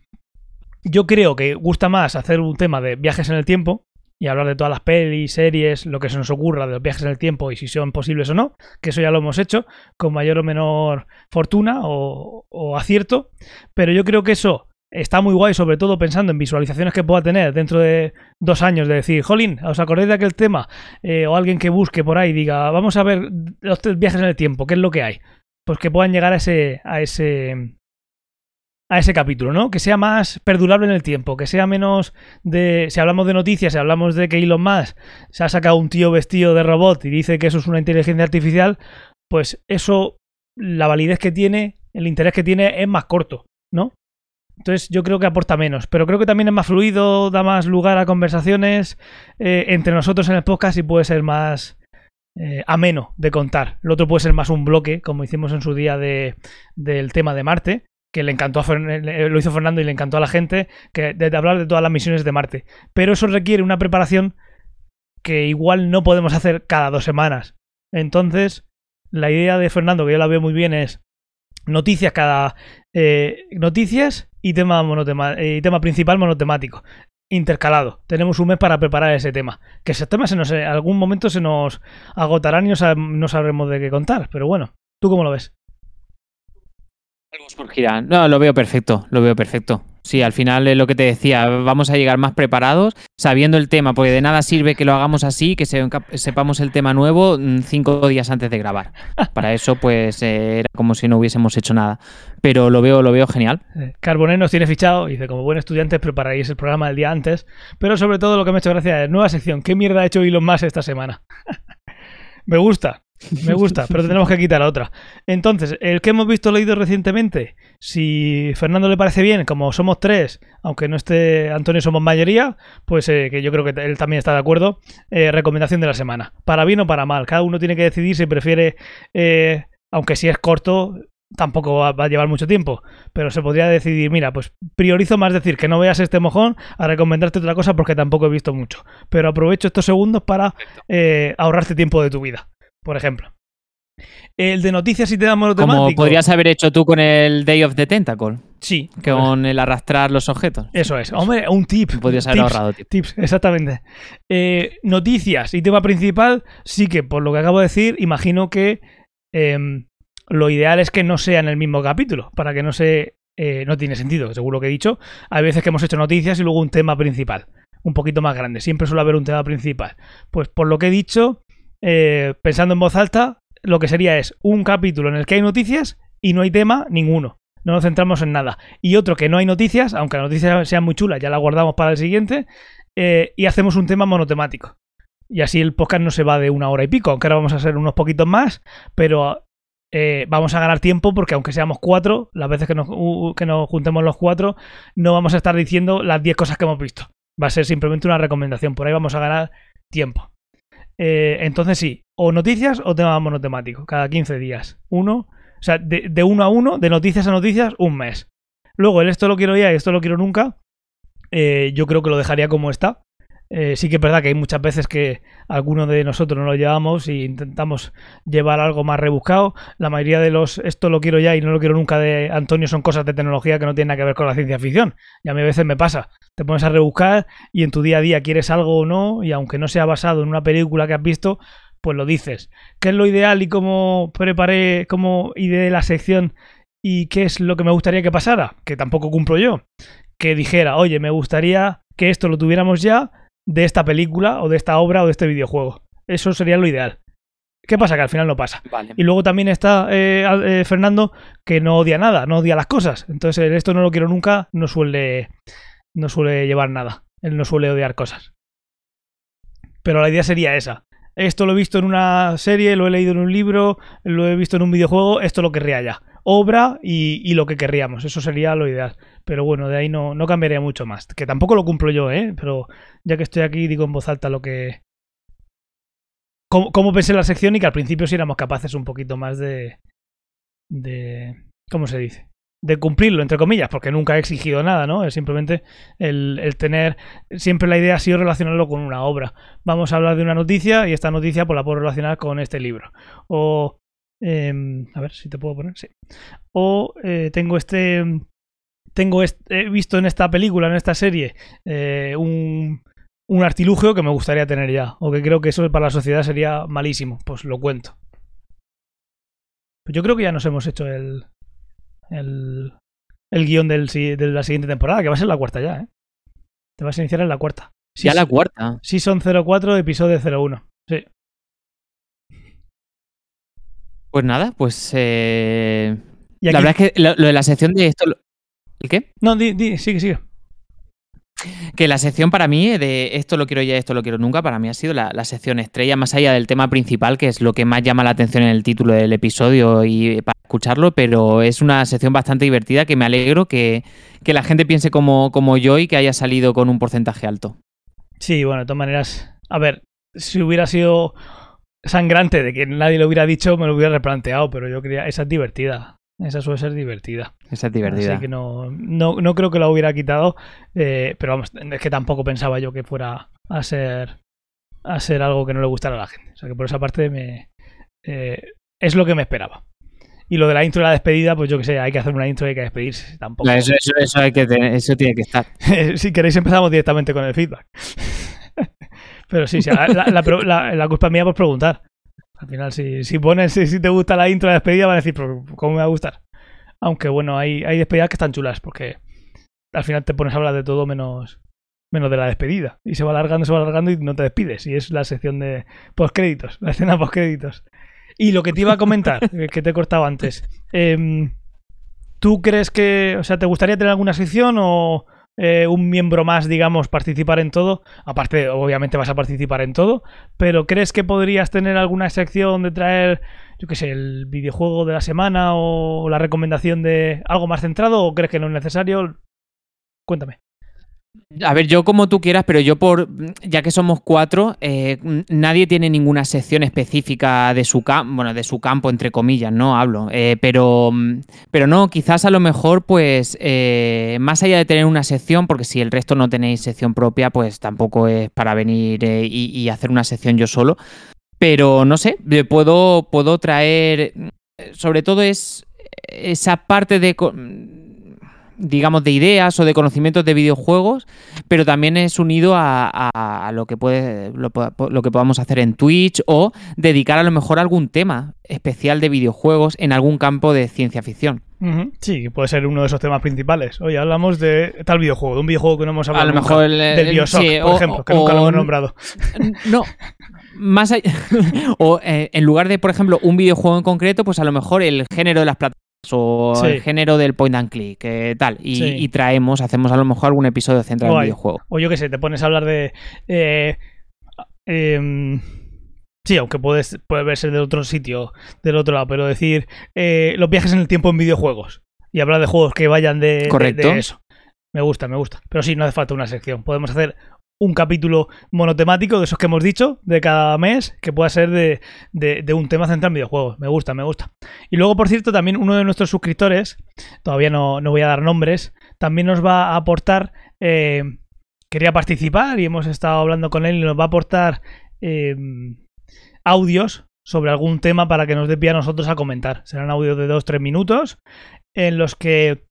yo creo que gusta más hacer un tema de viajes en el tiempo y hablar de todas las pelis, series, lo que se nos ocurra de los viajes en el tiempo y si son posibles o no, que eso ya lo hemos hecho con mayor o menor fortuna o, acierto, pero yo creo que eso está muy guay, sobre todo pensando en visualizaciones que pueda tener dentro de dos años, de decir, jolín, ¿os acordáis de aquel tema? Eh, o alguien que busque por ahí diga, vamos a ver los viajes en el tiempo, ¿qué es lo que hay? Pues que puedan llegar a ese, a ese, a ese capítulo, ¿no? Que sea más perdurable en el tiempo, que sea menos de... Si hablamos de noticias, si hablamos de que Elon Musk se ha sacado un tío vestido de robot y dice que eso es una inteligencia artificial, pues eso, la validez que tiene, el interés que tiene es más corto, ¿no? Entonces yo creo que aporta menos, pero creo que también es más fluido, da más lugar a conversaciones eh, entre nosotros en el podcast y puede ser más eh, ameno de contar. Lo otro puede ser más un bloque, como hicimos en su día de, del tema de Marte, que le encantó a lo hizo Fernando y le encantó a la gente, que de, hablar de todas las misiones de Marte. Pero eso requiere una preparación que igual no podemos hacer cada dos semanas. Entonces, la idea de Fernando, que yo la veo muy bien, es noticias cada eh, noticias y tema monotema, eh, tema principal monotemático intercalado. Tenemos un mes para preparar ese tema. Que ese tema se nos, en algún momento se nos agotarán y no sabremos de qué contar. Pero bueno, ¿tú cómo lo ves?
Algo. No, lo veo perfecto, lo veo perfecto. Sí, al final es lo que te decía, vamos a llegar más preparados, sabiendo el tema, porque de nada sirve que lo hagamos así, que se- sepamos el tema nuevo mm, cinco días antes de grabar. Para eso, pues, eh, era como si no hubiésemos hecho nada. Pero lo veo, lo veo genial.
Eh, Carbonet nos tiene fichado dice, como buen estudiante prepararéis el programa el día antes. Pero sobre todo lo que me ha hecho gracia es nueva sección. ¿Qué mierda ha hecho Elon Musk esta semana? [laughs] me gusta, me gusta, pero tenemos que quitar otra. Entonces, el que hemos visto leído recientemente, si Fernando le parece bien, como somos tres, aunque no esté Antonio, somos mayoría, pues eh, que yo creo que él también está de acuerdo, eh, recomendación de la semana. Para bien o para mal, cada uno tiene que decidir si prefiere, eh, aunque si es corto, tampoco va, va a llevar mucho tiempo, pero se podría decidir, mira, pues priorizo más decir que no veas este mojón a recomendarte otra cosa porque tampoco he visto mucho, pero aprovecho estos segundos para eh, ahorrarte tiempo de tu vida, por ejemplo. El de noticias y tema monotemático.
Como podrías haber hecho tú con el Day of the Tentacle,
Sí,
con el arrastrar los objetos.
eso es. Hombre, un tip.
Podrías haber
Tips,
ahorrado tiempo.
Tips, [laughs] exactamente. Eh, noticias y tema principal, sí que por lo que acabo de decir, imagino que em, lo ideal es que no sea en el mismo capítulo, para que no se... eh, no tiene sentido, seguro que he dicho. Hay veces que hemos hecho noticias y luego un tema principal, un poquito más grande. Siempre suele haber un tema principal. Pues por lo que he dicho, eh, pensando en voz alta, lo que sería es un capítulo en el que hay noticias y no hay tema ninguno. No nos centramos en nada. Y otro que no hay noticias, aunque las noticias sean muy chulas, ya las guardamos para el siguiente, eh, y hacemos un tema monotemático. Y así el podcast no se va de una hora y pico, aunque ahora vamos a hacer unos poquitos más, pero eh, vamos a ganar tiempo porque aunque seamos cuatro, las veces que nos, que nos juntemos los cuatro, no vamos a estar diciendo las 10 cosas que hemos visto. Va a ser simplemente una recomendación. Por ahí vamos a ganar tiempo. Eh, entonces sí, o noticias o tema monotemático, cada 15 días. Uno, o sea, de, uno a uno, de noticias a noticias, un mes. Luego, el esto lo quiero ya y esto lo quiero nunca, eh, yo creo que lo dejaría como está. Eh, sí que es verdad que hay muchas veces que algunos de nosotros no lo llevamos y intentamos llevar algo más rebuscado. La mayoría de los esto lo quiero ya y no lo quiero nunca de Antonio son cosas de tecnología que no tienen nada que ver con la ciencia ficción. Y a mí a veces me pasa. Te pones a rebuscar y en tu día a día quieres algo o no y aunque no sea basado en una película que has visto, pues lo dices. ¿Qué es lo ideal y cómo preparé, cómo ideé la sección y qué es lo que me gustaría que pasara? Que tampoco cumplo yo. Que dijera, oye, me gustaría que esto lo tuviéramos ya de esta película o de esta obra o de este videojuego. Eso sería lo ideal. ¿Qué pasa? Que al final no pasa. Y luego también está eh, eh, Fernando que no odia nada, no odia las cosas. Entonces, esto no lo quiero nunca, no suele, no suele llevar nada. Él no suele odiar cosas. Pero la idea sería esa. Esto lo he visto en una serie, lo he leído en un libro, lo he visto en un videojuego, esto lo querría ya. Obra y, y lo que querríamos. Eso sería lo ideal. Pero bueno, de ahí no, no cambiaría mucho más. Que tampoco lo cumplo yo, ¿eh? Pero ya que estoy aquí, digo en voz alta lo que. Cómo, pensé en la sección y que al principio sí éramos capaces un poquito más de. de. ¿Cómo se dice? de cumplirlo, entre comillas, porque nunca he exigido nada, ¿no? Es simplemente el, el, tener, siempre la idea ha sido relacionarlo con una obra. Vamos a hablar de una noticia y esta noticia pues la puedo relacionar con este libro. O, em, a ver si te puedo poner, sí. O eh, tengo este, tengo he visto en esta película, en esta serie, eh, un, un artilugio que me gustaría tener ya, o que creo que eso para la sociedad sería malísimo, pues lo cuento. Pues yo creo que ya nos hemos hecho el, el, el guion del, de la siguiente temporada, que va a ser la cuarta ya, ¿eh? Te vas a iniciar en la cuarta.
ya la cuarta.
Sí, son 04, episodio 01. Sí.
Pues nada, pues. Eh... La verdad es que lo, de la sección de esto. ¿El qué?
No, di, di, sigue, sigue.
Que la sección para mí, de esto lo quiero ya, esto lo quiero nunca, para mí ha sido la, sección estrella, más allá del tema principal, que es lo que más llama la atención en el título del episodio y para escucharlo, pero es una sección bastante divertida que me alegro que, la gente piense como, como yo y que haya salido con un porcentaje alto.
Sí, bueno, de todas maneras, a ver, si hubiera sido sangrante de que nadie lo hubiera dicho, me lo hubiera replanteado, pero yo quería, esa es divertida. Esa suele ser divertida.
Esa es divertida.
Así que no, no, creo que la hubiera quitado. Eh, pero vamos, es que tampoco pensaba yo que fuera a ser a ser algo que no le gustara a la gente. O sea que por esa parte me eh, es lo que me esperaba. Y lo de la intro y la despedida, pues yo que sé, hay que hacer una intro y hay que despedirse. Tampoco.
Eso, eso, hay que eso tiene que estar. [laughs]
si queréis empezamos directamente con el feedback. [laughs] pero sí, sí la, la, la, culpa mía por preguntar. Al final, si, si pones, si, te gusta la intro de despedida, van a decir, ¿cómo me va a gustar? Aunque bueno, hay, hay despedidas que están chulas, porque al final te pones a hablar de todo menos, menos de la despedida. Y se va alargando, se va alargando y no te despides. Y es la sección de postcréditos, la escena postcréditos. Y lo que te iba a comentar, [laughs] que te he cortado antes. Em, ¿Tú crees que, o sea, te gustaría tener alguna sección o, eh, un miembro más, digamos, participar en todo. Aparte, obviamente vas a participar en todo, pero ¿crees que podrías tener alguna sección de traer, yo qué sé, el videojuego de la semana o la recomendación de algo más centrado o crees que no es necesario? Cuéntame.
A ver, yo como tú quieras, pero yo por, ya que somos cuatro, eh, nadie tiene ninguna sección específica de su campo, bueno, de su campo, entre comillas, no hablo. Eh, pero, pero no, quizás a lo mejor, pues, eh, más allá de tener una sección, porque si el resto no tenéis sección propia, pues tampoco es para venir y, y, hacer una sección yo solo. Pero no sé, puedo, puedo traer, sobre todo es esa parte de digamos, de ideas o de conocimientos de videojuegos, pero también es unido a, lo, que puede, lo, que podamos hacer en Twitch o dedicar a lo mejor algún tema especial de videojuegos en algún campo de ciencia ficción.
Sí, puede ser uno de esos temas principales. Hoy hablamos de tal videojuego, de un videojuego que no hemos hablado.
A lo mejor el,
del Bioshock, por ejemplo, que nunca lo hemos nombrado. [laughs]
No, más allá, [laughs] o eh, en lugar de, por ejemplo, un videojuego en concreto, pues a lo mejor el género de las plataformas o el género del point and click, eh, tal. Y, traemos, hacemos a lo mejor algún episodio centrado en el videojuego.
O yo qué sé, te pones a hablar de. Eh, em, sí, aunque puede, puede verse del otro sitio, del otro lado, pero decir eh, los viajes en el tiempo en videojuegos y hablar de juegos que vayan de, de-
Correcto.
de eso. Me gusta, me gusta. Pero sí, no hace falta una sección. Podemos hacer un capítulo monotemático de esos que hemos dicho, de cada mes, que pueda ser de, de- un tema central en videojuegos. Me gusta, me gusta. Y luego, por cierto, también uno de nuestros suscriptores, todavía no, no voy a dar nombres, también nos va a aportar, eh, quería participar y hemos estado hablando con él y nos va a aportar eh, audios sobre algún tema para que nos dé pie a nosotros a comentar. Serán audios de 2-3 minutos en los que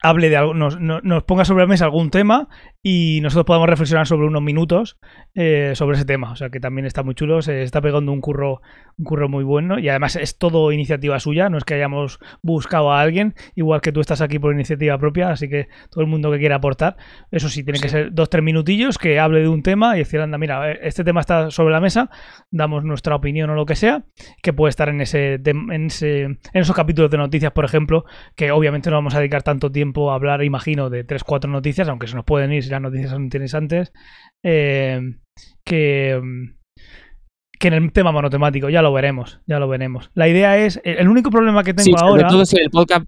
hable de algo, nos, no- nos ponga sobre la mesa algún tema y nosotros podamos reflexionar sobre unos minutos eh, sobre ese tema. O sea que también está muy chulo, se está pegando un curro, un curro muy bueno y además es todo iniciativa suya, no es que hayamos buscado a alguien, igual que tú estás aquí por iniciativa propia, así que todo el mundo que quiera aportar, eso sí, tiene que ser dos, tres minutillos que hable de un tema y decir, anda, mira, eh, este tema está sobre la mesa, damos nuestra opinión o lo que sea, que puede estar en ese, en ese en esos capítulos de noticias, por ejemplo, que obviamente no vamos a dedicar tanto tiempo a hablar, imagino, de tres, cuatro noticias, aunque se nos pueden ir las noticias son interesantes, eh, que, que en el tema monotemático, ya lo veremos, ya lo veremos. La idea es, el único problema que tengo
Sí, sobre
ahora...
todo si el podcast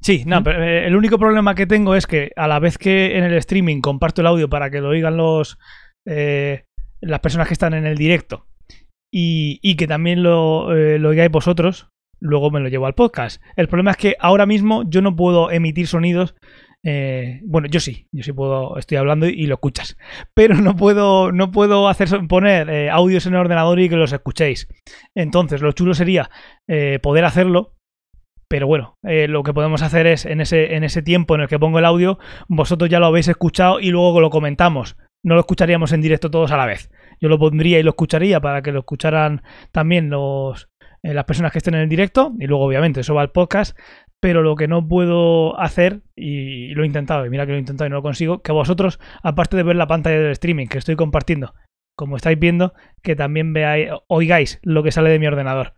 Sí, no,
¿Mm?
pero eh, el único problema que tengo es que a la vez que en el streaming comparto el audio para que lo oigan los eh, las personas que están en el directo y, y que también lo, eh, lo oigáis vosotros, luego me lo llevo al podcast. El problema es que ahora mismo yo no puedo emitir sonidos. Eh, bueno, yo sí, yo sí puedo, estoy hablando y, lo escuchas, pero no puedo, no puedo hacer poner eh, audios en el ordenador y que los escuchéis. Entonces, lo chulo sería eh, poder hacerlo, pero bueno, eh, lo que podemos hacer es en ese, en ese tiempo en el que pongo el audio, vosotros ya lo habéis escuchado y luego lo comentamos. No lo escucharíamos en directo todos a la vez. Yo lo pondría y lo escucharía para que lo escucharan también los, eh, las personas que estén en el directo y luego obviamente eso va al podcast. Pero lo que no puedo hacer, y lo he intentado, y mira que lo he intentado y no lo consigo, que vosotros, aparte de ver la pantalla del streaming que estoy compartiendo, como estáis viendo, que también veáis, oigáis lo que sale de mi ordenador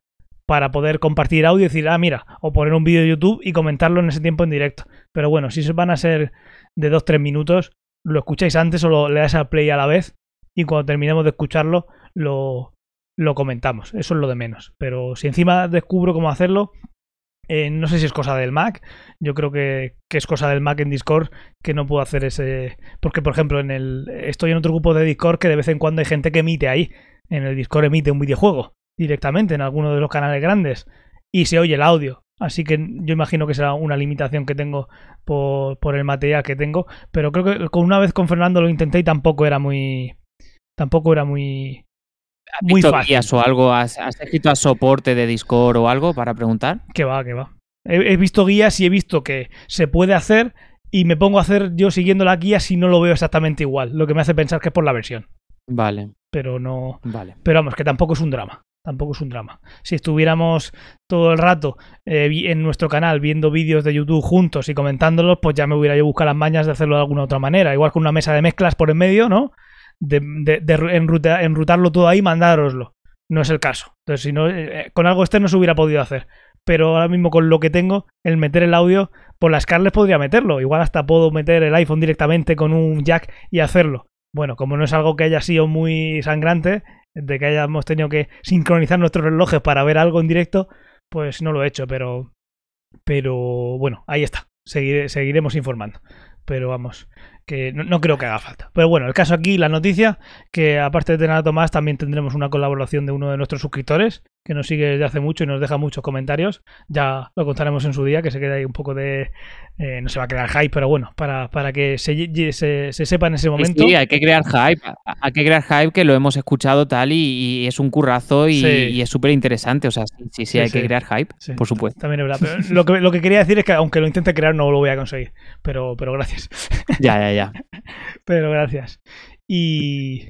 para poder compartir audio y decir, ah, mira, o poner un vídeo de YouTube y comentarlo en ese tiempo en directo. Pero bueno, si van a ser de 2-3 minutos, lo escucháis antes o lo, le das a play a la vez y cuando terminemos de escucharlo lo, lo comentamos. Eso es lo de menos. Pero si encima descubro cómo hacerlo, no sé si es cosa del Mac. Yo creo que, que es cosa del Mac en Discord que no puedo hacer ese... Porque, por ejemplo, en el estoy en otro grupo de Discord que de vez en cuando hay gente que emite ahí. En el Discord emite un videojuego directamente en alguno de los canales grandes y se oye el audio. Así que yo imagino que será una limitación que tengo por, por el material que tengo. Pero creo que con una vez con Fernando lo intenté y tampoco era muy. Tampoco era muy.
¿Has
Muy fácil.
o algo? ¿Has, has escrito a soporte de Discord o algo para preguntar?
Que va, que va. He, he visto guías y he visto que se puede hacer y me pongo a hacer yo siguiendo la guía si no lo veo exactamente igual. Lo que me hace pensar que es por la versión.
Vale,
Pero no.
vale.
Pero vamos, que tampoco es un drama. Tampoco es un drama. Si estuviéramos todo el rato eh, en nuestro canal viendo vídeos de YouTube juntos y comentándolos, pues ya me hubiera yo buscado las mañas de hacerlo de alguna otra manera. Igual con una mesa de mezclas por en medio, ¿no? De, de- de enruta- enrutarlo todo ahí mandároslo. No es el caso. Entonces, si no, eh, con algo externo se hubiera podido hacer. Pero ahora mismo con lo que tengo, el meter el audio, por las Scarlett podría meterlo. Igual hasta puedo meter el iPhone directamente con un jack y hacerlo. Bueno, como no es algo que haya sido muy sangrante, de que hayamos tenido que sincronizar nuestros relojes para ver algo en directo, pues no lo he hecho, pero pero bueno, ahí está. Seguire- seguiremos informando. Pero vamos, que no, no creo que haga falta. Pero bueno, el caso aquí, la noticia, que aparte de tener a Tomás, también tendremos una colaboración de uno de nuestros suscriptores, que nos sigue desde hace mucho y nos deja muchos comentarios. Ya lo contaremos en su día, que se queda ahí un poco de... eh, no se va a crear hype, pero bueno, para, para que se, se, se sepa en ese momento.
Sí, hay que crear hype. Hay que crear hype que lo hemos escuchado tal y, y es un currazo y,
Sí.
y es súper interesante. O sea, sí, sí, hay
sí.
que crear hype, por supuesto.
También es verdad. Pero lo, que, lo que quería decir es que aunque lo intente crear, no lo voy a conseguir. Pero, pero gracias.
Ya, ya, ya. [laughs]
Pero gracias. Y.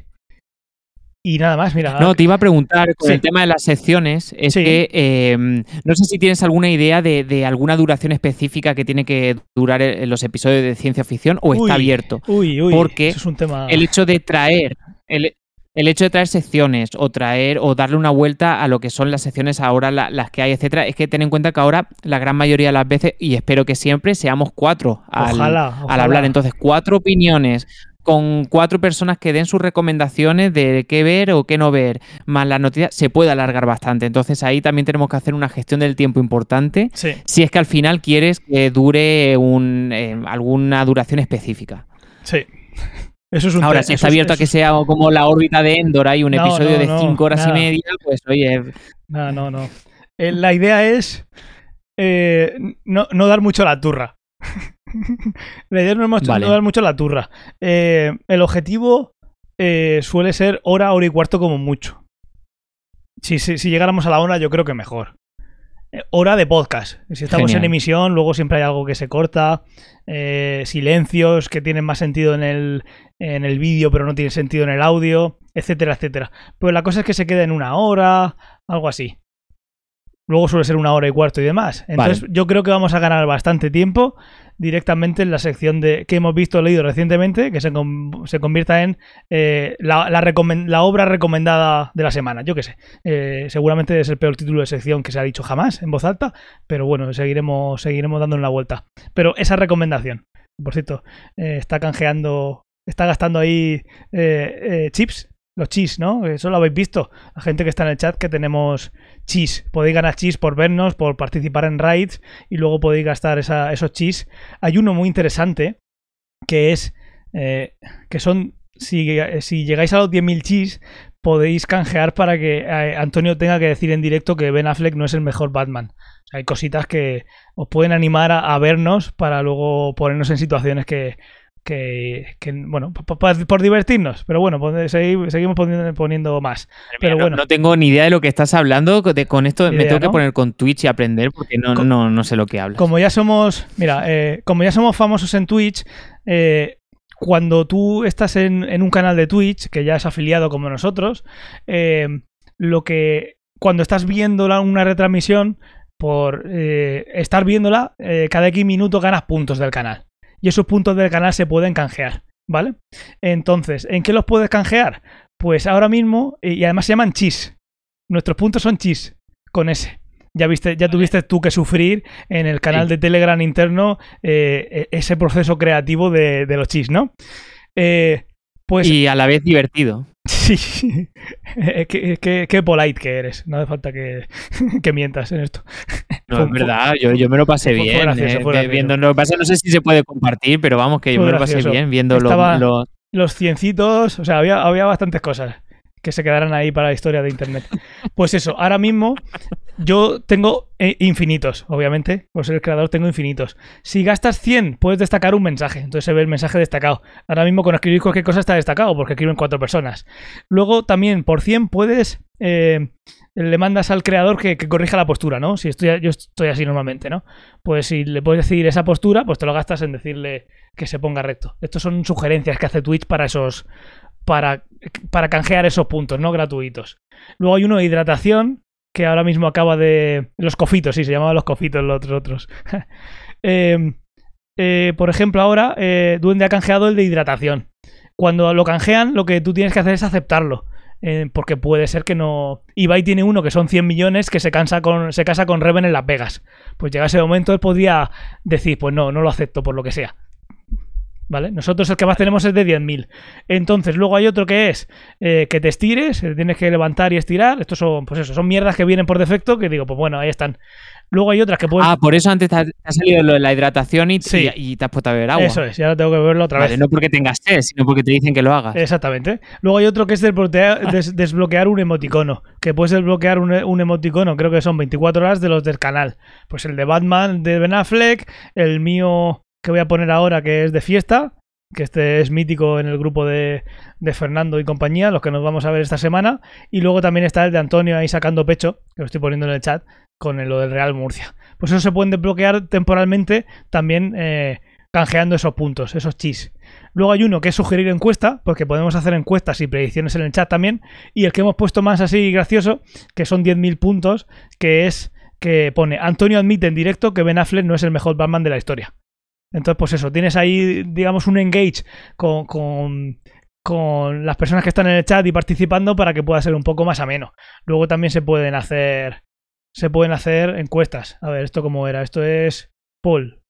Y nada más, mira.
No, te iba a preguntar con
Sí.
el tema de las secciones, es
Sí.
que eh, no sé si tienes alguna idea de, de alguna duración específica que tiene que durar los episodios de ciencia ficción o
Uy,
está abierto.
Uy, uy.
porque
eso es un tema.
El hecho de traer, el, el hecho de traer secciones o traer o darle una vuelta a lo que son las secciones ahora, la- las que hay, etcétera, es que ten en cuenta que ahora la gran mayoría de las veces, y espero que siempre, seamos cuatro al,
Ojalá.
al hablar. Entonces, cuatro opiniones con cuatro personas que den sus recomendaciones de qué ver o qué no ver, más las noticias, se puede alargar bastante. Entonces ahí también tenemos que hacer una gestión del tiempo importante
Sí.
si es que al final quieres que dure un, eh, alguna duración específica.
Sí. Eso es un
Ahora, si está
es-
abierto a que sea como la órbita de Endor, hay un
No,
episodio
no,
de
no,
cinco horas
nada.
y media, pues oye,
No, no, no. Eh, la idea es eh, no, no dar mucho la turra. [laughs] la idea no mucho-
Vale.
no dar mucho la turra. Eh, el objetivo eh, suele ser hora, hora y cuarto como mucho. Si, si, si llegáramos a la hora, yo creo que mejor. Eh, hora de podcast. Si estamos
Genial.
en emisión, luego siempre hay algo que se corta. silencios que tienen más sentido en el, en el vídeo, pero no tienen sentido en el audio, etcétera, etcétera. Pero la cosa es que se queda en una hora, algo así. Luego suele ser una hora y cuarto y demás. Entonces, yo creo que vamos a ganar bastante tiempo directamente en la sección de que hemos visto leído recientemente, que se, se convierta en eh, la, la obra recomendada de la semana. Yo qué sé. Eh, seguramente es el peor título de sección que se ha dicho jamás en voz alta, pero bueno, seguiremos, seguiremos dando la vuelta. Pero esa recomendación, por cierto, eh, está canjeando, está gastando ahí chips. Los chis, ¿no? Eso lo habéis visto. La gente que está en el chat que tenemos chis. Podéis ganar chis por vernos, por participar en raids y luego podéis gastar esa- esos chis. Hay uno muy interesante que es eh, que son si, si llegáis a los 10.000 chis podéis canjear para que eh, Antonio tenga que decir en directo que Ben Affleck no es el mejor Batman. Hay cositas que os pueden animar a vernos para luego ponernos en situaciones que, que, que, bueno, po- po- por, divertirnos. Pero bueno, seguimos poniendo, poniendo más. Pero
no,
bueno.
no tengo ni idea de lo que estás hablando. de- con esto me tengo que poner con Twitch y aprender porque no, no, no sé lo que hablas.
Como ya somos, mira, eh, como ya somos famosos en Twitch, eh, cuando tú estás en, en un canal de Twitch, que ya es afiliado como nosotros, eh, lo que cuando estás viendo la- una retransmisión, por estar viéndola, cada X minuto ganas puntos del canal. Y esos puntos del canal se pueden canjear, ¿vale? Entonces, ¿en qué los puedes canjear? Pues ahora mismo, y y además se llaman chis. Nuestros puntos son chis, con ese. Ya viste, ya tuviste tú que sufrir en el canal de Telegram interno eh, e- ese proceso creativo de, de los chis, ¿no? Eh, pues
y a la vez divertido.
sí, qué, qué- qué polite que eres. No hace falta que, [laughs] que mientas en esto.
No,
Fue-
es verdad, yo, yo me lo pasé
fue- fue
bien.
gracioso,
eh, viendo, pasa, no sé si se puede compartir, pero vamos, que yo me lo pasé bien viendo los- los,
los ciencitos, o sea, había, había bastantes cosas que se quedaran ahí para la historia de Internet. Pues eso, ahora mismo yo tengo eh, infinitos, obviamente, por ser el creador tengo infinitos. Si gastas 100, puedes destacar un mensaje, entonces se ve el mensaje destacado. Ahora mismo con escribir cualquier cosa está destacado, porque escriben cuatro personas. Luego también por 100 puedes... eh, le mandas al creador que, corrija la postura, ¿no? Si estoy, yo estoy así normalmente, ¿no? Pues si le puedes decir esa postura, pues te lo gastas en decirle que se ponga recto. Estos son sugerencias que hace Twitch para esos. Para, para canjear esos puntos, ¿no? Gratuitos. Luego hay uno de hidratación, que ahora mismo acaba de. Los cofitos, sí, se llamaban los cofitos los otros. otros. [laughs] Eh, eh, por ejemplo, ahora eh, Duende ha canjeado el de hidratación. Cuando lo canjean, lo que tú tienes que hacer es aceptarlo. eh, porque puede ser que no. Ibai tiene uno que son 100 millones que se, cansa con, se casa con Reven en Las Vegas. Pues llega ese momento, él podría decir: Pues no, no lo acepto por lo que sea. ¿Vale? Nosotros el que más tenemos es de 10.000. Entonces, luego hay otro que es eh, que te estires, eh, tienes que levantar y estirar. Estos son, pues eso, son mierdas que vienen por defecto que digo, pues bueno, ahí están. Luego hay otras que puedes.
Ah, por eso antes te ha, te ha salido lo de la hidratación y,
Sí.
y- y te has puesto a beber agua.
eso es, y ahora tengo que verlo otra
Vale,
vez.
no porque tengas sed, sino porque te dicen que lo hagas.
Exactamente. Luego hay otro que es desbloquear, des- desbloquear un emoticono. Que puedes desbloquear un, un emoticono, creo que son 24 horas de los del canal. Pues el de Batman de Ben Affleck, el mío que voy a poner ahora, que es de fiesta, que este es mítico en el grupo de, de Fernando y compañía, los que nos vamos a ver esta semana. Y luego también está el de Antonio ahí sacando pecho, que lo estoy poniendo en el chat, con el- lo del Real Murcia. Pues eso se pueden desbloquear temporalmente también eh, canjeando esos puntos, esos chis. Luego hay uno que es sugerir encuesta, porque podemos hacer encuestas y predicciones en el chat también. Y el que hemos puesto más así gracioso, que son 10.000 puntos, que es que pone Antonio admite en directo que Ben Affleck no es el mejor Batman de la historia. Entonces, pues eso, tienes ahí, digamos, un engage con, con, con las personas que están en el chat y participando para que pueda ser un poco más ameno. Luego también se pueden hacer. Se pueden hacer encuestas. A ver, ¿esto cómo era? Esto es poll.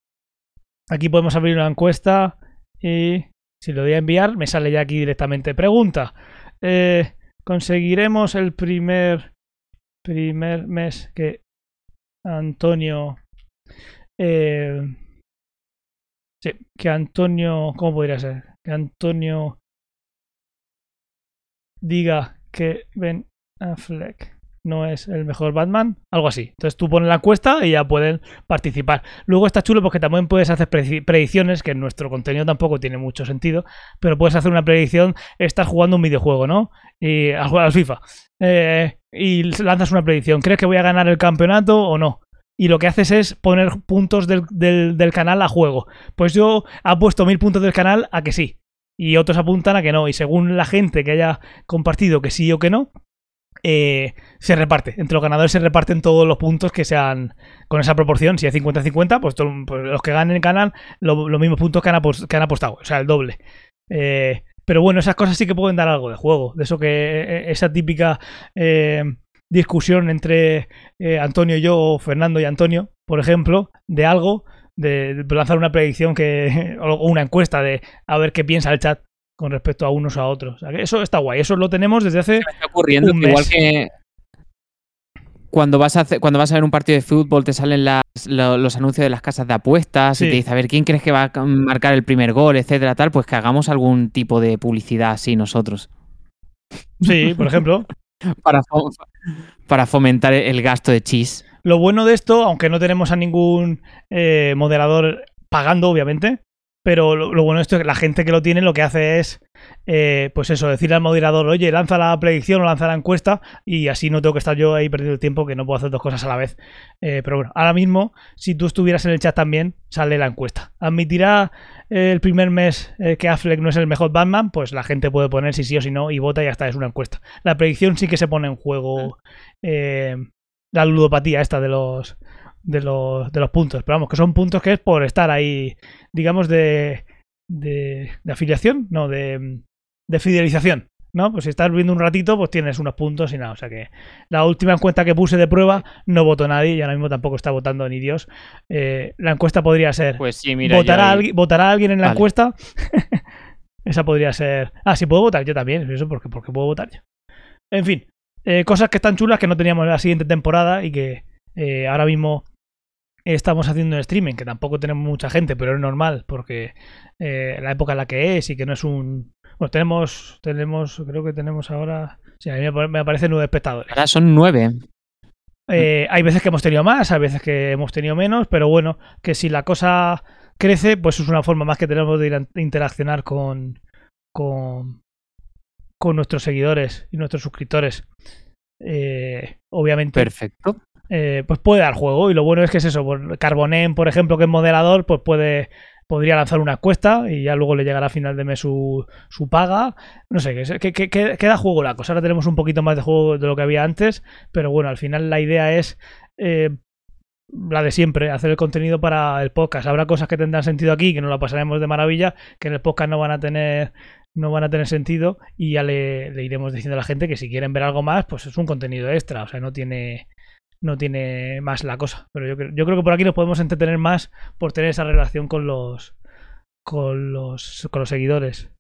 Aquí podemos abrir una encuesta y Si lo doy a enviar, me sale ya aquí directamente. Pregunta. Eh, ¿Conseguiremos el primer, primer mes que Antonio... Eh, sí, que Antonio... ¿Cómo podría ser? Que Antonio diga que Ben Affleck no es el mejor Batman, algo así. Entonces tú pones la encuesta y ya pueden participar. Luego está chulo porque también puedes hacer predicciones, que en nuestro contenido tampoco tiene mucho sentido, pero puedes hacer una predicción, estás jugando un videojuego, ¿no? Y al jugar al FIFA. Eh, y lanzas una predicción, ¿crees que voy a ganar el campeonato o no? Y lo que haces es poner puntos del, del, canal a juego. Pues yo he puesto mil puntos del canal a que sí. Y otros apuntan a que no. Y según la gente que haya compartido que sí o que no, eh, se reparte. Entre los ganadores se reparten todos los puntos que sean con esa proporción. Si es 50-50, pues, pues, los que ganen ganan los mismos puntos que han, apostado, o sea, el doble. Eh, pero bueno, esas cosas sí que pueden dar algo de juego. De eso que eh, esa típica discusión entre Antonio y yo, o Fernando y Antonio, por ejemplo, de algo, de, lanzar una predicción que, [laughs] o una encuesta de a ver qué piensa el chat con respecto a unos a otros. eso está guay. Eso lo tenemos desde hace.
Está ocurriendo un igual que cuando vas a hacer, cuando vas a ver un partido de fútbol te salen los, anuncios de las casas de apuestas y te dice a ver quién crees que va a marcar el primer gol, etcétera, tal, pues que hagamos algún tipo de publicidad así nosotros.
Sí, por ejemplo. [laughs]
para, para fomentar el gasto de chis.
Lo bueno de esto, aunque no tenemos a ningún eh, moderador pagando, obviamente, pero lo, bueno esto es que la gente que lo tiene lo que hace es, eh, pues eso, decirle al moderador, oye, lanza la predicción o lanza la encuesta y así no tengo que estar yo ahí perdiendo el tiempo que no puedo hacer dos cosas a la vez. Eh, pero bueno, ahora mismo, si tú estuvieras en el chat también, sale la encuesta. ¿Admitirá el primer mes eh, que Affleck no es el mejor Batman? Pues la gente puede poner si sí o si no y vota y ya está, es una encuesta. La predicción sí que se pone en juego la ludopatía esta de los de los, de los puntos. Pero vamos, que son puntos que es por estar ahí, digamos, de, de, afiliación, no, de, de fidelización. ¿no? Pues si estás viendo un ratito, pues tienes unos puntos y nada. O sea que la última encuesta que puse de prueba no votó nadie y ahora mismo tampoco está votando ni Dios. Eh, la encuesta podría ser.
Pues sí, mira.
¿Votará, ¿votará alguien en la encuesta? [laughs] Esa podría ser. Ah, sí, puedo votar yo también. Eso porque, porque puedo votar yo. En fin, eh, cosas que están chulas que no teníamos en la siguiente temporada y que eh, ahora mismo estamos haciendo un streaming, que tampoco tenemos mucha gente, pero es normal, porque eh, la época en la que es y que no es un... Bueno, tenemos, tenemos, creo que tenemos ahora... Sí, a mí me aparecen nueve espectadores.
Ahora son nueve.
Eh, hay veces que hemos tenido más, hay veces que hemos tenido menos, pero bueno, que si la cosa crece, pues es una forma más que tenemos de, interaccionar con, con, con nuestros seguidores y nuestros suscriptores. Eh, obviamente.
Perfecto.
Eh, pues puede dar juego. Y lo bueno es que es eso. Carbonen, por ejemplo, que es moderador, pues puede podría lanzar una encuesta y ya luego le llegará a final de mes su, su paga. No sé, que, que, da juego la cosa. Ahora tenemos un poquito más de juego de lo que había antes, pero bueno, al final la idea es eh, la de siempre, hacer el contenido para el podcast. Habrá cosas que tendrán sentido aquí, que no la pasaremos de maravilla, que en el podcast no van a tener no van a tener sentido y ya le, le iremos diciendo a la gente que si quieren ver algo más, pues es un contenido extra, o sea, no tiene no tiene más la cosa. Pero yo, yo creo que por aquí nos podemos entretener más por tener esa relación con los con los, con los seguidores.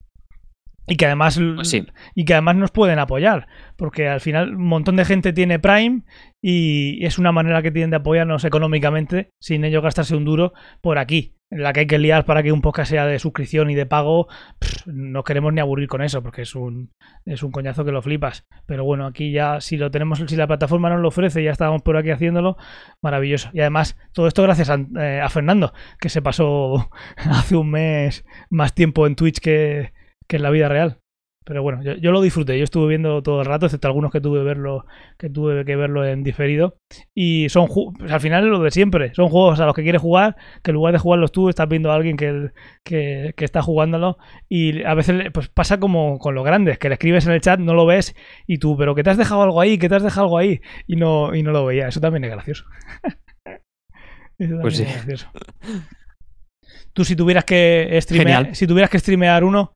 Y que además
pues
y que además nos pueden apoyar. Porque al final un montón de gente tiene Prime y es una manera que tienen de apoyarnos económicamente sin ellos gastarse un duro por aquí la que hay que liar para que un podcast sea de suscripción y de pago, no queremos ni aburrir con eso, porque es un, es un coñazo que lo flipas. Pero bueno, aquí ya, si lo tenemos, si la plataforma nos lo ofrece, ya estábamos por aquí haciéndolo, maravilloso. Y además, todo esto gracias a, eh, a Fernando, que se pasó [laughs] hace un mes más tiempo en Twitch que, que en la vida real. Pero bueno, yo, lo disfruté, yo estuve viendo todo el rato, excepto algunos que tuve verlo, que tuve que verlo en diferido. Y son pues al final es lo de siempre, son juegos a los que quieres jugar, que en lugar de jugarlos tú, estás viendo a alguien que, que, está jugándolo. Y a veces pues pasa como con los grandes, que le escribes en el chat, no lo ves, y tú, pero que te has dejado algo ahí, que te has dejado algo ahí, y no, y no lo veía. Eso también es gracioso. [laughs]
pues sí.
Tú si tuvieras que streamear, si tuvieras que streamear uno,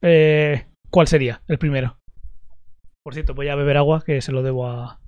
eh, ¿Cuál sería el primero? Por cierto, voy a beber agua que se lo debo a.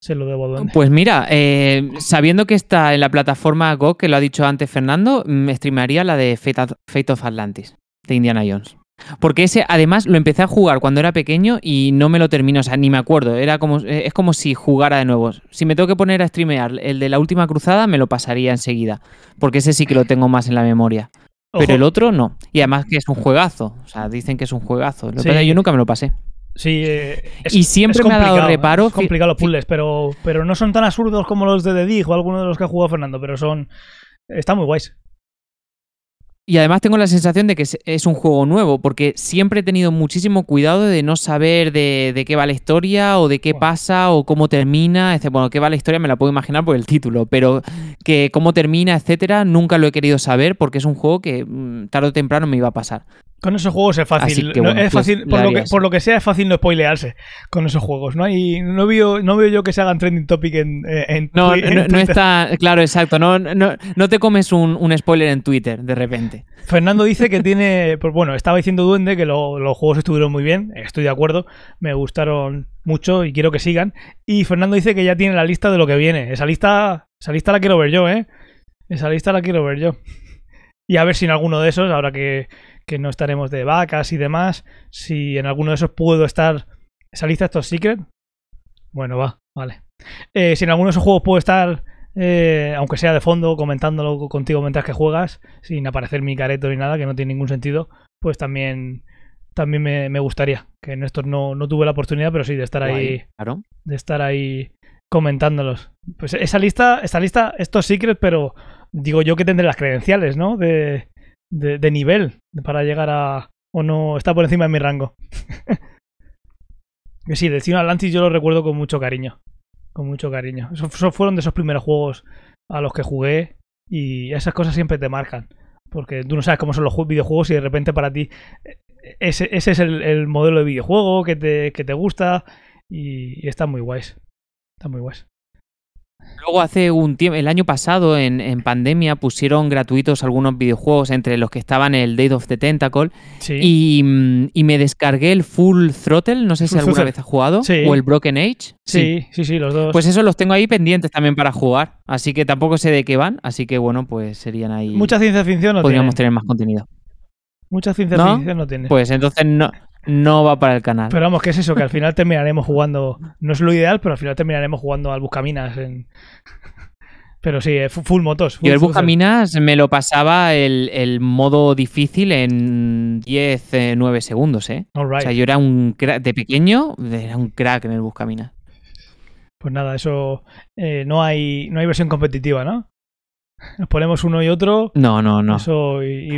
Se lo debo a.
Pues mira, eh, sabiendo que está en la plataforma Go, que lo ha dicho antes Fernando, me streamearía la de Fate of Atlantis. de Indiana Jones. Porque ese, además, lo empecé a jugar cuando era pequeño y no me lo termino, o sea, ni me acuerdo. Era como, es como si jugara de nuevo. Si me tengo que poner a streamear el de la última cruzada, me lo pasaría enseguida. Porque ese sí que lo tengo más en la memoria. Pero el otro no. Y además que es un juegazo. O sea, dicen que es un juegazo. Lo yo nunca me lo pasé.
Sí, eh,
y siempre me ha dado reparo.
Es complicado los puzzles, pero, pero no son tan absurdos como los de The Dig o alguno de los que ha jugado Fernando, pero son. Están muy guays.
Y además tengo la sensación de que es un juego nuevo, porque siempre he tenido muchísimo cuidado de no saber de, qué va la historia o de qué pasa o cómo termina. Bueno, qué va la historia me la puedo imaginar por el título, pero que cómo termina, etcétera, nunca lo he querido saber porque es un juego que mm, tarde o temprano me iba a pasar.
Con esos juegos es fácil. es pues fácil por, lo que, por, lo que, sea, es fácil no spoilearse con esos juegos. No hay, no veo, no veo yo que se hagan trending topic en, eh, en
No, no, está. Claro, exacto. No, no, no te comes un, un, spoiler en Twitter de repente.
Fernando dice que [laughs] tiene. Pues bueno, estaba diciendo Duende que los juegos estuvieron muy bien. Estoy de acuerdo. Me gustaron mucho y quiero que sigan. Y Fernando dice que ya tiene la lista de lo que viene. Esa lista, esa lista la quiero ver yo, ¿eh? Esa lista la quiero ver yo. Y a ver si en alguno de esos, ahora que que no estaremos de vacas y demás. Si en alguno de esos puedo estar. ¿Esa lista estos secret? Bueno, va, vale. Eh, si en alguno de esos juegos puedo estar, eh, aunque sea de fondo, comentándolo contigo mientras que juegas, sin aparecer mi careto ni nada, que no tiene ningún sentido, pues también, también me, gustaría. Que en estos no, no, tuve la oportunidad, pero sí de estar ahí.
Claro.
De estar ahí comentándolos. Pues esa lista, esta lista, estos secret, pero digo yo que tendré las credenciales, ¿no? De, de, nivel para llegar a... o no está por encima de mi rango. [laughs] que sí, Destino Atlantis yo lo recuerdo con mucho cariño. Con mucho cariño. Esos, fueron de esos primeros juegos a los que jugué y esas cosas siempre te marcan. Porque tú no sabes cómo son los videojuegos y de repente para ti ese, ese es el, modelo de videojuego que te, que te gusta y, y está muy guays. Está muy guays.
Luego hace un tiempo, el año pasado en, pandemia pusieron gratuitos algunos videojuegos entre los que estaban el Date of the Tentacle y, me descargué el Full Throttle, no sé si alguna vez has jugado, o el Broken Age.
Sí. sí, sí, los dos.
Pues eso los tengo ahí pendientes también para jugar, así que tampoco sé de qué van, así que bueno, pues serían ahí.
Mucha ciencia ficción no
Podríamos tener más contenido.
Mucha ciencia ficción no tiene.
Pues entonces no, no va para el canal.
Pero vamos, ¿qué es eso? Que al final terminaremos jugando. No es lo ideal, pero al final terminaremos jugando al Buscaminas. En... Pero sí, eh, full motos.
Yo el Buscaminas me lo pasaba el, modo difícil en 10, 9 eh, segundos, ¿eh? O sea, yo era un crack, de pequeño, era un crack en el Buscaminas.
Pues nada, eso eh, no hay no hay versión competitiva, ¿no? Nos [laughs] ponemos uno y otro.
No, no, no.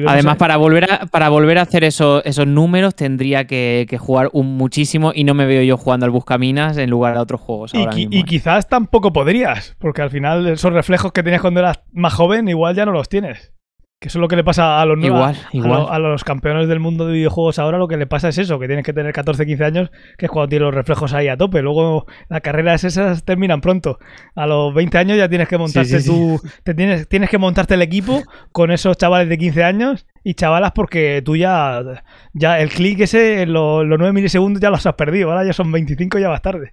Además, para volver a, para volver a hacer esos números tendría que, jugar un muchísimo y no me veo yo jugando al Buscaminas en lugar de otros juegos.
y, y, ¿eh? quizás tampoco podrías, porque al final esos reflejos que tenías cuando eras más joven igual ya no los tienes. Que eso es lo que le pasa a los
igual, igual.
A, los campeones del mundo de videojuegos ahora, lo que le pasa es eso, que tienes que tener 14, 15 años, que es cuando tienes los reflejos ahí a tope. Luego las carreras esas terminan pronto. A los 20 años ya tienes que montarte tú, Te tienes, tienes que montarte el equipo con esos chavales de 15 años y chavalas porque tú ya, ya el clic ese, los, los 9 milisegundos ya los has perdido, ahora ya son 25 ya vas tarde.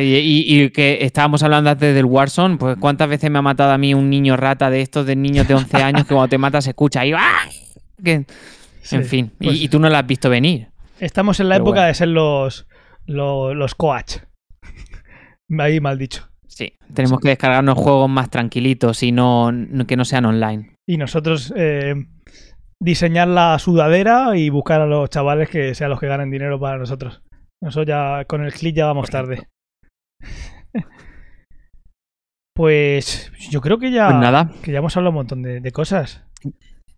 y, que estábamos hablando antes del Warzone, pues cuántas veces me ha matado a mí un niño rata de estos de niños de 11 años que cuando te mata se escucha ahí, ¡ah! que, en fin, pues y, tú no lo has visto venir.
Estamos en la época de ser los, los, los coach. Ahí mal dicho.
Sí, tenemos que descargarnos juegos más tranquilitos y no, que no sean online.
Y nosotros... Eh, diseñar la sudadera y buscar a los chavales que sean los que ganen dinero para nosotros. Eso ya con el click ya vamos tarde. [laughs] pues yo creo que ya,
pues nada.
que ya hemos hablado un montón de, cosas.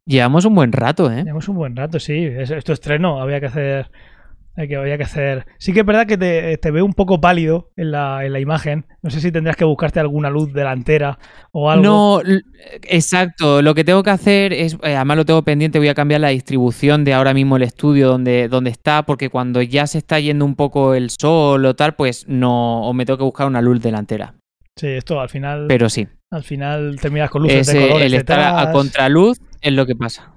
Llevamos un buen rato, ¿eh?
Llevamos un buen rato, sí. Esto estreno, había que hacer que había que hacer. Sí que es verdad que te, veo un poco pálido en la, en la, imagen. No sé si tendrás que buscarte alguna luz delantera o algo.
No, exacto. Lo que tengo que hacer es, eh, además lo tengo pendiente, voy a cambiar la distribución de ahora mismo el estudio donde, donde está, porque cuando ya se está yendo un poco el sol o tal, pues no, o me tengo que buscar una luz delantera.
Sí, esto al final.
Pero sí.
Al final terminas con luces de colores.
El estar a contraluz es lo que pasa.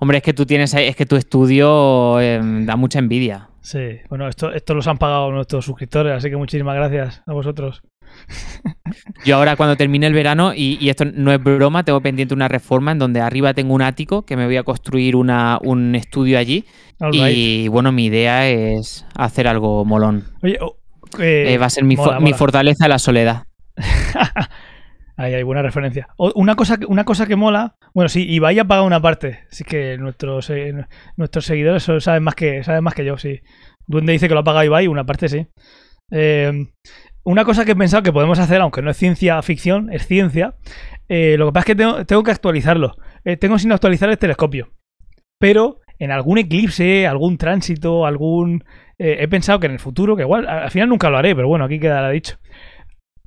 Hombre, es que tú tienes, es que tu estudio da mucha envidia.
Sí, bueno, esto, esto los han pagado nuestros suscriptores, así que muchísimas gracias a vosotros.
Yo ahora cuando termine el verano, y, esto no es broma, tengo pendiente una reforma en donde arriba tengo un ático que me voy a construir una, un estudio allí. Y bueno, mi idea es hacer algo molón.
Oye,
eh, va a ser mi, mi fortaleza la soledad. [laughs]
Ahí hay buena referencia. una, cosa, una cosa que mola, bueno, sí, Ibai ha pagado una parte. Así que nuestros, eh, nuestros seguidores saben más, que, saben más que yo, sí. Duende dice que lo ha pagado Ibai, una parte sí. Eh, una cosa que he pensado que podemos hacer, aunque no es ciencia ficción, es ciencia. Eh, lo que pasa es que tengo, que actualizarlo. tengo sin actualizar el telescopio. Pero en algún eclipse, algún tránsito, algún... he pensado que en el futuro, que igual, al final nunca lo haré, pero bueno, aquí quedará dicho.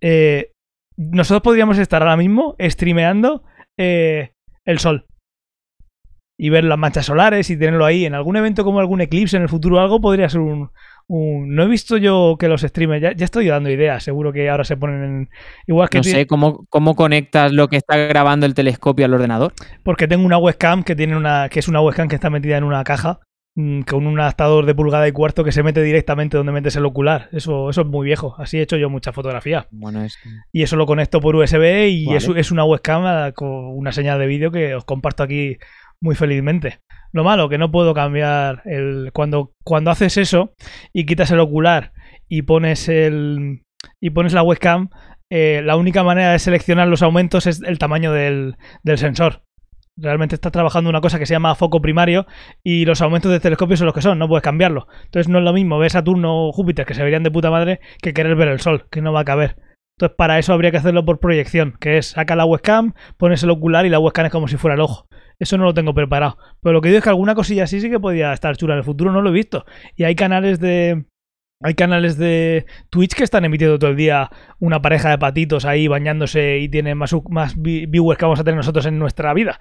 Eh, nosotros podríamos estar ahora mismo streameando eh, el sol y ver las manchas solares y tenerlo ahí. En algún evento como algún eclipse en el futuro algo podría ser un, No he visto yo que los streamers... Ya, estoy dando ideas. Seguro que ahora se ponen en... Igual que...
No sé, ¿cómo, ¿cómo conectas lo que está grabando el telescopio al ordenador?
Porque tengo una webcam que tiene una... que es una webcam que está metida en una caja con un adaptador de pulgada y cuarto que se mete directamente donde metes el ocular. Eso, eso es muy viejo. Así he hecho yo muchas fotografías.
Bueno, es
Y eso lo conecto por USB y es, es, una webcam con una señal de vídeo que os comparto aquí muy felizmente. Lo malo, que no puedo cambiar el. Cuando, cuando haces eso y quitas el ocular y pones el. y pones la webcam, eh, la única manera de seleccionar los aumentos es el tamaño del, del sensor realmente estás trabajando una cosa que se llama foco primario y los aumentos de telescopio son los que son, no puedes cambiarlo. Entonces no es lo mismo ver Saturno o Júpiter, que se verían de puta madre, que querer ver el Sol, que no va a caber. Entonces para eso habría que hacerlo por proyección, que es saca la webcam, pones el ocular y la webcam es como si fuera el ojo. Eso no lo tengo preparado. Pero lo que digo es que alguna cosilla así sí que podía estar chula. En el futuro no lo he visto. Y hay canales de, hay canales de Twitch que están emitiendo todo el día una pareja de patitos ahí bañándose y tienen más, más viewers que vamos a tener nosotros en nuestra vida.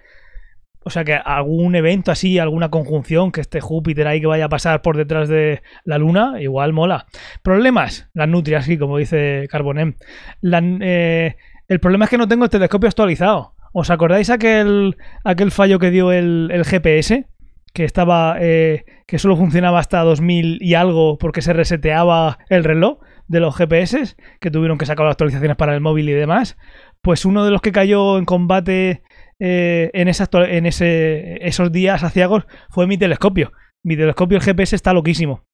O sea que algún evento así, alguna conjunción, que esté Júpiter ahí que vaya a pasar por detrás de la Luna, igual mola. Problemas, las nutrias, sí, como dice Carbonem. Eh, el problema es que no tengo el telescopio actualizado. ¿Os acordáis aquel, aquel fallo que dio el, GPS? Que estaba. Eh, que solo funcionaba hasta 2000 y algo porque se reseteaba el reloj de los GPS, que tuvieron que sacar las actualizaciones para el móvil y demás. Pues uno de los que cayó en combate eh, en, en ese, esos días aciagos fue mi telescopio. Mi telescopio, el GPS, está loquísimo.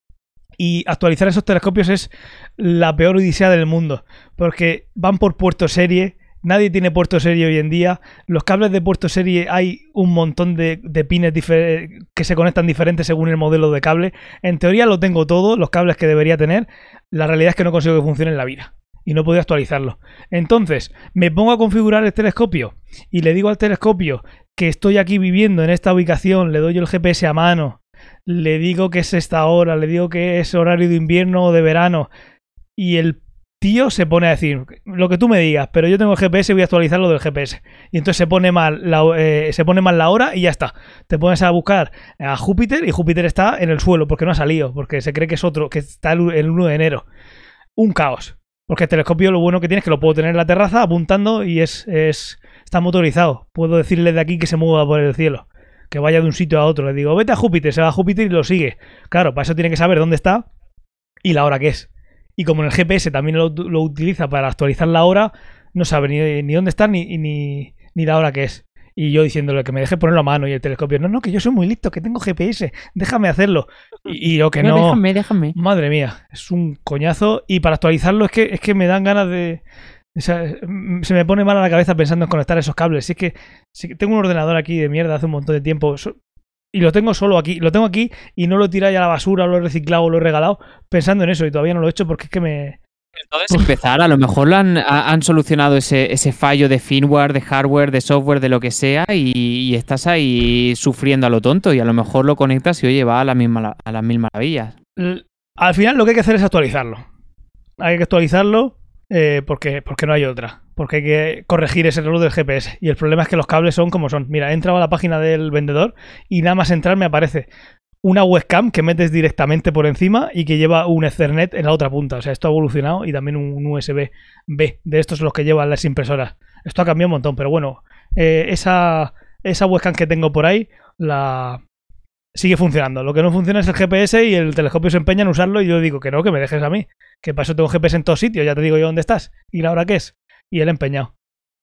Y actualizar esos telescopios es la peor odisea del mundo. Porque van por puerto serie. Nadie tiene puerto serie hoy en día. Los cables de puerto serie hay un montón de, de pines que se conectan diferentes según el modelo de cable. En teoría lo tengo todo, los cables que debería tener. La realidad es que no consigo que funcione en la vida y no podía actualizarlo. Entonces, me pongo a configurar el telescopio y le digo al telescopio que estoy aquí viviendo en esta ubicación, le doy el GPS a mano, le digo que es esta hora, le digo que es horario de invierno o de verano y el tío se pone a decir lo que tú me digas, pero yo tengo el GPS voy a actualizar lo del GPS. Y entonces se pone mal la, eh, se pone mal la hora y ya está. Te pones a buscar a Júpiter y Júpiter está en el suelo porque no ha salido, porque se cree que es otro, que está el 1 de enero. Un caos. Porque el telescopio lo bueno que tiene es que lo puedo tener en la terraza apuntando y es, es está motorizado. Puedo decirle de aquí que se mueva por el cielo, que vaya de un sitio a otro. Le digo, vete a Júpiter, se va a Júpiter y lo sigue. Claro, para eso tiene que saber dónde está y la hora que es. Y como en el GPS también lo, utiliza para actualizar la hora, no sabe ni, ni dónde está ni, ni, ni la hora que es. Y yo diciéndole que me deje ponerlo a mano y el telescopio, no, no, que yo soy muy listo, que tengo GPS, déjame hacerlo. Y, yo que no,
Déjame, déjame.
Madre mía, es un coñazo. Y para actualizarlo es que, es que me dan ganas de... se me pone mal a la cabeza pensando en conectar esos cables. Si es que, si tengo un ordenador aquí de mierda hace un montón de tiempo y lo tengo solo aquí. Lo tengo aquí y no lo he tirado ya a la basura, lo he reciclado o lo he regalado pensando en eso y todavía no lo he hecho porque es que me,
entonces empezar, a lo mejor lo han, solucionado ese, ese, fallo de firmware, de hardware, de software, de lo que sea, y, estás ahí sufriendo a lo tonto, y a lo mejor lo conectas y oye, va a, la misma, a las mil maravillas.
Al final lo que hay que hacer es actualizarlo. Hay que actualizarlo eh, porque, porque no hay otra. Porque hay que corregir ese error del GPS. Y el problema es que los cables son como son. Mira, he entrado a la página del vendedor y nada más entrar me aparece una webcam que metes directamente por encima y que lleva un Ethernet en la otra punta. O sea, esto ha evolucionado y también un USB-B. De estos los que llevan las impresoras. Esto ha cambiado un montón, pero bueno, eh, esa, esa webcam que tengo por ahí la, sigue funcionando. Lo que no funciona es el GPS y el telescopio se empeña en usarlo y yo digo que no, que me dejes a mí. Que para eso tengo GPS en todos sitios, ya te digo yo dónde estás y la hora que es. Y él empeñado.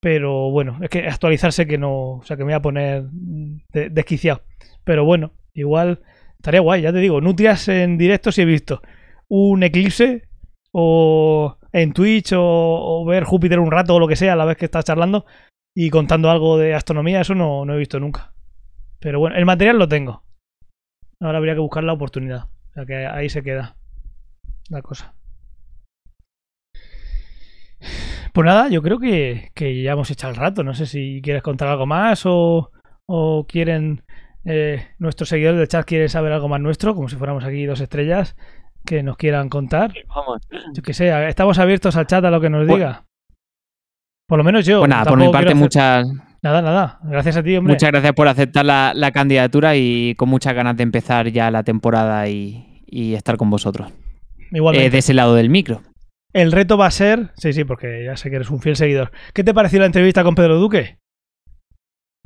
Pero bueno, es que actualizarse que no, o sea, que me voy a poner de- desquiciado. Pero bueno, igual estaría guay, ya te digo, nutrias en directo si he visto un eclipse o en Twitch o, o ver Júpiter un rato o lo que sea a la vez que estás charlando y contando algo de astronomía, eso no, no he visto nunca. Pero bueno, el material lo tengo. Ahora habría que buscar la oportunidad. O sea que ahí se queda la cosa. Pues nada, yo creo que, que ya hemos echado el rato. No sé si quieres contar algo más o, o quieren eh, nuestros seguidores del chat quieren saber algo más nuestro, como si fuéramos aquí dos estrellas que nos quieran contar.
Vamos.
Yo que sé, estamos abiertos al chat a lo que nos
Bueno.
diga. Por lo menos yo.
Pues nada, por mi parte,
hacer-
muchas,
Nada, nada. Gracias a ti, hombre.
muchas gracias por aceptar la, la candidatura y con muchas ganas de empezar ya la temporada y, y estar con vosotros.
Igualmente.
Eh, de ese lado del micro.
El reto va a ser. Sí, sí, porque ya sé que eres un fiel seguidor. ¿Qué te pareció la entrevista con Pedro Duque?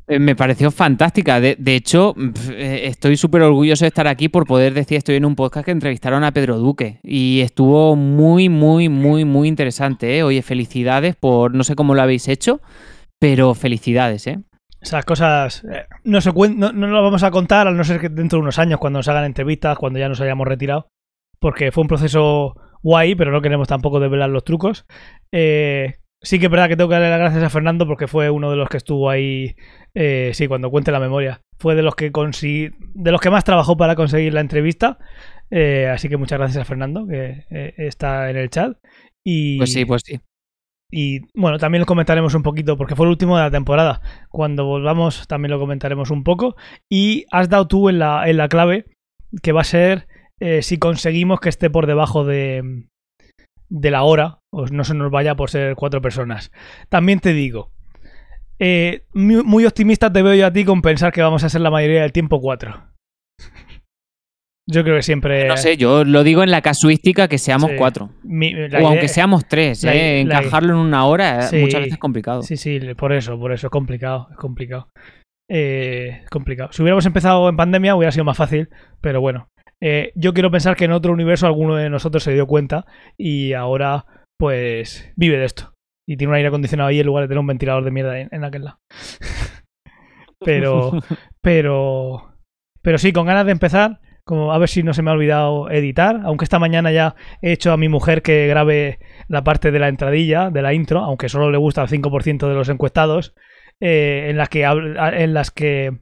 Eh, Me pareció fantástica. De, de hecho, eh, estoy súper orgulloso de estar aquí por poder decir estoy en un podcast que entrevistaron a Pedro Duque. Y estuvo muy, muy, muy, muy interesante. ¿eh? Oye, felicidades por no sé cómo lo habéis hecho, pero felicidades, ¿eh?
Esas cosas eh, no se no, no lo vamos a contar, a no ser que dentro de unos años, cuando nos hagan entrevistas, cuando ya nos hayamos retirado, porque fue un proceso guay, pero no queremos tampoco desvelar los trucos. Eh, sí que es verdad que tengo que darle las gracias a Fernando porque fue uno de los que estuvo ahí, eh, sí, cuando cuente la memoria. Fue de los que de los que más trabajó para conseguir la entrevista. Eh, así que muchas gracias a Fernando, que eh, está en el chat. Y,
Pues sí, pues sí.
Y bueno, también lo comentaremos un poquito, porque fue el último de la temporada. Cuando volvamos, también lo comentaremos un poco. Y has dado tú en la, en la clave, que va a ser eh, si conseguimos que esté por debajo de, de la hora, o no se nos vaya por ser cuatro personas. También te digo, eh, muy, muy optimista te veo yo a ti con pensar que vamos a ser la mayoría del tiempo cuatro. Yo creo que siempre.
No sé, yo lo digo en la casuística que seamos
Sí.
cuatro.
mi-
o
idea-
aunque seamos tres,
la-
¿eh?
la-
encajarlo en una hora es
Sí.
muchas veces complicado.
Sí, sí, por eso, por eso, es complicado, es complicado. Eh, es complicado. Si hubiéramos empezado en pandemia hubiera sido más fácil, pero bueno. Eh, yo quiero pensar que en otro universo alguno de nosotros se dio cuenta y ahora pues vive de esto. Y tiene un aire acondicionado ahí en lugar de tener un ventilador de mierda en, en aquel lado. [laughs] pero, pero, pero sí, con ganas de empezar, como a ver si no se me ha olvidado editar, aunque esta mañana ya he hecho a mi mujer que grabe la parte de la entradilla, de la intro, aunque solo le gusta al 5% de los encuestados, eh, en las que en las que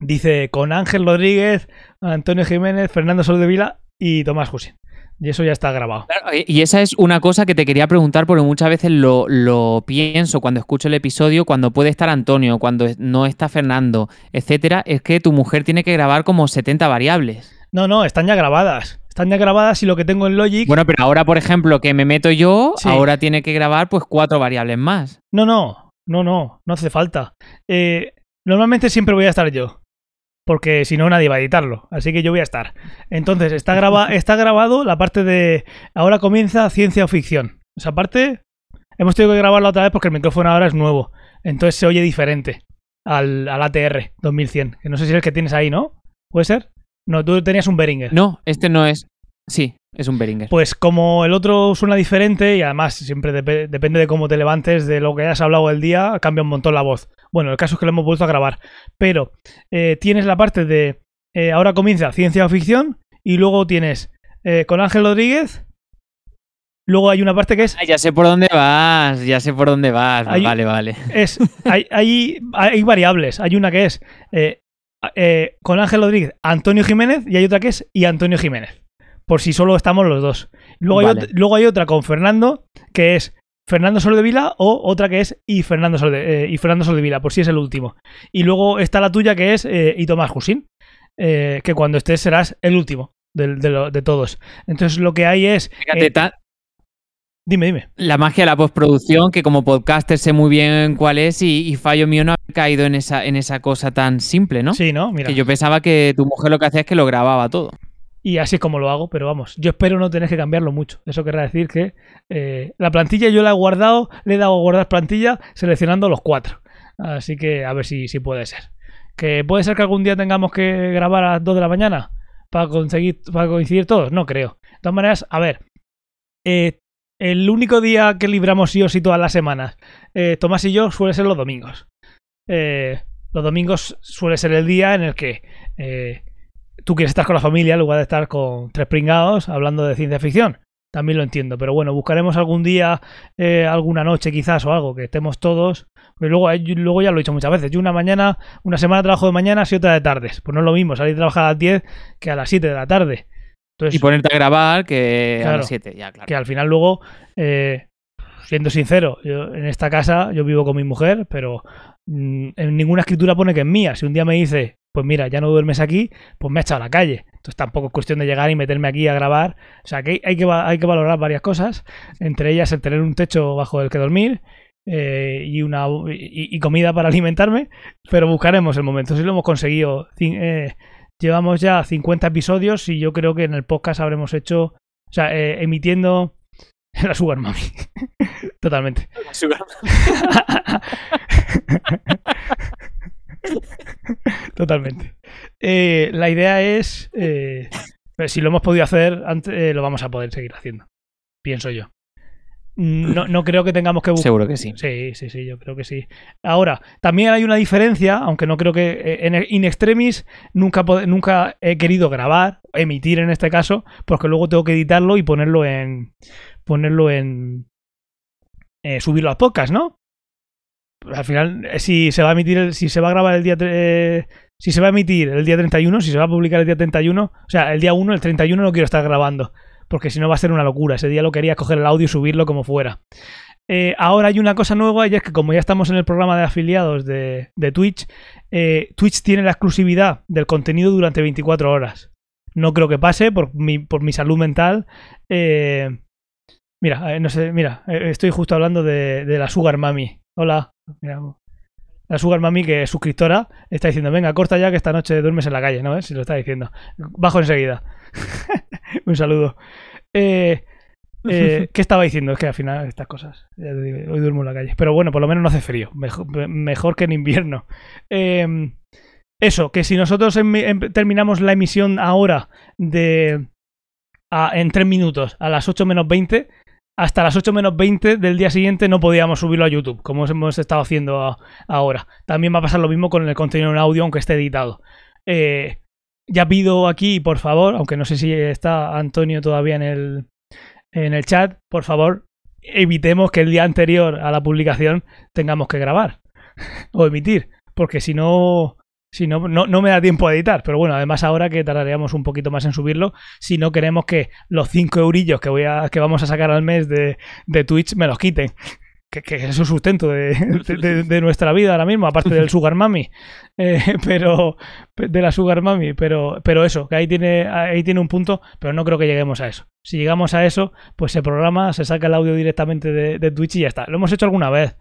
dice con Ángel Rodríguez, Antonio Jiménez, Fernando Soldevila y Tomás Husin. Y eso ya está grabado.
Y- esa es una cosa que te quería preguntar porque muchas veces lo, lo pienso cuando escucho el episodio, cuando puede estar Antonio, cuando no está Fernando, etcétera, es que tu mujer tiene que grabar como 70 variables.
No, no, están ya grabadas. Están ya grabadas y lo que tengo en Logic.
Bueno, pero ahora, por ejemplo, que me meto yo,
Sí.
ahora tiene que grabar pues cuatro variables más.
No, no, no, no, no hace falta. Eh, normalmente siempre voy a estar yo. Porque si no, nadie va a editarlo. Así que yo voy a estar. Entonces, está, graba [laughs] está grabado la parte de. Ahora comienza ciencia o ficción. Esa parte. Hemos tenido que grabarla otra vez porque el micrófono ahora es nuevo. Entonces se oye diferente al, al ATR 2100. Que no sé si es el que tienes ahí, ¿no? ¿Puede ser? No, tú tenías un Behringer.
No, este no es. Sí, es un Beringer.
Pues como el otro suena diferente y además siempre depe- depende de cómo te levantes, de lo que hayas hablado el día, cambia un montón la voz. Bueno, el caso es que lo hemos vuelto a grabar. Pero eh, tienes la parte de eh, ahora comienza ciencia o ficción y luego tienes eh, con Ángel Rodríguez. Luego hay una parte que es,
Ah, ya sé por dónde vas, ya sé por dónde vas.
Hay-
Vale, vale.
es hay, hay, hay variables. Hay una que es eh, con Ángel Rodríguez, Antonio Jiménez y hay otra que es y Antonio Jiménez. Por si solo estamos los dos. Luego, hay,
Vale.
luego hay otra con Fernando que es Fernando Soldevila o otra que es y Fernando, Solde- eh, y Fernando Soldevila, por si es el último. Y luego está la tuya que es eh, y Tomás Husin, eh, que cuando estés serás el último de, de lo- de todos. Entonces lo que hay es...
Fíjate,
eh, dime, dime.
la magia de la postproducción, que como podcaster sé muy bien cuál es y, y fallo mío no ha caído en esa, en esa cosa tan simple, ¿no?
Sí, ¿no? Mira.
Que yo pensaba que tu mujer lo que hacía es que lo grababa todo.
Y así es como lo hago, pero vamos, yo espero no tener que cambiarlo mucho. Eso querrá decir que eh, la plantilla yo la he guardado, le he dado a guardar plantilla seleccionando los cuatro. Así que a ver si, si puede ser. ¿Que puede ser que algún día tengamos que grabar a las 2 de la mañana para conseguir para coincidir todos? No creo. De todas maneras, a ver, eh, el único día que libramos sí o sí todas las semanas, eh, Tomás y yo, suele ser los domingos. Eh, los domingos suele ser el día en el que eh, tú quieres estar con la familia en lugar de estar con tres pringados hablando de ciencia ficción. También lo entiendo, pero bueno, buscaremos algún día, eh, alguna noche quizás o algo, que estemos todos. Pero luego, eh, luego ya lo he dicho muchas veces. Yo una mañana, una semana trabajo de mañanas y otra de tardes. Pues no es lo mismo salir a trabajar a las 10 que a las 7 de la tarde. Entonces,
Y ponerte a grabar que a
Claro.
las 7, ya, claro.
que al final luego, eh, siendo sincero, yo en esta casa yo vivo con mi mujer, pero mm, en ninguna escritura pone que es mía. Si un día me dice, pues mira, ya no duermes aquí, pues me ha echado a la calle. Entonces tampoco es cuestión de llegar y meterme aquí a grabar. O sea, que hay- que, hay que valorar varias cosas, entre ellas el tener un techo bajo el que dormir. eh, y una y, y comida para [laughs] alimentarme, pero buscaremos el momento. Si lo hemos conseguido, eh, llevamos ya 50 episodios y yo creo que en el podcast habremos hecho, o sea, eh, emitiendo [laughs] la Sugar Mami. [laughs] Totalmente. [laughs] Totalmente. Eh, la idea es, eh, si lo hemos podido hacer antes, lo vamos a poder seguir haciendo. Pienso yo. No, no creo que tengamos que buscar.
Seguro que sí.
Sí, sí, sí, yo creo que sí. Ahora, también hay una diferencia, aunque no creo que eh, en el in extremis nunca, nunca he querido grabar, emitir en este caso, porque luego tengo que editarlo y ponerlo en. ponerlo en. eh, subirlo al podcast, ¿no? Al final, eh, si se va a emitir, el- si se va a grabar el día. eh, si se va a emitir el día 31, si se va a publicar el día 31, o sea, el día 1, el 31 no quiero estar grabando, porque si no va a ser una locura. Ese día lo quería coger el audio y subirlo como fuera. Eh, ahora hay una cosa nueva y es que como ya estamos en el programa de afiliados de, de Twitch, eh, Twitch tiene la exclusividad del contenido durante 24 horas. No creo que pase por mi, por mi salud mental. Eh, mira, eh, no sé, mira, eh, estoy justo hablando de, la Sugar Mami. Hola. La Sugar Mami, que es suscriptora, está diciendo, venga, corta ya que esta noche duermes en la calle, ¿no? Si lo está diciendo. Bajo enseguida. [laughs] [laughs] Un saludo. Eh, eh, [laughs] ¿Qué estaba diciendo? Es que al final estas cosas. ya te digo, hoy duermo en la calle. Pero bueno, por lo menos no hace frío. Mejor, mejor que en invierno. Eh, eso, que si nosotros em- em- terminamos la emisión ahora de. a- en 3 minutos, a las 8 menos 20, hasta las 8 menos 20 del día siguiente no podíamos subirlo a YouTube, como hemos estado haciendo a- ahora. También va a pasar lo mismo con el contenido en audio, aunque esté editado. Eh, ya pido aquí, por favor, aunque no sé si está Antonio todavía en el, en el chat, por favor, evitemos que el día anterior a la publicación tengamos que grabar [laughs] o emitir, porque si no, si no, no, no me da tiempo a editar. Pero bueno, además ahora que tardaríamos un poquito más en subirlo, si no queremos que los 5 eurillos que, voy a, que vamos a sacar al mes de, de Twitch me los quiten. Que, que es el sustento de, [laughs] de- de- de nuestra vida ahora mismo, aparte del [laughs] Sugar Mami. Eh, pero de la Sugar Mami, pero, pero eso, que ahí tiene, ahí tiene un punto, pero no creo que lleguemos a eso. Si llegamos a eso, pues se programa, se saca el audio directamente de, de Twitch y ya está. Lo hemos hecho alguna vez,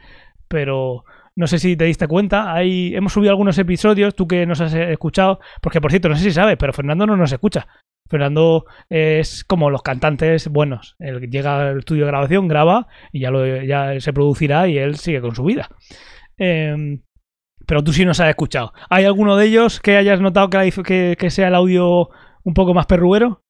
pero no sé si te diste cuenta. Hay, hemos subido algunos episodios, tú que nos has escuchado, porque por cierto, no sé si sabes, pero Fernando no nos escucha. Fernando es como los cantantes buenos. Él llega al estudio de grabación, graba y ya, lo, ya se producirá y él sigue con su vida. Eh, pero tú sí nos has escuchado. ¿Hay alguno de ellos que hayas notado que, que, que sea el audio un poco más perruero?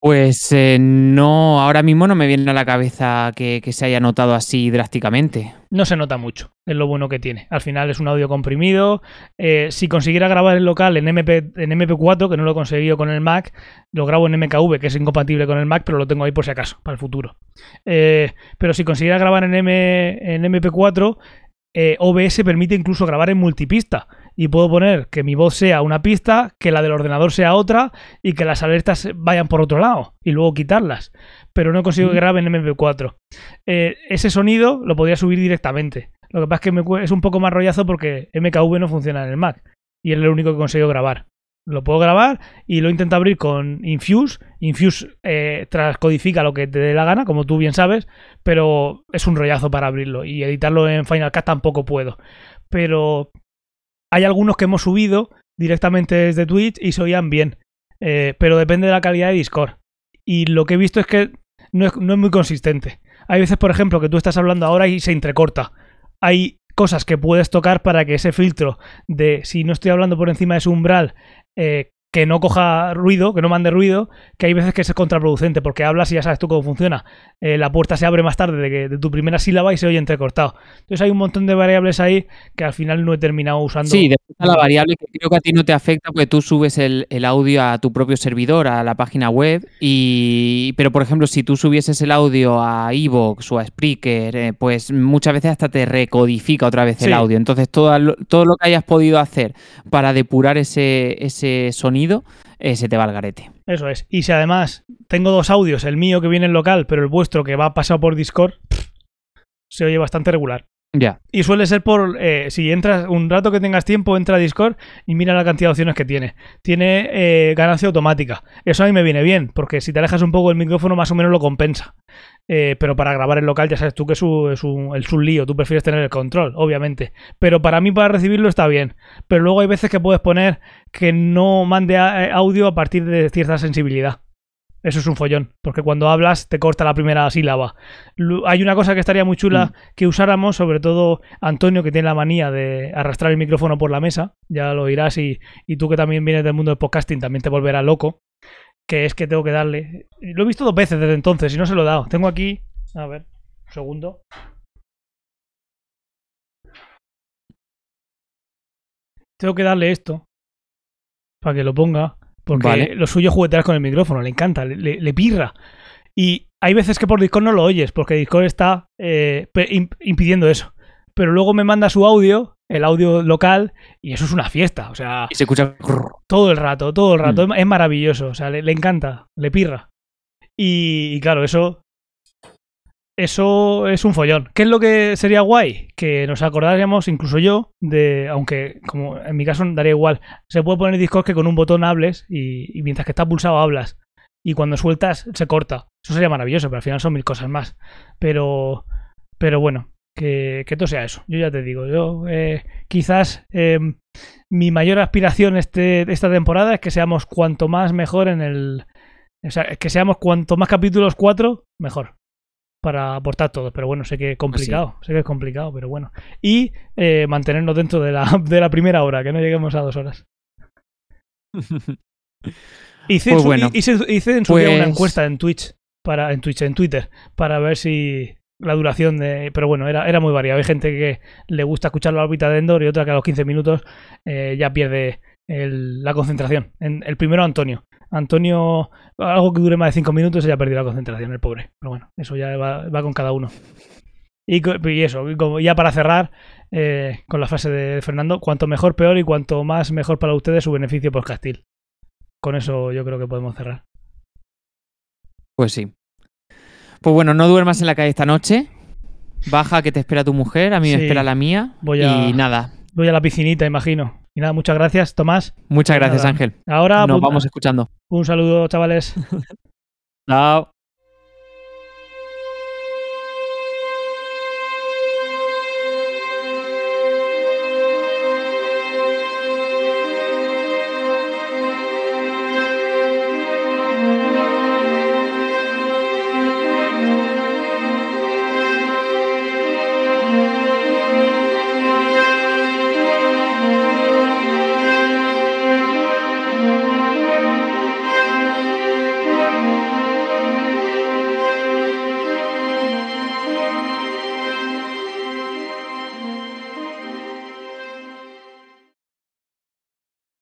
Pues eh, no, ahora mismo no me viene a la cabeza que, se haya notado así drásticamente.
No se nota mucho, es lo bueno que tiene. Al final es un audio comprimido. Eh, si consiguiera grabar el local en, MP, en MP4, que no lo he conseguido con el Mac, lo grabo en MKV, que es incompatible con el Mac, pero lo tengo ahí por si acaso, para el futuro. Eh, pero si consiguiera grabar en, M, en MP4, eh, OBS permite incluso grabar en multipista. Y puedo poner que mi voz sea una pista, que la del ordenador sea otra y que las alertas vayan por otro lado y luego quitarlas. Pero no consigo que grabe en MP4. Eh, ese sonido lo podría subir directamente. Lo que pasa es que me es un poco más rollazo porque MKV no funciona en el Mac y es lo único que consigo grabar. Lo puedo grabar y lo intento abrir con Infuse. Infuse eh, transcodifica lo que te dé la gana, como tú bien sabes, pero es un rollazo para abrirlo y editarlo en Final Cut tampoco puedo. Pero hay algunos que hemos subido directamente desde Twitch y se oían bien, Eh, pero depende de la calidad de Discord. Y lo que he visto es que no es, no es muy consistente. Hay veces, por ejemplo, que tú estás hablando ahora y se entrecorta. Hay cosas que puedes tocar para que ese filtro de si no estoy hablando por encima de su umbral, eh, que no coja ruido, que no mande ruido, que hay veces que es contraproducente, porque hablas y ya sabes tú cómo funciona. Eh, la puerta se abre más tarde de, que, de tu primera sílaba y se oye entrecortado. Entonces hay un montón de variables ahí que al final no he terminado usando.
Sí, después está la variable que creo que a ti no te afecta porque tú subes el, el audio a tu propio servidor, a la página web, y pero por ejemplo, si tú subieses el audio a Evox o a Spreaker, eh, pues muchas veces hasta te recodifica otra vez el audio. Entonces, todo, lo- todo lo que hayas podido hacer para depurar ese, ese sonido, eh, se te va al garete.
Eso es. Y si además tengo dos audios, el mío que viene en local, pero el vuestro que va pasado por Discord, se oye bastante regular.
Ya.
Y suele ser por, eh, si entras un rato que tengas tiempo, entra a Discord y mira la cantidad de opciones que tiene. Tiene eh, ganancia automática. Eso a mí me viene bien, porque si te alejas un poco el micrófono más o menos lo compensa. Eh, pero para grabar en local ya sabes tú que es un, es un- es un lío, tú prefieres tener el control, obviamente. Pero para mí para recibirlo está bien. Pero luego hay veces que puedes poner que no mande a- eh, audio a partir de cierta sensibilidad. Eso es un follón, porque cuando hablas te corta la primera sílaba. Hay una cosa que estaría muy chula que usáramos, sobre todo Antonio, que tiene la manía de arrastrar el micrófono por la mesa, ya lo oirás, y, y tú que también vienes del mundo del podcasting también te volverá loco, que es que tengo que darle... Lo he visto dos veces desde entonces y no se lo he dado. Tengo aquí... A ver, un segundo. Tengo que darle esto para que lo ponga, porque
Vale.
lo suyo es juguetear con el micrófono, le encanta, le, le- le pirra. Y hay veces que por Discord no lo oyes, porque Discord está eh, impidiendo eso. Pero luego me manda su audio, el audio local, y eso es una fiesta. O sea,
Y se escucha.
todo el rato, todo el rato.
Mm.
Es, es maravilloso. O sea, le, le encanta, le pirra. Y, y claro, eso. Eso es un follón. ¿Qué es lo que sería guay? Que nos acordáramos, incluso yo, de. Aunque, como en mi caso daría igual, se puede poner Discord que con un botón hables y, y mientras que está pulsado hablas. Y cuando sueltas, se corta. Eso sería maravilloso, pero al final son mil cosas más. Pero. Pero bueno, que, que todo sea eso. Yo ya te digo, yo eh, quizás eh, mi mayor aspiración este, esta temporada es que seamos cuanto más mejor en el... O sea, que seamos cuanto más capítulos 4, mejor. Para aportar todo. Pero bueno, sé que es complicado. Sé que es complicado, pero bueno. Y eh, mantenernos dentro de la, de la primera hora, que no lleguemos a dos horas. [laughs] Hice, en
Pues bueno.
hice, hice en su día una
Pues-
encuesta en Twitch, para, en Twitch, en Twitter, para ver si la duración de. Pero bueno, era, era muy variado. Hay gente que le gusta escuchar la órbita de Endor y otra que a los 15 minutos eh, ya pierde la concentración. En, el primero, Antonio. Antonio, algo que dure más de 5 minutos, ya perdió la concentración, el pobre. Pero bueno, eso ya va, con cada uno. Y, y eso, como ya para cerrar eh, con la frase de Fernando, cuanto mejor, peor y cuanto más mejor para ustedes su beneficio podcastil. Con eso yo creo que podemos cerrar.
Pues sí. Pues bueno, no duermas en la calle esta noche. Baja que te espera tu mujer, a mí
Sí.
me espera la mía.
Voy a-
Y nada.
Voy a la piscinita, imagino. Y nada, muchas gracias, Tomás.
Muchas gracias,
nada.
Ángel.
Ahora
Nos
pues,
vamos escuchando.
un saludo, chavales. [laughs]
Chao.